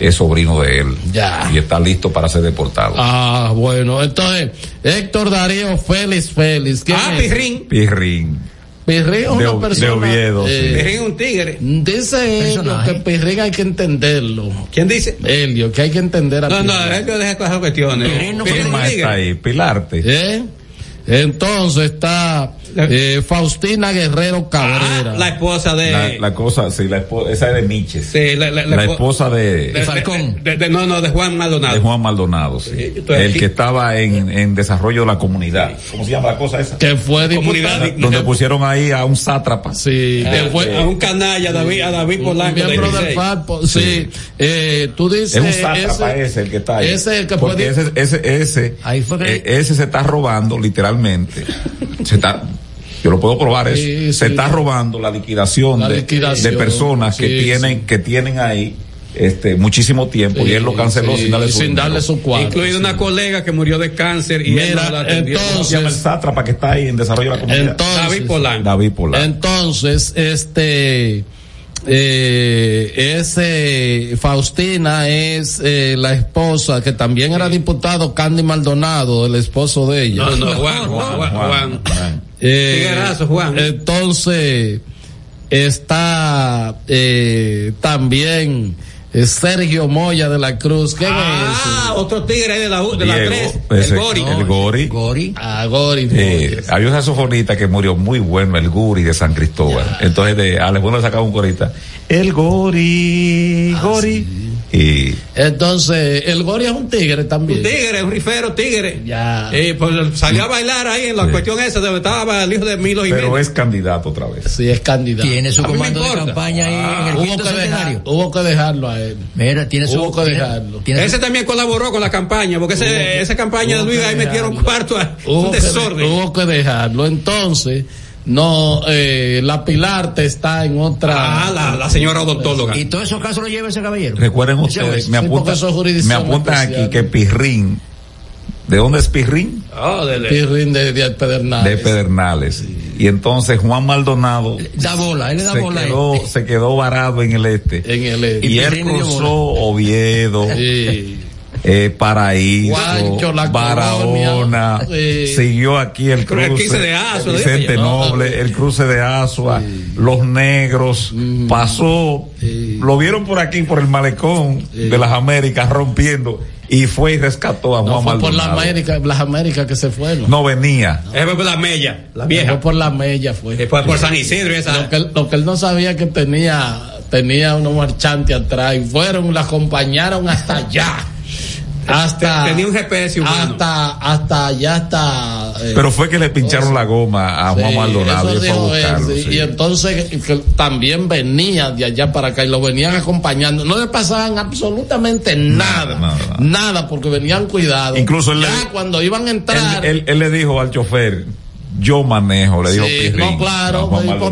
es sobrino de él.
Ya.
Y está listo para ser deportado.
Ah, bueno, entonces, Héctor Darío Félix Félix. ¿quién
Ah,
es?
Pirrín.
Pirrín.
Pirrín es
De
una
O- de
persona.
Oviedo, sí.
eh,
un tigre.
Dice
Personaje.
que Pirrín hay que entenderlo.
¿Quién dice?
Helio, que hay que entender a
No, no, que deja cosas cuestiones.
Pirrín no
Pirrín
¿Quién
es un
más está
tigre.
ahí? Pilarte.
¿Eh? Entonces está eh, Faustina Guerrero Cabrera.
Ah, la esposa de.
La, la cosa, sí, la esposa, esa es de Miches.
sí, la, la-
la,
la espo-
esposa de,
de-
Falcón.
de- de- no, no, de Juan Maldonado.
de Juan Maldonado, sí. El que estaba en, en desarrollo de la comunidad. ¿Cómo se llama la cosa esa?
que fue
Comunidad
diputado.
Donde pusieron ahí a un sátrapa.
Sí,
Ah,
fue
a un canalla, a David, a David Polanco.
miembro del
16.
FARPO. Sí, Eh, tú dices.
Es un sátrapa
ese-
ese, el que está ahí.
ese el que
Porque
di-
ese, ese, ese,
Ahí fue que-
eh, ese se está robando literalmente. se está, yo lo puedo probar eso.
Sí,
se
sí.
está robando la liquidación,
La
de,
liquidación,
de personas que
sí,
tienen, que tienen ahí este muchísimo tiempo y él lo canceló
Sí,
sin darle
sin darle su cuadro.
Incluido una colega que murió de cáncer y él
Mira,
no la atendió.
¿Cómo se llama el
entonces,
sátrapa que está ahí en desarrollo de la comunidad?
entonces,
David Polanco.
David Polanco.
Entonces, este, eh, ese Faustina es eh, la esposa que también era diputado Candy Maldonado, el esposo de ella.
No, no, Juan, Juan, Juan. Juan.
Juan.
Eh,
Juan.
Entonces, está eh, también eh, Sergio Moya de la Cruz. ¿Quién
Ah, otro tigre ahí de la, U- de la
Diego,
3.
ese-
El Gori.
el Gori.
Gori.
es? Ah, Gori
Eh, había un saxofonista que murió muy bueno, el Guri de San Cristóbal. Entonces de Alex Bueno le sacaba un corita. El Gori, Gori. Y
Entonces, el Gori es un tigre también.
Un tigre, un rifero tigre.
Ya.
Eh, pues salió a bailar ahí en la
Sí.
cuestión esa donde estaba el hijo de Milo
pero
Jiménez.
es candidato otra vez.
Sí, es candidato.
Tiene su comando de campaña ahí en el
Hubo
quinto
que, dejar- hubo que dejarlo a él.
Mira, tiene su.
Hubo que dejarlo.
tiene su-
Ese también colaboró con la campaña, porque ese, esa campaña de
hubo
Luis
que
ahí metieron cuarto a
Hubo
un
que,
desorden.
hubo que dejarlo. Entonces, No, eh, la Pilarte está en otra.
Ah, la, la señora odontóloga.
Y todos esos casos lo lleva ese caballero.
Recuerden ustedes, me
Sí, es jurisdicción
me apuntan
especial.
aquí que Pirrín, ¿de dónde es Pirrín?
Oh, de-
Pirrín de, de Pedernales.
De Pedernales. Y entonces Juan Maldonado
Da bola, él le da
se
bola. él.
quedó, se quedó varado en el este.
En el
Y, él
Pirrín le dio
cruzó. Oviedo,
Sí.
Eh, Paraíso,
Guancho, La
Barahona,
Colonia, sí.
siguió aquí el cruce,
de Asua,
Vicente
¿no?
Noble, el cruce de Asua, los negros,
Mm.
pasó, lo vieron por aquí, por el malecón de las Américas rompiendo y fue y rescató a
No
Juan
fue por la. América, las Américas que se fueron.
No venía.
Esa fue por la mella, la
Fue
vieja.
por la Mella, fue.
Después por San Isidro y esa.
Lo que, lo que él no sabía que tenía, tenía unos marchantes atrás y fueron, la acompañaron hasta allá. Hasta.
Tenía un GPS humano.
Hasta, hasta allá hasta. eh,
Pero fue que le pincharon la goma a Juan
sí,
Maldonado y él fue a
dijo él,
buscarlo.
sí. Y entonces que también venía de allá para acá y lo venían acompañando. No le pasaban absolutamente nada. Nada,
nada.
porque venían cuidados.
Incluso él le-
ya cuando iban a entrar.
Él, él- él le dijo al chofer, yo manejo, le dijo
Sí,
Pirrín.
no, claro.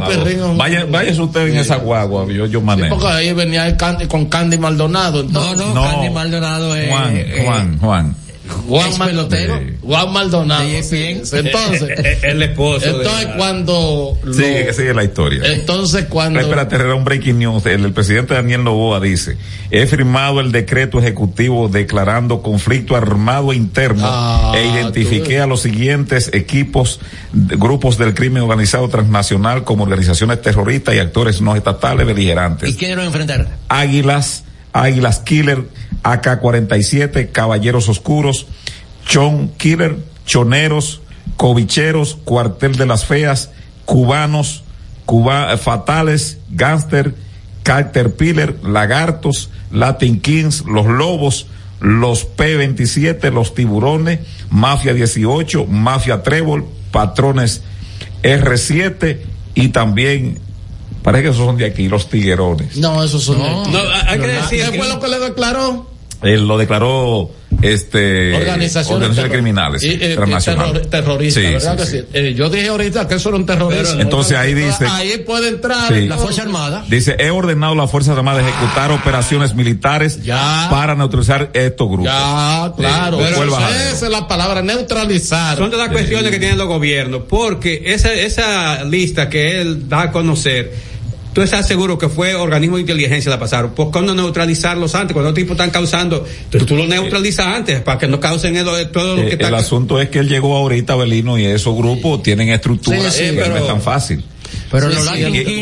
Pirrín,
Vaya, váyase usted en esa guagua, yo, yo
Sí,
manejo.
porque ahí venía el Candy- con Candy Maldonado. Entonces,
no,
No.
Candy Maldonado es.
Juan,
eh,
Juan, Juan.
Juan,
pelotero.
Juan Maldonado.
De
sí.
ESPN.
Entonces,
el esposo.
entonces cuando. lo-
Sigue, que sigue la historia.
entonces cuando.
Espérate, era un breaking news. El, el presidente Daniel Novoa dice, he firmado el decreto ejecutivo declarando conflicto armado interno
Ah,
e identifiqué a los siguientes equipos, grupos del crimen organizado transnacional como organizaciones terroristas y actores no estatales beligerantes.
¿Y quién lo enfrentar?
Águilas, Águilas Killer, AK-47, Caballeros Oscuros, Chon Killer, Choneros, Cobicheros, Cuartel de las Feas, Cubanos, Cuba, eh, Fatales, Gangster, Caterpillar, Lagartos, Latin Kings, Los Lobos, los P-27, los Tiburones, Mafia 18, Mafia Trébol, Patrones R7 y también, parece que esos son de aquí, los Tiguerones.
No, esos son.
No.
No, hay que decir
¿Qué fue lo que le declaró?
Él lo declaró este
Organizaciones, terror-
criminales
y, eh, terror- terroristas,
Sí,
¿verdad
sí,
que
sí.
sí? Eh, yo dije ahorita que eso era un terrorista.
Entonces ahí dice-
Ahí puede entrar.
Sí.
La Fuerza Armada.
Dice, he ordenado a las Fuerzas Armadas ejecutar operaciones militares
Ya.
para neutralizar estos grupos.
Ya, claro.
Sí,
Pero esa es la palabra, neutralizar.
Son de las cuestiones que tienen los gobiernos, porque esa, esa lista que él da a conocer, tú estás seguro que fue organismo de inteligencia la pasaron. ¿Por qué no neutralizarlos antes? Cuando los tipos están causando, tú, tú los neutralizas antes para que no causen el- todo lo
Eh,
que está
el asunto es que él llegó ahorita, Belino, y esos grupos tienen estructura
Sí, sí,
que no
pero-
es tan fácil.
Pero
Sí,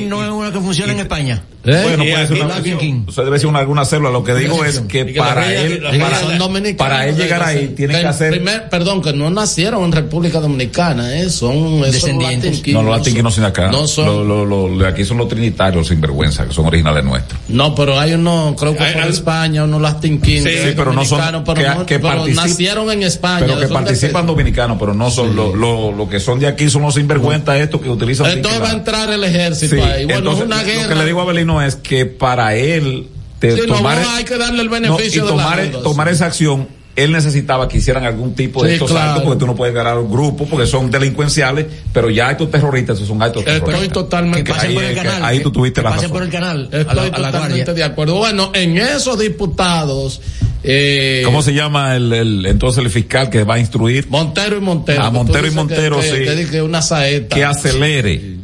no es una que funciona en España.
¿Eh?
Bueno, puede ser una,
King.
o sea, debe ser una, alguna célula. Lo que digo es que
que
para
la
él,
reyes-
para, para él llegar ahí,
que-
tiene que hacer.
primer- perdón, que no nacieron en República Dominicana, ¿eh? Son esos
Descendientes.
No, los Latin King no son de acá.
No son.
Lo- lo- lo- lo de aquí son los trinitarios sinvergüenza, que son originales nuestros.
No, pero hay unos, creo que
Hay-
por
hay-
España, unos Latin King.
Sí,
que
sí, pero no son-
pero,
que-
no-
que
pero nacieron en España.
Pero que participan dominicanos, pero no son los lo, lo que son de aquí, son los sinvergüenzas estos que utilizan.
Entonces va a entrar el ejército ahí. Bueno, es una
lo
guerra.
que le digo a Belino es que para él te-
Sí, no,
tomar,
no, hay que darle el
no,
beneficio
y
de
tomar,
la duda,
tomar
sí.
esa acción, él necesitaba que hicieran algún tipo de
Sí,
estos
claro.
actos, porque tú no puedes ganar un grupo, porque son delincuenciales, pero ya estos terroristas, esos son actos
Estoy
terroristas.
totalmente
Que
Ahí
por el
es que-
canal.
ahí
que-
tú tuviste
que
la razón.
por el canal. a la-
Estoy
a la
totalmente
guardia.
de acuerdo. Bueno, en esos diputados, eh,
¿Cómo se llama el, el entonces el fiscal que va a instruir?
Montero y Montero.
Ah,
que tú
Montero y Montero,
que,
sí.
Dije una saeta.
Que acelere.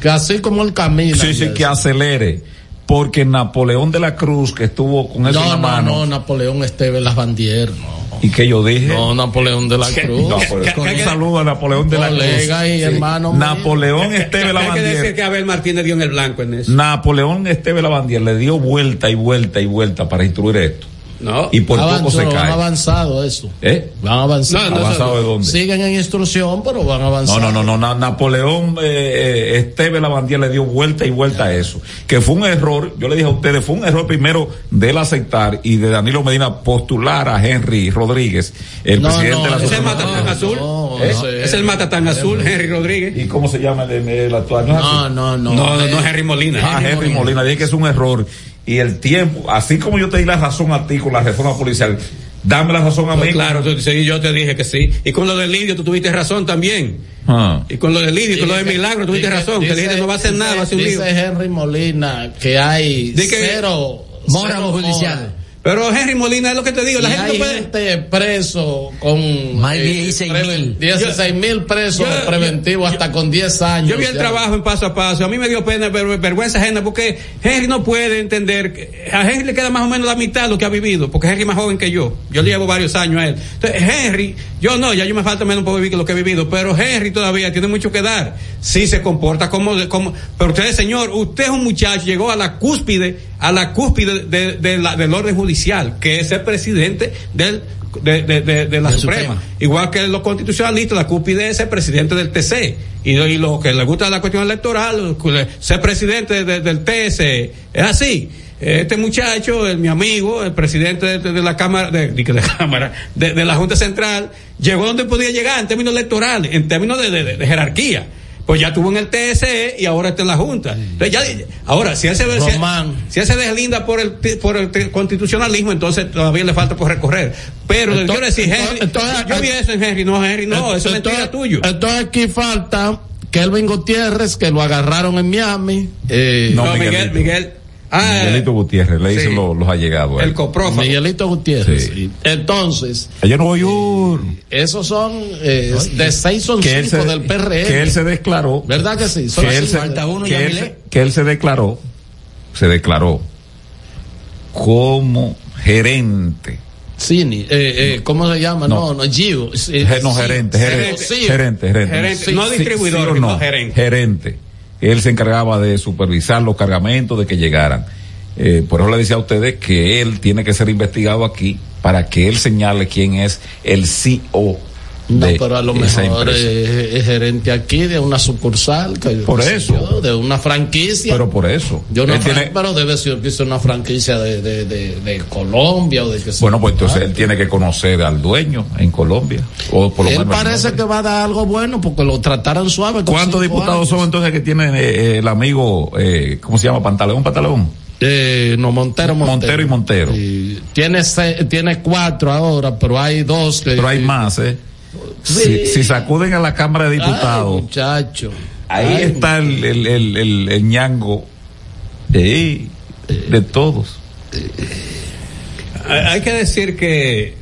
Que así como él camina.
Sí, sí,
y
que acelere. Porque Napoleón de la Cruz, que estuvo con eso en
No,
la
no,
mano,
no, Napoleón Esteves Lavandier, no.
y que yo dije.
No, Napoleón de la Cruz.
No, pues, un saludo a Napoleón de la Cruz.
Y hermano.
Napoleón Esteve
Hay que decir
Lavandier.
que Abel Martínez dio en el blanco en eso.
Napoleón Esteve Lavandier le dio vuelta y vuelta y vuelta para instruir esto.
No.
Y por
Avanzó,
poco se cae.
avanzado eso.
¿Eh?
Van avanzado.
No, no,
¿Avanzado de dónde?
Siguen en instrucción, pero van avanzando.
No, no, no, no, Na- Napoleón eh, eh, Esteve Lavandier le dio vuelta y vuelta a eso. Que fue un error, yo le dije a ustedes, fue un error primero de él aceptar y de Danilo Medina postular a Henry Rodríguez, el
No,
presidente
no,
de la
¿Es el
Asociación-
matatán azul?
no,
¿Eh?
no.
¿Es el matatán azul, Henry Rodríguez?
¿Y cómo se llama el, el actual? ¿No
No, no, no.
No, no, no es Henry Molina.
Ah, Henry Molina, dije que es un error. Y el tiempo, así como yo te di la razón a ti con la reforma policial, Dame la razón a
Pues
mí.
claro, tú- sí, yo te dije que sí. Y con lo del Lidio tú tuviste razón también.
Ah.
Y con lo del Lidio y con lo de Milagro tuviste
dice-
razón. que
dice-
el Lidio no va a hacer
dice-
nada, va a hacer un lío.
Dice Henry Molina que hay
que-
cero
Mora
cero
judicial.
mora.
Pero Henry Molina es lo que te digo, la gente
hay
no puede.
gente preso con
Más de
eh,
16
preven-
mil.
16 mil presos
Yo-
preventivos hasta con 10 años.
Yo vi el
ya.
trabajo en paso a paso. A mí me dio pena, ver- vergüenza ajena, porque Henry no puede entender. que- A Henry le queda más o menos la mitad de lo que ha vivido, porque Henry es más joven que yo. Yo le llevo varios años a él. Entonces, Henry, yo no, ya yo me falta menos por vivir que lo que he vivido, pero Henry todavía tiene mucho que dar. Sí se comporta como, como pero usted, señor, usted es un muchacho, llegó a la cúspide, a la cúspide de, de la- del orden judicial, que es el presidente del de, de, de, de la Suprema. Igual que los constitucionalistas, la cúspide es el presidente del TC. Y, y lo que le gusta la cuestión electoral, ser presidente de- del TC. Es así. Este muchacho, el, mi amigo, el presidente de, la Cámara, de, la Cámara, de, la Junta Central, llegó donde podía llegar en términos electorales, en términos de jerarquía. Pues ya estuvo en el TSE y ahora está en la Junta. Entonces ya, ahora, si él se, si,
Román.
si él se deslinda por el, por el constitucionalismo, entonces todavía le falta por recorrer. Pero yo
Entonces-
quiero decir, Henry,
entonces-
yo vi eso en Henry, no, Henry, no, eso es mentira
Entonces-
tuyo.
Entonces aquí falta Kelvin Gutiérrez, que lo agarraron en Miami. eh,
No,
No, Miguel. Miguel. Ah,
Miguelito Gutiérrez, le dicen
sí.
los, los allegados.
el coprófago.
Miguelito Gutiérrez.
Sí.
Entonces,
Yo no voy un...
esos son eh, de seis son
que
cinco
se,
del PRM.
que él se declaró
¿Verdad que sí? Son
que él, se,
uno,
que, él, se- que él se declaró se declaró como gerente
Cini, eh, eh, ¿cómo se llama? No, no, Gio.
no gerente gerente gerente gerente,
no distribuidor,
sí no,
gerente.
gerente él se encargaba de supervisar los cargamentos de que llegaran. Eh, por eso le decía a ustedes que él tiene que ser investigado aquí para que él señale quién es el CEO
No,
de
pero a lo mejor es, es gerente aquí de una sucursal. Que,
Por eso.
yo, de una franquicia.
pero por eso
Yo no
tiene-
pero debe ser que es una franquicia de, de, de, de Colombia o de que sea.
bueno pues entonces él tiene que conocer al dueño en Colombia o por lo
Él
menos
parece que va a dar algo bueno porque lo trataron suave.
¿Cuántos diputados
años.
son entonces que tiene eh, el amigo, eh, ¿cómo se llama? Pantaleón, Pantaleón.
Eh, no, Montero, Montero.
Montero y Montero.
Y tiene, tiene cuatro ahora, pero hay dos que.
Pero hay más, ¿eh? Si, si sacuden a la Cámara de
Ay,
Diputados,
muchacho.
ahí
Ay,
está el, el, el, el, el ñango eh, de todos.
Hay hay que decir que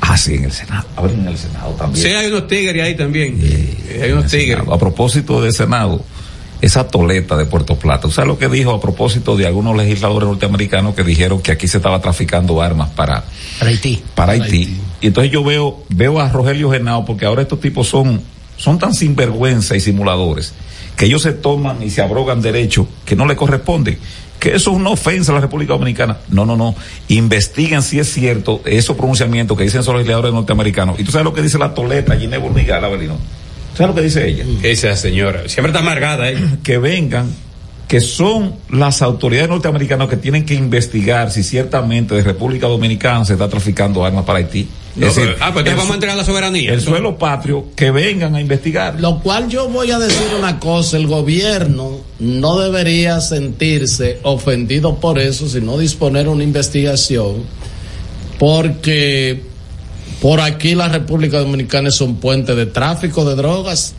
Ah, sí, en el Senado. A ver, en el Senado también.
sí hay unos tigres ahí también. hay unos tigres.
A propósito del Senado, esa toleta de Puerto Plata, ¿usted sabe lo que dijo a propósito de algunos legisladores norteamericanos que dijeron que aquí se estaba traficando armas para
Para Haití.
para Haití. Y entonces yo veo, veo a Rogelio Genao, porque ahora estos tipos son, son tan sinvergüenza y simuladores, que ellos se toman y se abrogan derechos que no le corresponden. Que eso es una ofensa a la República Dominicana. No, no, no. Investiguen si es cierto esos pronunciamientos que dicen esos legisladores norteamericanos. Y tú sabes lo que dice la toleta Ginebra Burnigal, Avelino. ¿Sabes lo que dice ella?
¿Qué dice la señora? Siempre está amargada ella.
que vengan, que son las autoridades norteamericanas que tienen que investigar si ciertamente de República Dominicana se está traficando armas para Haití.
No,
Es decir,
pero- ah, pues entonces vamos a entregar la soberanía.
El suelo patrio, que vengan a investigar.
Lo cual yo voy a decir una cosa, el gobierno no debería sentirse ofendido por eso, sino disponer una investigación, porque por aquí la República Dominicana es un puente de tráfico de drogas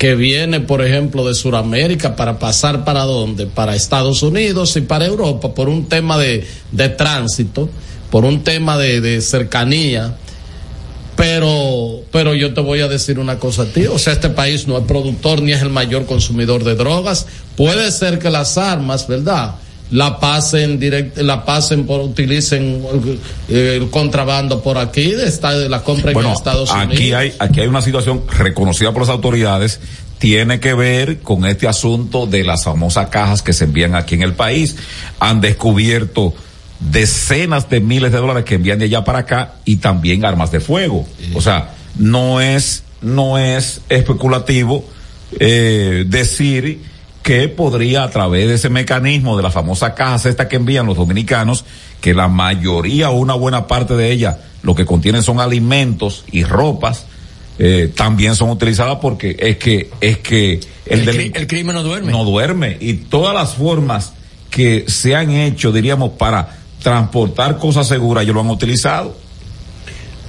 que viene, por ejemplo, de Sudamérica para pasar para dónde? Para Estados Unidos y para Europa por un tema de, de tránsito, por un tema de, de cercanía. Pero, pero yo te voy a decir una cosa a ti, o sea, este país no es productor ni es el mayor consumidor de drogas. Puede ser que las armas, ¿verdad? La pasen direct, la pasen por, utilicen eh, el contrabando por aquí, de esta- de la compra en Estados Unidos.
aquí hay, aquí hay una situación reconocida por las autoridades, tiene que ver con este asunto de las famosas cajas que se envían aquí en el país. Han descubierto decenas de miles de dólares que envían de allá para acá y también armas de fuego. O sea, no es, no es especulativo eh, decir que podría a través de ese mecanismo de la famosa caja esta que envían los dominicanos, que la mayoría o una buena parte de ella lo que contienen son alimentos y ropas, eh, también son utilizadas porque es que es que el,
El, el crimen no duerme.
no duerme y todas las formas que se han hecho diríamos para transportar cosas seguras, ellos lo han utilizado.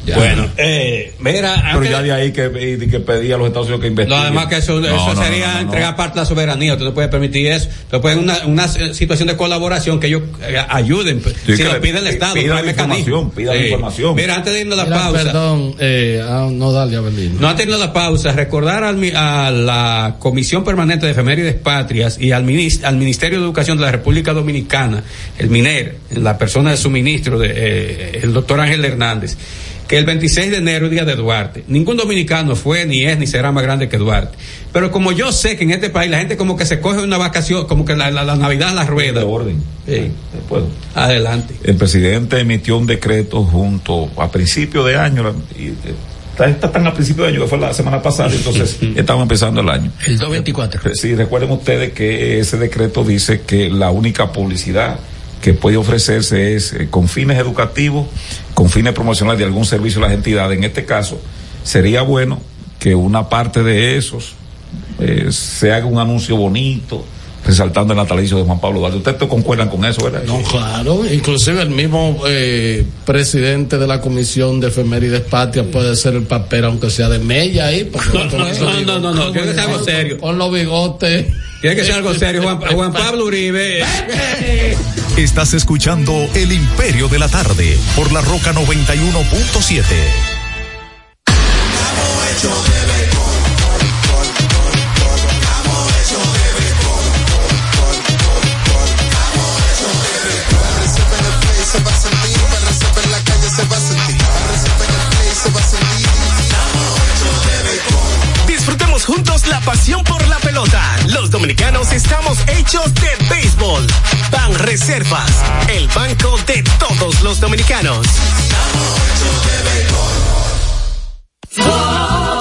Ya. Bueno, eh, mira,
pero ya de ahí que, que pedía a los Estados Unidos que investiguen.
No, además que eso, no, eso no, sería no, entregar parte de la soberanía. Usted no puede permitir eso. Puede una, una situación de colaboración que ellos eh, ayuden. Sí, si lo pide el Estado,
pida la información, pida sí. información.
Mira, antes de irnos a la
Mira,
pausa.
Perdón, eh, ah, no dale Abelino.
No, antes de irnos a la pausa, recordar al, a la Comisión Permanente de Efemérides Patrias y al, minist, al Ministerio de Educación de la República Dominicana, el MINER, en la persona de su ministro, de, eh, el doctor Ángel Hernández que el 26 de enero es día de Duarte. Ningún dominicano fue, ni es, ni será más grande que Duarte. Pero como yo sé que en este país la gente como que se coge una vacación, como que la, la, la Navidad la rueda.
De orden.
Sí. Después. Adelante.
El presidente emitió un decreto junto a principio de año, y, está, está tan a principio de año que fue la semana pasada, entonces estamos empezando el año.
El 224.
Sí, recuerden ustedes que ese decreto dice que la única publicidad que puede ofrecerse es eh, con fines educativos, con fines promocionales de algún servicio a las entidades. En este caso, sería bueno que una parte de esos eh, se haga un anuncio bonito, resaltando el natalicio de Juan Pablo Duarte. ¿Ustedes concuerdan con eso, verdad?
No, claro. Inclusive el mismo eh, presidente de la Comisión de Efemérides Patria puede ser el papel, aunque sea de Mella ahí.
No, no, no, no, no, que algo serio.
Con los bigotes.
Tiene que ser algo serio. Juan, Juan Pablo Uribe.
Estás escuchando El Imperio de la Tarde por la Roca 91.7.
Disfrutemos juntos la pasión por la Los dominicanos estamos hechos de béisbol. Ban Reservas, el banco de todos los dominicanos.
Señor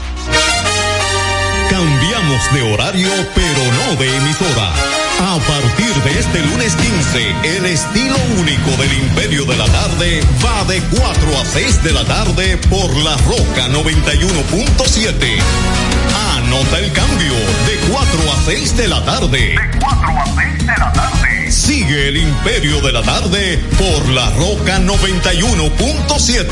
Cambiamos de horario, pero no de emisora. A partir de este lunes 15, el estilo único del Imperio de la Tarde va de 4 a 6 de la tarde por la Roca 91.7. Anota el cambio de 4 a 6 de la tarde.
De 4 a 6 de la tarde.
Sigue el Imperio de la Tarde por la Roca 91.7.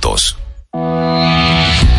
juntos.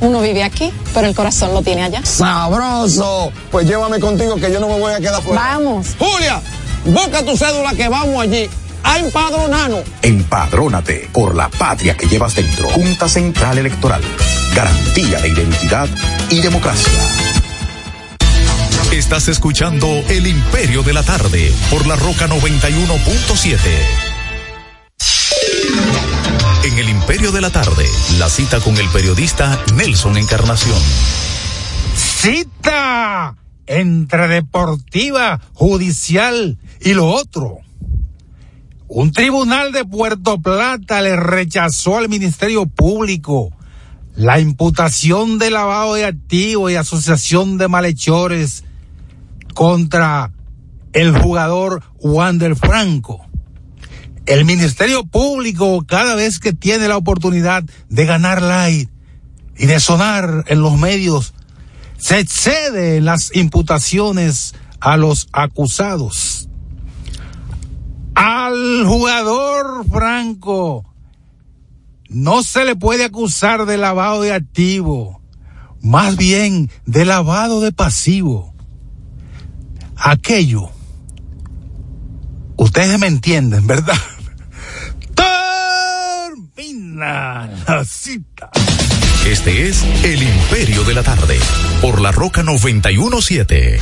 uno vive aquí, pero el corazón lo tiene allá.
¡Sabroso! Pues llévame contigo que yo no me voy a quedar fuera.
Vamos.
Julia, busca tu cédula que vamos allí. A empadronarnos.
Empadrónate por la patria que llevas dentro. Junta Central Electoral. Garantía de identidad y democracia.
Estás escuchando El Imperio de la Tarde por la Roca 91.7. En El Imperio de la Tarde, la cita con el periodista Nelson Encarnación.
Cita entre deportiva, judicial y lo otro. Un tribunal de Puerto Plata le rechazó al Ministerio Público la imputación de lavado de activos y asociación de malhechores contra el jugador Wander Franco. El Ministerio Público, cada vez que tiene la oportunidad de ganar light y de sonar en los medios, se excede las imputaciones a los acusados. Al jugador Franco no se le puede acusar de lavado de activo, más bien de lavado de pasivo. Aquello, ustedes me entienden, ¿verdad? Termina la cita.
Este es El Imperio de la Tarde por la Roca 917.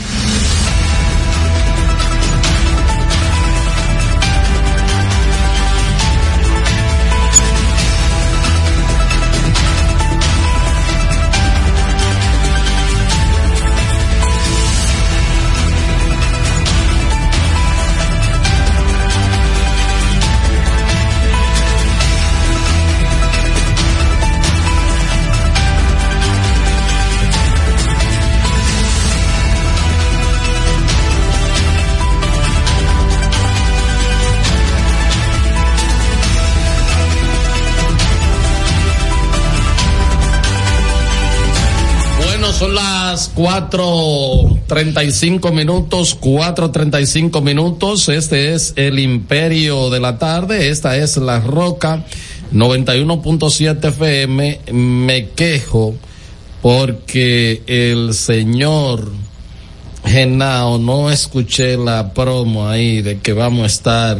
Son las 4.35 minutos, 4.35 minutos. Este es el imperio de la tarde. Esta es la roca 91.7 FM. Me quejo porque el señor Genao no escuché la promo ahí de que vamos a estar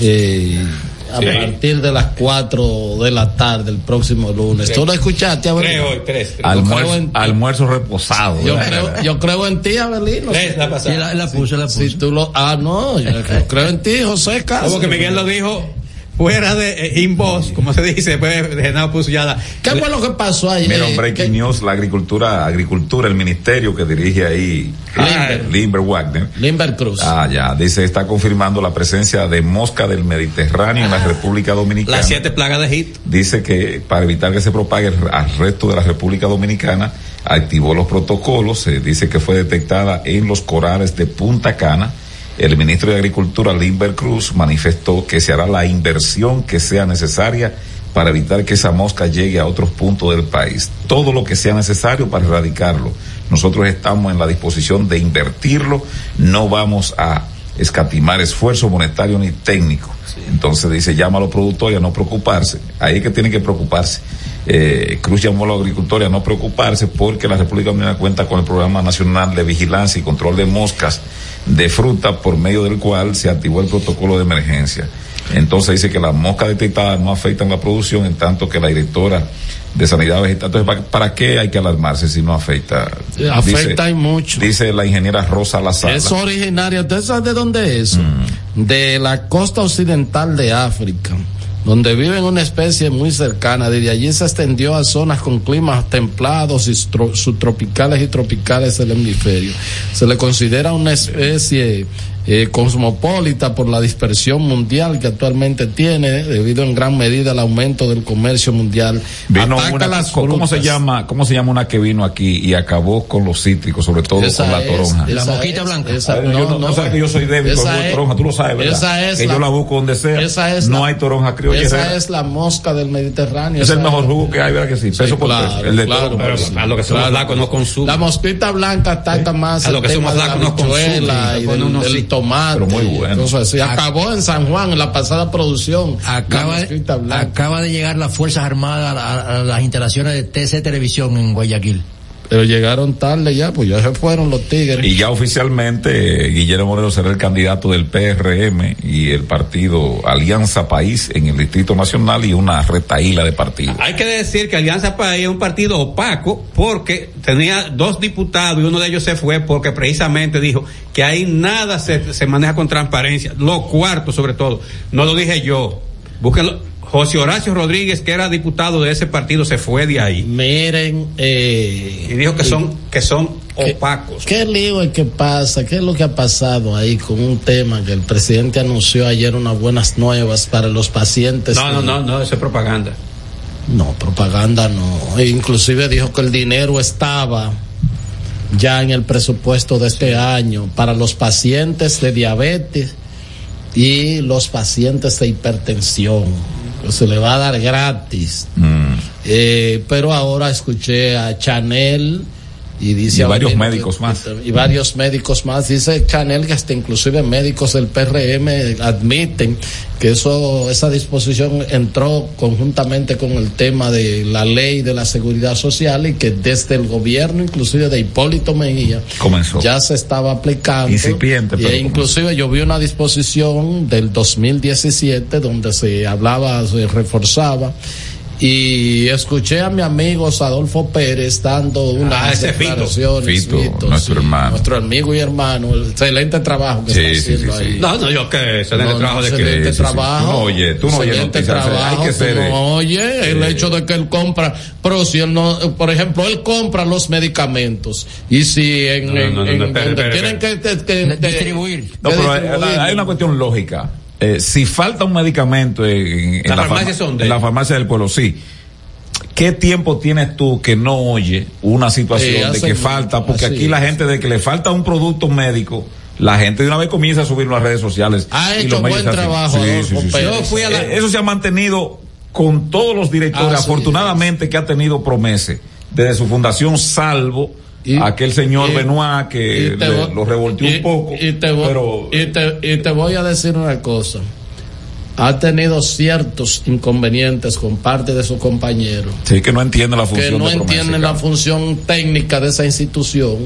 eh, a
Sí.
partir de las 4 de la tarde el próximo lunes. ¿Tú lo escuchaste, Abelino?
Tres hoy, tres.
Almuerzo, almuerzo reposado.
Yo creo, yo creo en ti, Abelino.
Tres la pasada.
Sí, la, la puso, la puso.
Si tú lo, ah, no, yo yo creo en ti, José Castro.
Como que Miguel lo dijo fuera de eh, in voz, como se dice, pues Genao puso ya la.
¿Qué fue lo que pasó ayer?
Mira, un breaking news, la agricultura, agricultura, el ministerio que dirige ahí,
Limber.
Limber Wagner.
Limber Cruz.
Ah, ya, dice, está confirmando la presencia de mosca del Mediterráneo en la República Dominicana.
Las siete plagas de Egipto.
Dice que para evitar que se propague al- al resto de la República Dominicana, activó los protocolos, se dice que fue detectada en los corales de Punta Cana. El ministro de Agricultura, Limber Cruz, manifestó que se hará la inversión que sea necesaria para evitar que esa mosca llegue a otros puntos del país. Todo lo que sea necesario para erradicarlo. Nosotros estamos en la disposición de invertirlo, no vamos a escatimar esfuerzo monetario ni técnico. Entonces dice, llama a los productores a no preocuparse. Ahí es que tienen que preocuparse. Eh, Cruz llamó a los agricultores a no preocuparse porque la República Dominicana cuenta con el Programa Nacional de Vigilancia y Control de Moscas de Fruta por medio del cual se activó el protocolo de emergencia. Entonces dice que las moscas detectadas no afectan la producción, en tanto que la directora de Sanidad Vegetal. Entonces, ¿para, qué hay que alarmarse si no afecta?
Eh, afecta y mucho.
Dice la ingeniera Rosa Lazar.
Es originaria, ¿usted sabe de dónde es?
Mm.
De la costa occidental de África, donde viven una especie muy cercana. Desde allí se extendió a zonas con climas templados y subtropicales y tropicales del hemisferio. Se le considera una especie eh, cosmopolita por la dispersión mundial que actualmente tiene debido en gran medida al aumento del comercio mundial.
Vino
Ataca
una-
las
¿cómo se llama? ¿Cómo se llama una que vino aquí y acabó con los cítricos, sobre todo
Esa
con la
es,
toronja?
La moquita es, blanca. esa-
ver, yo
no,
no,
no,
no sabes que yo soy débil con la
es-
toronja, tú lo sabes, ¿verdad?
esa es
que
la-
yo la busco donde sea.
esa es
no
la-
hay toronja criolla.
Esa
Herrera.
es la mosca del Mediterráneo.
Es el mejor jugo que hay, ¿verdad que sí? Peso por
claro,
peso. El de
claro,
toronja.
pero
a lo que somos flacos no consume.
La mosquita blanca ataca más
A lo que somos flacos no consume,
tomate.
Pero muy bueno.
Entonces, acabó en San Juan, en la pasada producción.
Acaba, de llegar las Fuerzas Armadas a, a- a las instalaciones de TC Televisión en Guayaquil.
Pero llegaron tarde ya, pues ya se fueron los tigres.
Y ya oficialmente eh, Guillermo Moreno será el candidato del PRM y el partido Alianza País en el Distrito Nacional y una retaíla de partidos.
Hay que decir que Alianza País es un partido opaco porque tenía dos diputados y uno de ellos se fue porque precisamente dijo que ahí nada se, se maneja con transparencia. Lo cuarto, sobre todo, no lo dije yo. Búsquenlo. José Horacio Rodríguez, que era diputado de ese partido, se fue de ahí.
Miren, eh,
y dijo que son, que son opacos.
¿Qué lío es que pasa? ¿Qué es lo que ha pasado ahí con un tema que el presidente anunció ayer unas buenas nuevas para los pacientes?
No, no, no, no, eso es propaganda.
No, propaganda no. E inclusive dijo que el dinero estaba ya en el presupuesto de este año para los pacientes de diabetes y los pacientes de hipertensión. Se le va a dar gratis.
Mm.
Eh, pero ahora escuché a Chanel y dice
Y varios médicos más.
y varios médicos más dice Chanel que hasta inclusive médicos del PRM admiten que eso esa disposición entró conjuntamente con el tema de la ley de la seguridad social y que desde el gobierno inclusive de Hipólito Mejía
Comenzó.
ya se estaba aplicando
Incipiente, pero
y inclusive yo vi una disposición del 2017 donde se hablaba se reforzaba y escuché a mi amigo Adolfo Pérez dando unas
Ah, ese Fito.
declaraciones
Fito, nuestro hermano.
nuestro amigo y hermano el excelente trabajo que
Sí,
está
sí,
haciendo
sí, sí.
ahí
No, no, yo que se den
No,
trabajo
no,
de que.
excelente
Sí, sí, sí.
trabajo.
Tú no oyes, tú no oyes
Excelente
noticias,
trabajo,
hay que
tú
ser, eh,
no oyes el hecho de que él compra, pero si él no, por ejemplo, él compra los medicamentos y si en,
espere,
donde
espere,
tienen que, que- que- que-
Distribuir.
No,
que
pero hay,
distribuir.
hay una cuestión lógica. Eh, si falta un medicamento en, en la,
farmacias
farma-
son de-
en la farmacia del pueblo, sí. ¿Qué tiempo tienes tú que no oye una situación
Sí,
de que falta? Porque
así
aquí la gente de que le falta un producto médico, la gente de una vez comienza a subir en las redes sociales.
Ha
y
hecho
los
buen trabajo, Adolfo Pérez.
Yo fui a la- Eh, eso se ha mantenido con todos los directores, afortunadamente que ha tenido promesa desde su fundación, salvo aquel señor
y-
Benoit que le-
voy-
lo revolteó
y-
un poco.
y te voy-
pero
y te, y te voy a decir una cosa. Ha tenido ciertos inconvenientes con parte de sus compañeros
Sí, que no entiende la
que
función
no
promesa,
entienden la función técnica de esa institución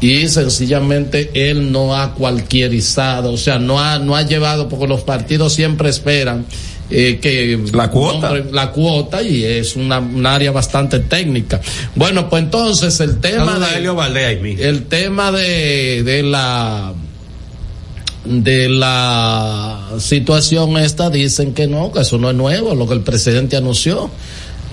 y sencillamente él no ha cualquierizado, o sea, no ha, no ha llevado, porque los partidos siempre esperan eh, que
La cuota.
nombre- la cuota y es una, un área bastante técnica. Bueno, pues entonces el tema de,
Helio
el tema de, de la de la situación esta dicen que no, que eso no es nuevo, lo que el presidente anunció.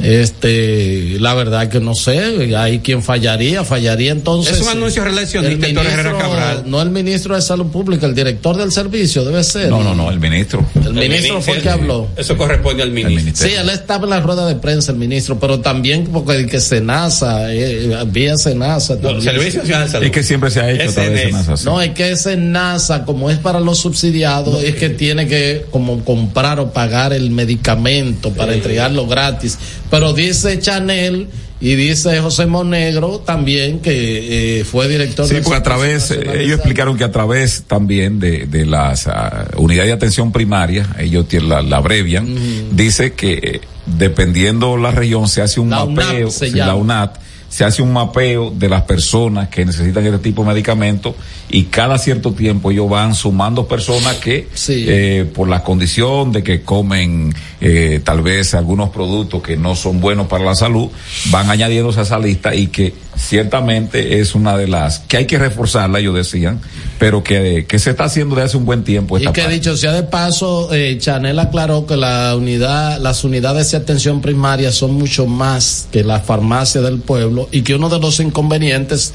Este, la verdad que no sé, hay quien fallaría, fallaría entonces.
Es un anuncio relacionista,
el ministro-
Cabral.
No el ministro de Salud Pública, el director del servicio debe ser.
No, no, no, el ministro.
El ministro fue el que habló.
Eso corresponde al ministro.
Sí, él estaba en la rueda de prensa, el ministro, pero también porque el que Senasa, eh, vía Senasa.
No. Servicio de Salud.
Es que siempre se ha hecho a través de
SNS.
NASA, sí.
No, es que ese NASA, como es para los subsidiados, es que tiene que como comprar o pagar el medicamento para entregarlo gratis. Pero dice Chanel y dice José Monegro también que eh, fue director
Sí, porque a través, eh, ellos explicaron que a través también de, de las ah, unidades de atención primaria, ellos tienen la, la abrevian, dice que eh, dependiendo la región se hace un
La UNAP
mapeo,
se llama.
la UNAT, se hace un mapeo de las personas que necesitan este tipo de medicamentos y cada cierto tiempo ellos van sumando personas que
Sí.
eh, por la condición de que comen eh, tal vez algunos productos que no son buenos para la salud, van añadiéndose a esa lista y que ciertamente es una de las que hay que reforzarla, ellos decían, pero que, que se está haciendo desde hace un buen tiempo.
Y que
parte.
dicho sea de paso, eh, Chanel aclaró que la unidad, las unidades de atención primaria son mucho más que la farmacia del pueblo y que uno de los inconvenientes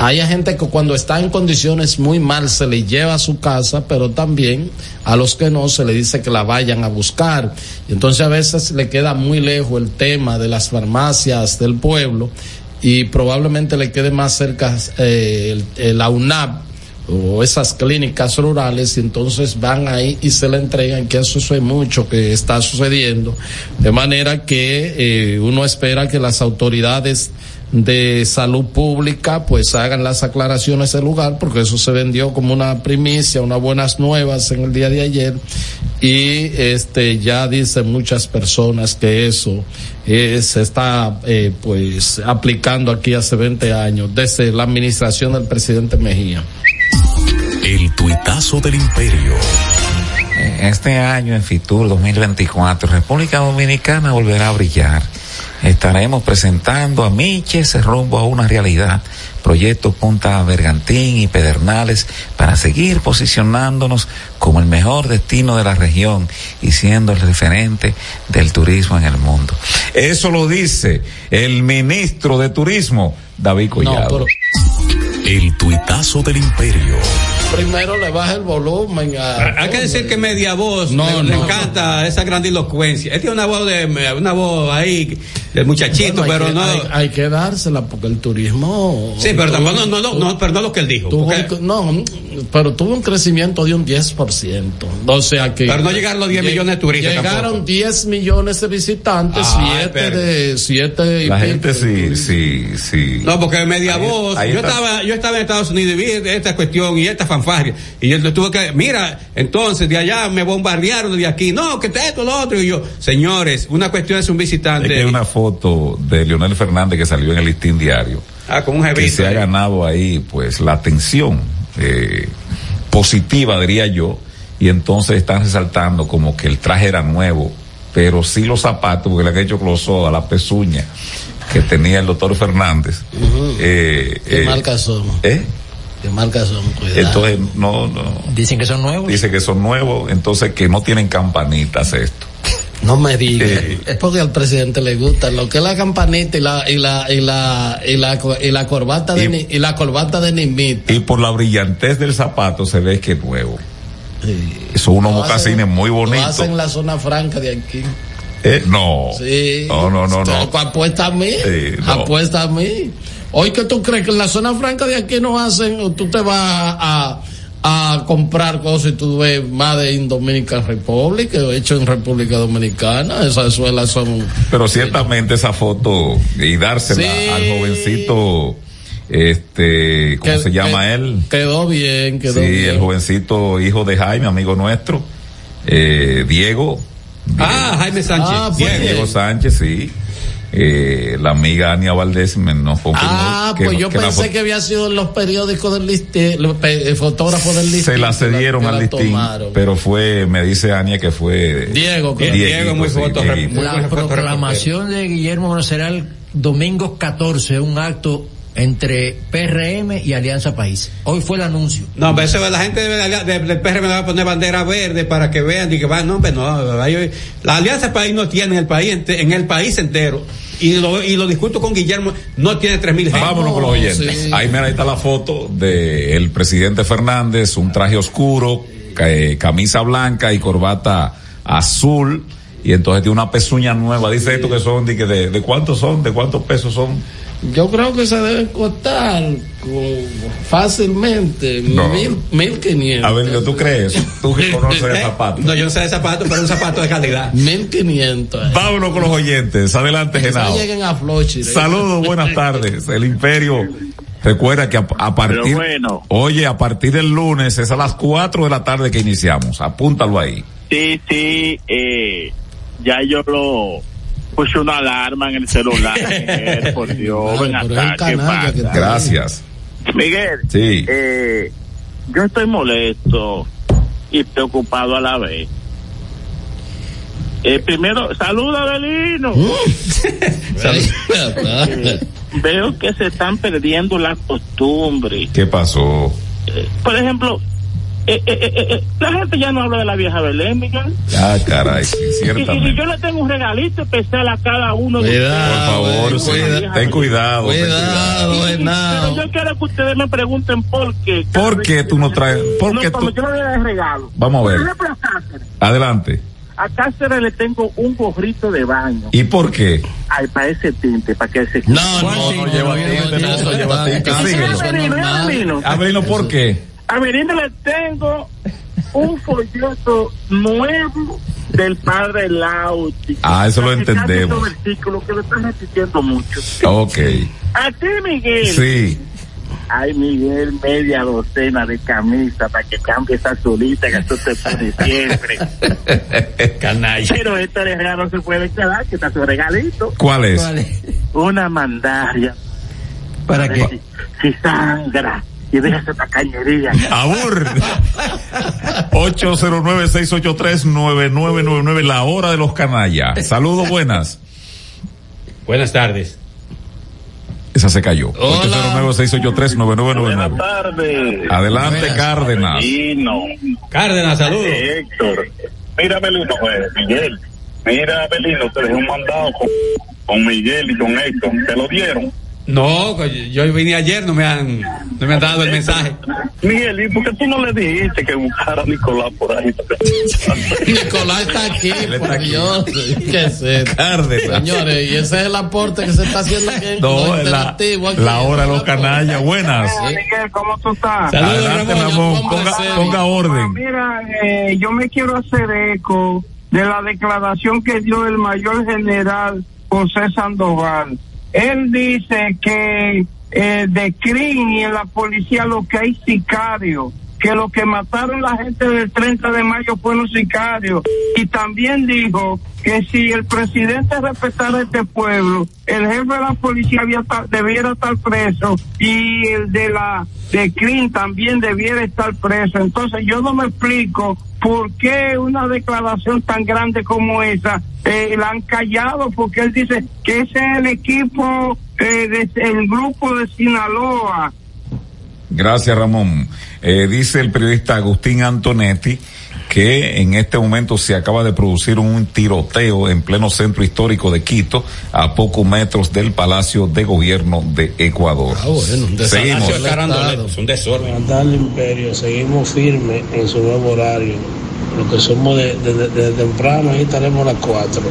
Hay gente que cuando está en condiciones muy mal se le lleva a su casa, pero también a los que no se le dice que la vayan a buscar. Entonces a veces le queda muy lejos el tema de las farmacias del pueblo y probablemente le quede más cerca eh, la UNAP o esas clínicas rurales y entonces van ahí y se le entregan, que eso es mucho que está sucediendo. De manera que eh, uno espera que las autoridades de salud pública pues hagan las aclaraciones del lugar porque eso se vendió como una primicia, unas buenas nuevas en el día de ayer y este ya dicen muchas personas que eso eh, se está eh, pues aplicando aquí hace 20 años desde la administración del presidente Mejía.
El tuitazo del imperio.
Este año en Fitur 2024, República Dominicana volverá a brillar. Estaremos presentando a Miches rumbo a una realidad. Proyectos Punta Bergantín y Pedernales para seguir posicionándonos como el mejor destino de la región y siendo el referente del turismo en el mundo. Eso lo dice el ministro de Turismo, David Collado.
No, pero... El tuitazo del imperio
primero le baja el volumen. A,
Hay que decir que media voz no, le, no, le encanta no. esa grandilocuencia. Él tiene una voz de una voz ahí del muchachito,
bueno,
pero
que,
no.
Hay, hay, que dársela porque el turismo.
Sí, pero tampoco no, no, no, no, pero no lo que él dijo.
Tuvo, porque... No, pero tuvo un crecimiento de un 10%. O sea que.
Pero no llegaron los 10 millones de turistas.
Llegaron
tampoco.
10 millones de visitantes, 7 ah, de 7
La gente sí, sí, sí.
No, porque media ahí, voz. Ahí yo estaba, yo estaba en Estados Unidos y vi esta cuestión y esta fanfarria. Y yo tuve que, mira, entonces de allá me bombardearon de aquí. No, que esto, lo otro. Y yo, señores, una cuestión es un visitante.
Es que hay una foto de Leonel Fernández que salió en el listín diario.
Ah, con un jevito,
Que se ha ganado ahí, pues, la atención eh, positiva, diría yo. Y entonces están resaltando como que el traje era nuevo, pero sí los zapatos, porque le han hecho closoda, la pezuña que tenía el doctor Fernández.
Uh -huh.
eh,
¿Qué marcas son?
¿Eh?
¿Qué marcas son? Cuidado.
Entonces, no, no.
Dicen que son nuevos.
Dicen que son nuevos, entonces que no tienen campanitas esto.
No me digas. Eh, es porque al presidente le gusta lo que es la campanita y la y la y la y la, y la corbata de y, y la corbata de Nimita.
Y por la brillantez del zapato se ve que es nuevo. Sí. Son unos mocasines muy bonitos.
Lo hacen en la zona franca de aquí.
Eh, no.
Sí.
No, no, no, no.
Apuesta a mí.
Sí, no.
Apuesta a mí. Hoy que tú crees que en la zona franca de aquí no hacen, tú te vas a, a comprar cosas y tú ves más de en Dominican Republic, hecho en República Dominicana, esas suelas son...
Pero ciertamente esa foto y dársela sí. al jovencito, este, ¿cómo
que,
se llama
que,
él?
Quedó bien, quedó
sí,
bien.
el jovencito hijo de Jaime, amigo nuestro, eh, Diego.
Diego. Ah, Jaime Sánchez.
Ah, Diego, Diego Sánchez, sí eh, la amiga Ania Valdés me nos confirmó
ah,
que,
pues yo
que
pensé que había sido en los periódicos del listín, los fotógrafos del listín.
Se la cedieron la, al listín, pero fue, me dice Ania que fue
Diego,
que Diego, muy foto,
La proclamación de Guillermo será el domingo 14, un acto entre PRM y Alianza País. Hoy fue el anuncio.
No, pero eso la gente del de, de, PRM va a poner bandera verde para que vean y que van, no, pero no, la Alianza País no tiene en el país, en el país entero. Y lo, y lo discuto con Guillermo, no tiene tres mil
Vámonos con los oyentes. Sí. Ahí mira, ahí está la foto del el presidente Fernández, un traje oscuro, eh, camisa blanca y corbata azul. Y entonces tiene una pezuña nueva. Dice esto que son, de, de, de cuántos son, de cuántos pesos son.
Yo creo que se deben costar fácilmente no. mil, mil quinientos.
A ver, ¿tú crees? ¿Tú que conoces de zapatos?
No, yo no sé de zapatos, pero un zapato de calidad.
Mil quinientos.
Vámonos con los oyentes. Adelante, Genao.
lleguen a Flochi.
Saludos, buenas tardes. El Imperio. Recuerda que a, a partir,
bueno.
oye, a partir del lunes es a las 4 de la tarde que iniciamos. Apúntalo ahí.
Sí, sí, eh, ya yo lo, puse una alarma en el celular. Miguel, por Dios, ven acá, ¿qué pasa?
Gracias.
Miguel,
sí.
eh, yo estoy molesto y preocupado a la vez. Eh, primero, saluda Belino. eh, veo que se están perdiendo las costumbres.
¿Qué pasó?
Eh, por ejemplo, eh, eh, eh, eh, la gente ya no habla de la vieja Belén, Miguel.
Ah, caray, sí,
Y, y
ciertamente.
yo le tengo un regalito especial a cada uno de
Por favor, ten cuidado.
Cuidado, Henao.
Pero yo quiero que ustedes me pregunten por qué.
¿Por qué tú no traes? ¿Por
no,
qué
cuando
tú?
yo no le doy regalo.
Vamos a ver. Adelante.
A Cáceres le tengo un gorrito de baño.
¿Y por qué?
Ay, para ese tinte, para que se...
No, no, no lleva tinte, no, lleva tinte.
Abelino, ¿por qué?
A Merino le tengo un folleto nuevo del padre Lauti.
Ah, eso lo entendemos.
estos versículos que lo están repitiendo mucho.
Ok.
A ti, Miguel.
Sí.
Ay, Miguel, media docena de camisa para que cambie esa solita que tú te pones siempre.
Canalla.
Pero este regalo se puede quedar, que está su regalito.
¿Cuál es?
Una mandaria.
¿Para
qué? Si, si sangra y deja esa tacañería.
Abur. 809-683-9999, la hora de los canallas. Saludos, buenas.
Buenas tardes.
Esa se cayó. 809-683-9999.
tardes.
Adelante, Cárdenas.
no.
Cárdenas, saludos.
Héctor. Mira, Belino, eh, Miguel. Mira, Belino, te dejé un mandado con, con Miguel y con Héctor. ¿Te lo dieron?
No, pues, yo vine ayer, no me han, no me han dado el mensaje.
Miguel, ¿y por qué tú no le dijiste que buscara a Nicolás por ahí?
Nicolás está aquí, por Dios. ¿Qué?
Cárdenas.
Señores, y ese es el aporte que se está haciendo aquí en
No,
lo
la,
aquí.
la hora de los canallas. Buenas.
Miguel, ¿cómo tú estás?
Adelante, Ramón. Ponga, ponga orden.
Mira, eh, yo me quiero hacer eco de la declaración que dio el mayor general José Sandoval. Él dice que eh, de CRIM y en la policía lo que hay sicarios, que lo que mataron la gente del 30 de mayo fueron sicarios. Y también dijo que si el presidente respetara este pueblo, el jefe de la policía debiera estar preso y el de la de CRIM también debiera estar preso. Entonces yo no me explico por qué una declaración tan grande como esa eh, la han callado, porque él dice que ese es el equipo, eh, de- el grupo de Sinaloa.
Gracias, Ramón. Eh, dice el periodista Agustín Antonetti que en este momento se acaba de producir un tiroteo en pleno centro histórico de Quito, a pocos metros del Palacio de Gobierno de Ecuador.
Ah, bueno, un
Seguimos.
Es un desorden.
Imperio, seguimos firmes en su nuevo horario. Lo que somos de, de- de- de temprano, ahí estaremos a las 4.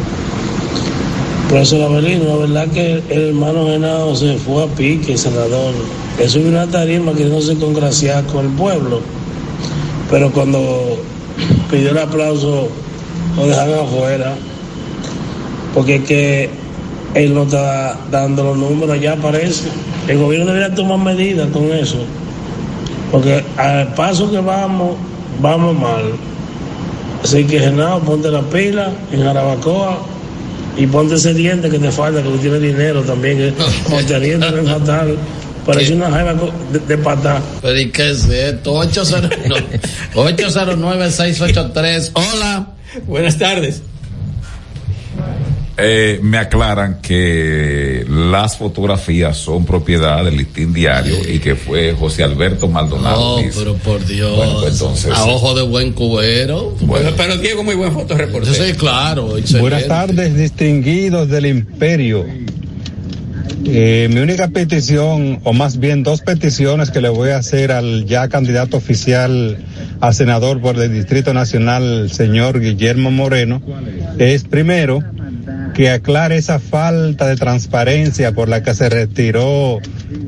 Profesor Avelino, la verdad que el hermano Genao se fue a pique, senador. Él subió una tarima que no se congraciar con el pueblo. Pero cuando pidió el aplauso, lo dejaron afuera. Porque es que él no está dando los números, ya parece. El gobierno debería tomar medidas con eso. Porque al paso que vamos, vamos mal. Así que Genao, ponte la pila en Jarabacoa y ponte ese diente que te falta, que tú tienes dinero también. Que te diente no es fatal. Parece una jaiba co- de, de patá.
Pero ¿y qué es esto? 809 809-683. Hola.
Buenas tardes.
Eh, me aclaran que las fotografías son propiedad del listín diario y que fue José Alberto Maldonado.
No,
dice.
pero por Dios.
Bueno, pues entonces.
a ojo de buen cubero.
Bueno.
Pero Diego, muy buen fotoreportero.
Sí, claro. excelente.
Buenas tardes, distinguidos del imperio. Eh, mi única petición, o más bien dos peticiones que le voy a hacer al ya candidato oficial a senador por el Distrito Nacional, señor Guillermo Moreno, es primero que aclare esa falta de transparencia por la que se retiró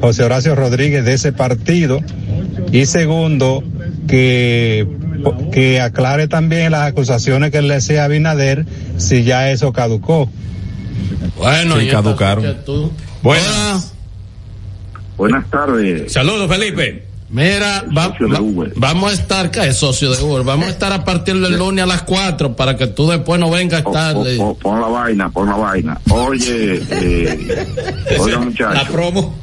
José Horacio Rodríguez de ese partido y segundo que que aclare también las acusaciones que le hacía a Abinader si ya eso caducó.
Bueno,
Sí, caducaron.
tú-
Buenas.
Buenas tardes.
Saludos, Felipe.
Mira, va- vamos a estar, ¿qué es socio de Uber? Vamos a estar a partir del lunes a las 4 para que tú después no vengas
Pon,
tarde.
pon- pon la vaina, pon la vaina. Oye, eh, oiga muchachos.
La promo.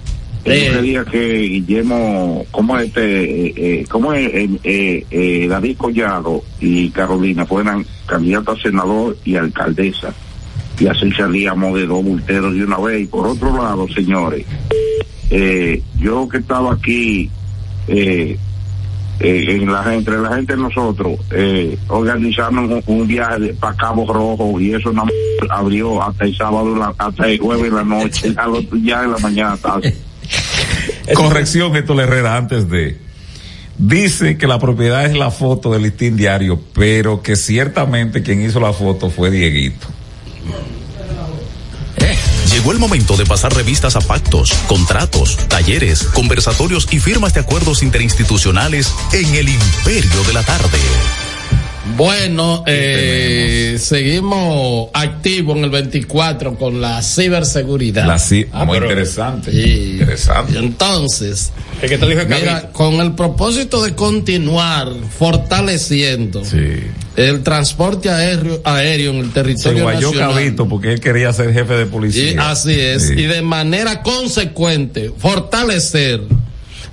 Yo quería que Guillermo, como este, eh, eh, como eh, eh, eh, eh, David Collado y Carolina fueran candidatos a senador y alcaldesa y así salíamos de dos bulteros de una vez. Y por otro lado, señores, eh, yo que estaba aquí eh,
eh, en la, entre la gente de nosotros, eh, organizamos un, un viaje para Cabo Rojo y eso nada más abrió hasta el sábado, la- hasta el jueves en la noche, al otro- ya en la mañana tarde.
Corrección, Héctor Herrera, antes de. Dice que la propiedad es la foto del listín diario, pero que ciertamente quien hizo la foto fue Dieguito.
Llegó el momento de pasar revistas a pactos, contratos, talleres, conversatorios y firmas de acuerdos interinstitucionales en el imperio de la tarde.
Bueno, eh, seguimos activos en el 24 con la ciberseguridad.
La ci-
Ah,
muy
pero-
interesante.
Sí.
Interesante.
Y entonces,
Es que te dijo
mira, con el propósito de continuar fortaleciendo el transporte aéreo, aéreo en el
Se
territorio
guayó
nacional.
Cabito porque él quería ser jefe de policía.
Y así es.
Sí.
Y de manera consecuente, fortalecer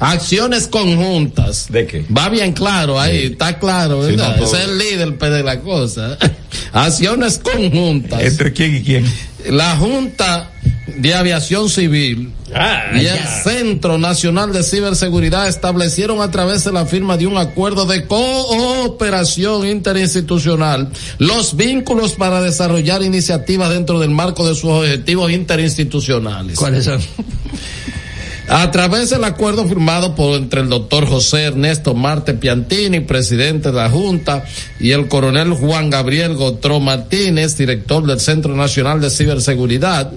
acciones conjuntas.
¿De qué?
Va bien claro ahí, está claro,
Sí,
¿verdad?
no, todo.
Ese es el líder pues, de la cosa. acciones conjuntas.
¿Entre quién y quién?
La Junta de Aviación Civil
Ah,
y el Centro Nacional de Ciberseguridad establecieron a través de la firma de un acuerdo de cooperación interinstitucional los vínculos para desarrollar iniciativas dentro del marco de sus objetivos interinstitucionales.
¿Cuáles son?
A través del acuerdo firmado por entre el doctor José Ernesto Marte Piantini, presidente de la Junta, y el coronel Juan Gabriel Gotró Martínez, director del Centro Nacional de Ciberseguridad,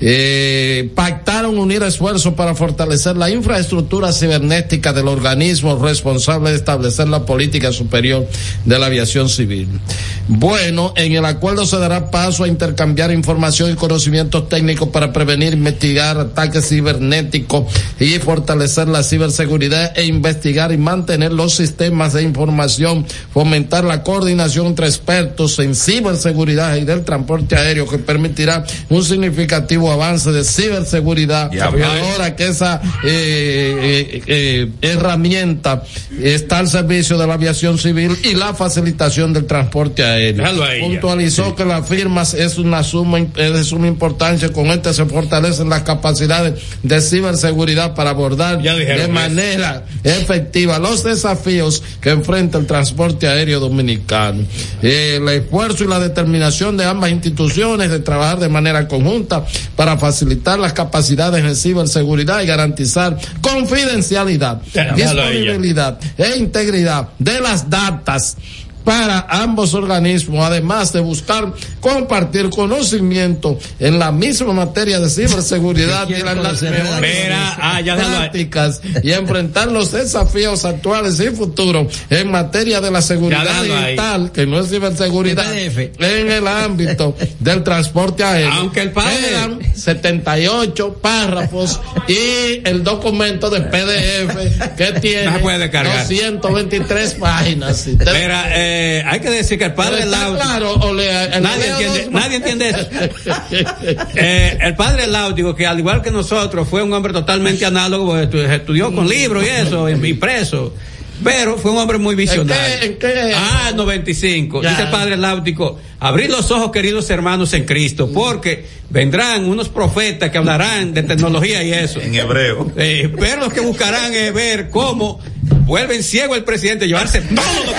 eh, pactaron unir esfuerzos para fortalecer la infraestructura cibernética del organismo responsable de establecer la política superior de la aviación civil. Bueno, en el acuerdo se dará paso a intercambiar información y conocimientos técnicos para prevenir, investigar ataques cibernéticos y fortalecer la ciberseguridad e investigar y mantener los sistemas de información, fomentar la coordinación entre expertos en ciberseguridad y del transporte aéreo que permitirá un significativo avance de ciberseguridad. Ahora que esa eh, eh, eh, herramienta está al servicio de la aviación civil y la facilitación del transporte aéreo. Puntualizó que las firmas es una suma es de suma importancia. Con este se fortalecen las capacidades de ciberseguridad para abordar de
eso.
manera efectiva los desafíos que enfrenta el transporte aéreo dominicano. Eh, el esfuerzo y la determinación de ambas instituciones de trabajar de manera conjunta para facilitar las capacidades en ciberseguridad y garantizar confidencialidad, disponibilidad e integridad de las datas para ambos organismos, además de buscar compartir conocimiento en la misma materia de ciberseguridad y las mejores
ah,
prácticas y enfrentar los desafíos actuales y futuros en materia de la seguridad
ahí.
digital, que no es ciberseguridad, en el ámbito del transporte aéreo.
Aunque el padre-
Quedan 78 párrafos y el documento de PDF que tiene
No se puede descargar.
223 páginas.
Mira, eh, hay que decir que el padre Lauti-
claro, o le- le
nadie entiende, nadie entiende eso. Eh, el padre Láutico, que al igual que nosotros, fue un hombre totalmente análogo, estudió con libros y eso, impreso. Pero fue un hombre muy visionario.
¿En qué- en qué?
Ah, el 95.
Ya.
Dice el padre Láutico, abrir los ojos, queridos hermanos en Cristo, porque vendrán unos profetas que hablarán de tecnología y eso.
En hebreo.
Eh, pero los que buscarán es ver cómo vuelven ciego el presidente, llevarse todo lo que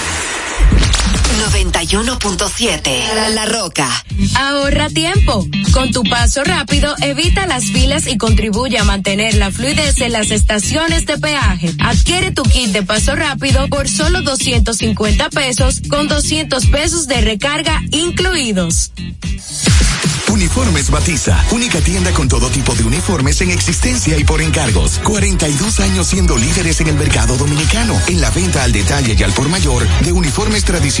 91.7 La, La Roca. Ahorra tiempo. Con tu paso rápido, evita las filas y contribuye a mantener la fluidez en las estaciones de peaje. Adquiere tu kit de paso rápido por solo 250 pesos con 200 pesos de recarga incluidos.
Uniformes Batiza, única tienda con todo tipo de uniformes en existencia y por encargos. 42 años siendo líderes en el mercado dominicano, en la venta al detalle y al por mayor de uniformes tradicionales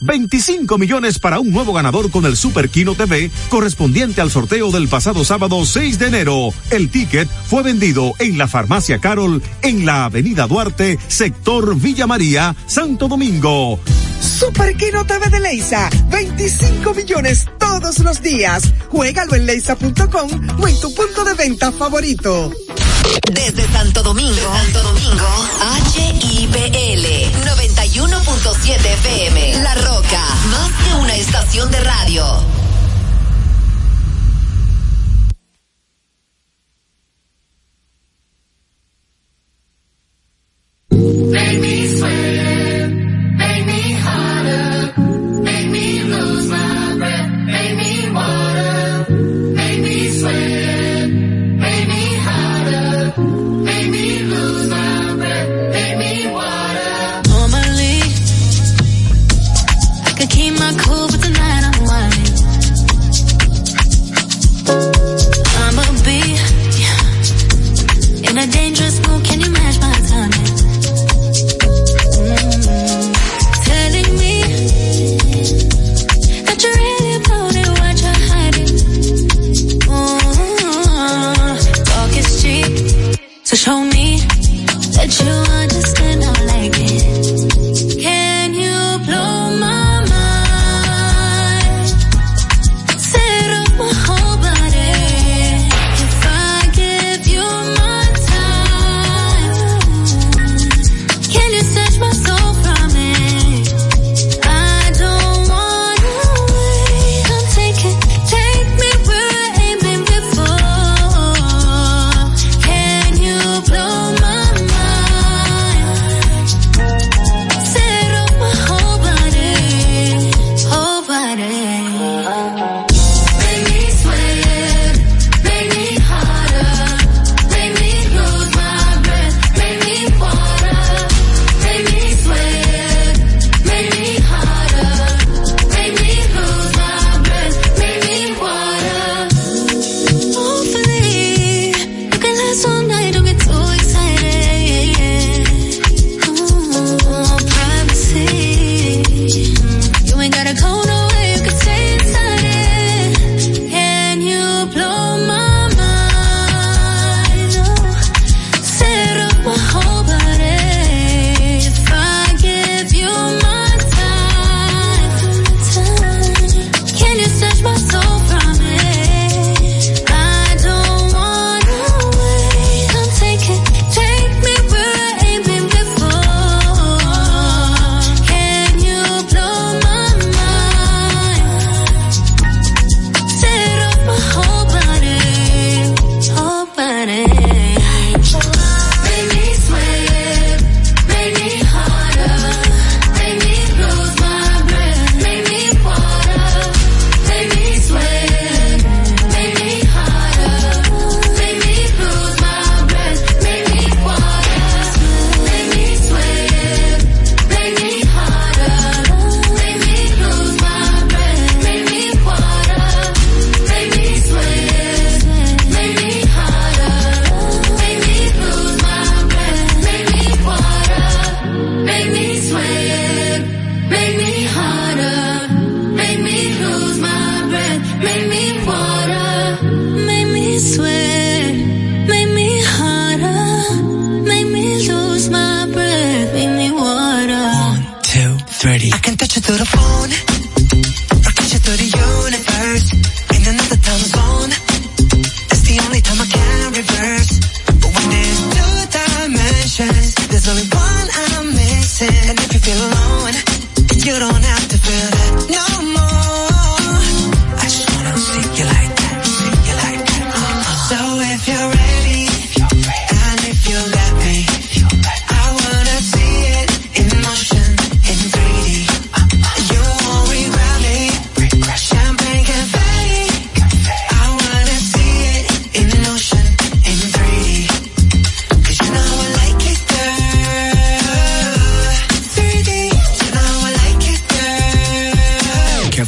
25 millones para un nuevo ganador con el Super Kino TV correspondiente al sorteo del pasado sábado 6 de enero. El ticket fue vendido en la farmacia Carol en la avenida Duarte, sector Villa María, Santo Domingo.
Super Quinota de Leisa, 25 millones todos los días. Juégalo en leisa.com o en tu punto de venta favorito.
Desde Santo Domingo, Santo Domingo, HIPL 91.7 FM, La Roca, más que una estación de radio.
Make me.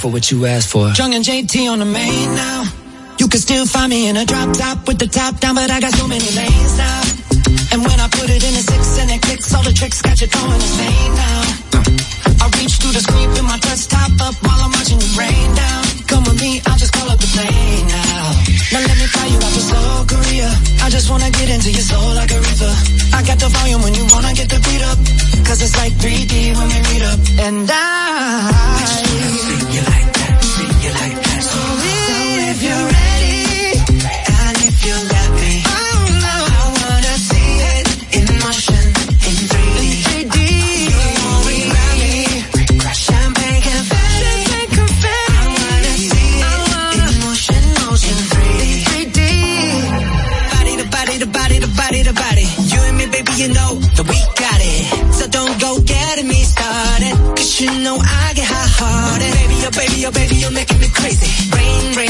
for what you
asked for.
Jung and JT on the main now. You can still find me in a drop top with the top down, but I got so many lanes now. And when I put it in a six and it clicks, all the tricks got you going insane now. I reach through the screen, put my touch top up while I'm watching the rain down. Come with me, I'll just call up the plane now. Now let me fly you out to Seoul, Korea. I just wanna get into your soul like a river. I got the volume when you wanna get the beat up. Cause it's like 3D when we meet up. And I. See you like that, see you like that. So if you're ready, body to body. You and me, baby, you know that we got it. So don't go getting me started. Cause you know I get hot hearted. Baby, oh baby, oh baby, you're making me crazy. Rain, rain,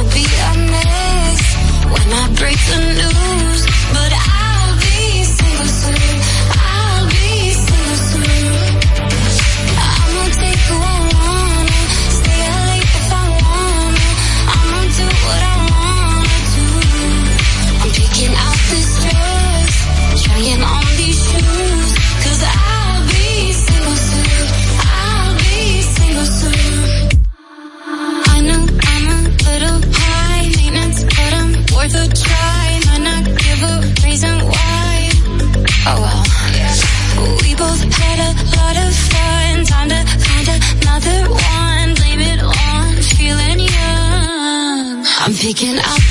mess when I break the news, picking up.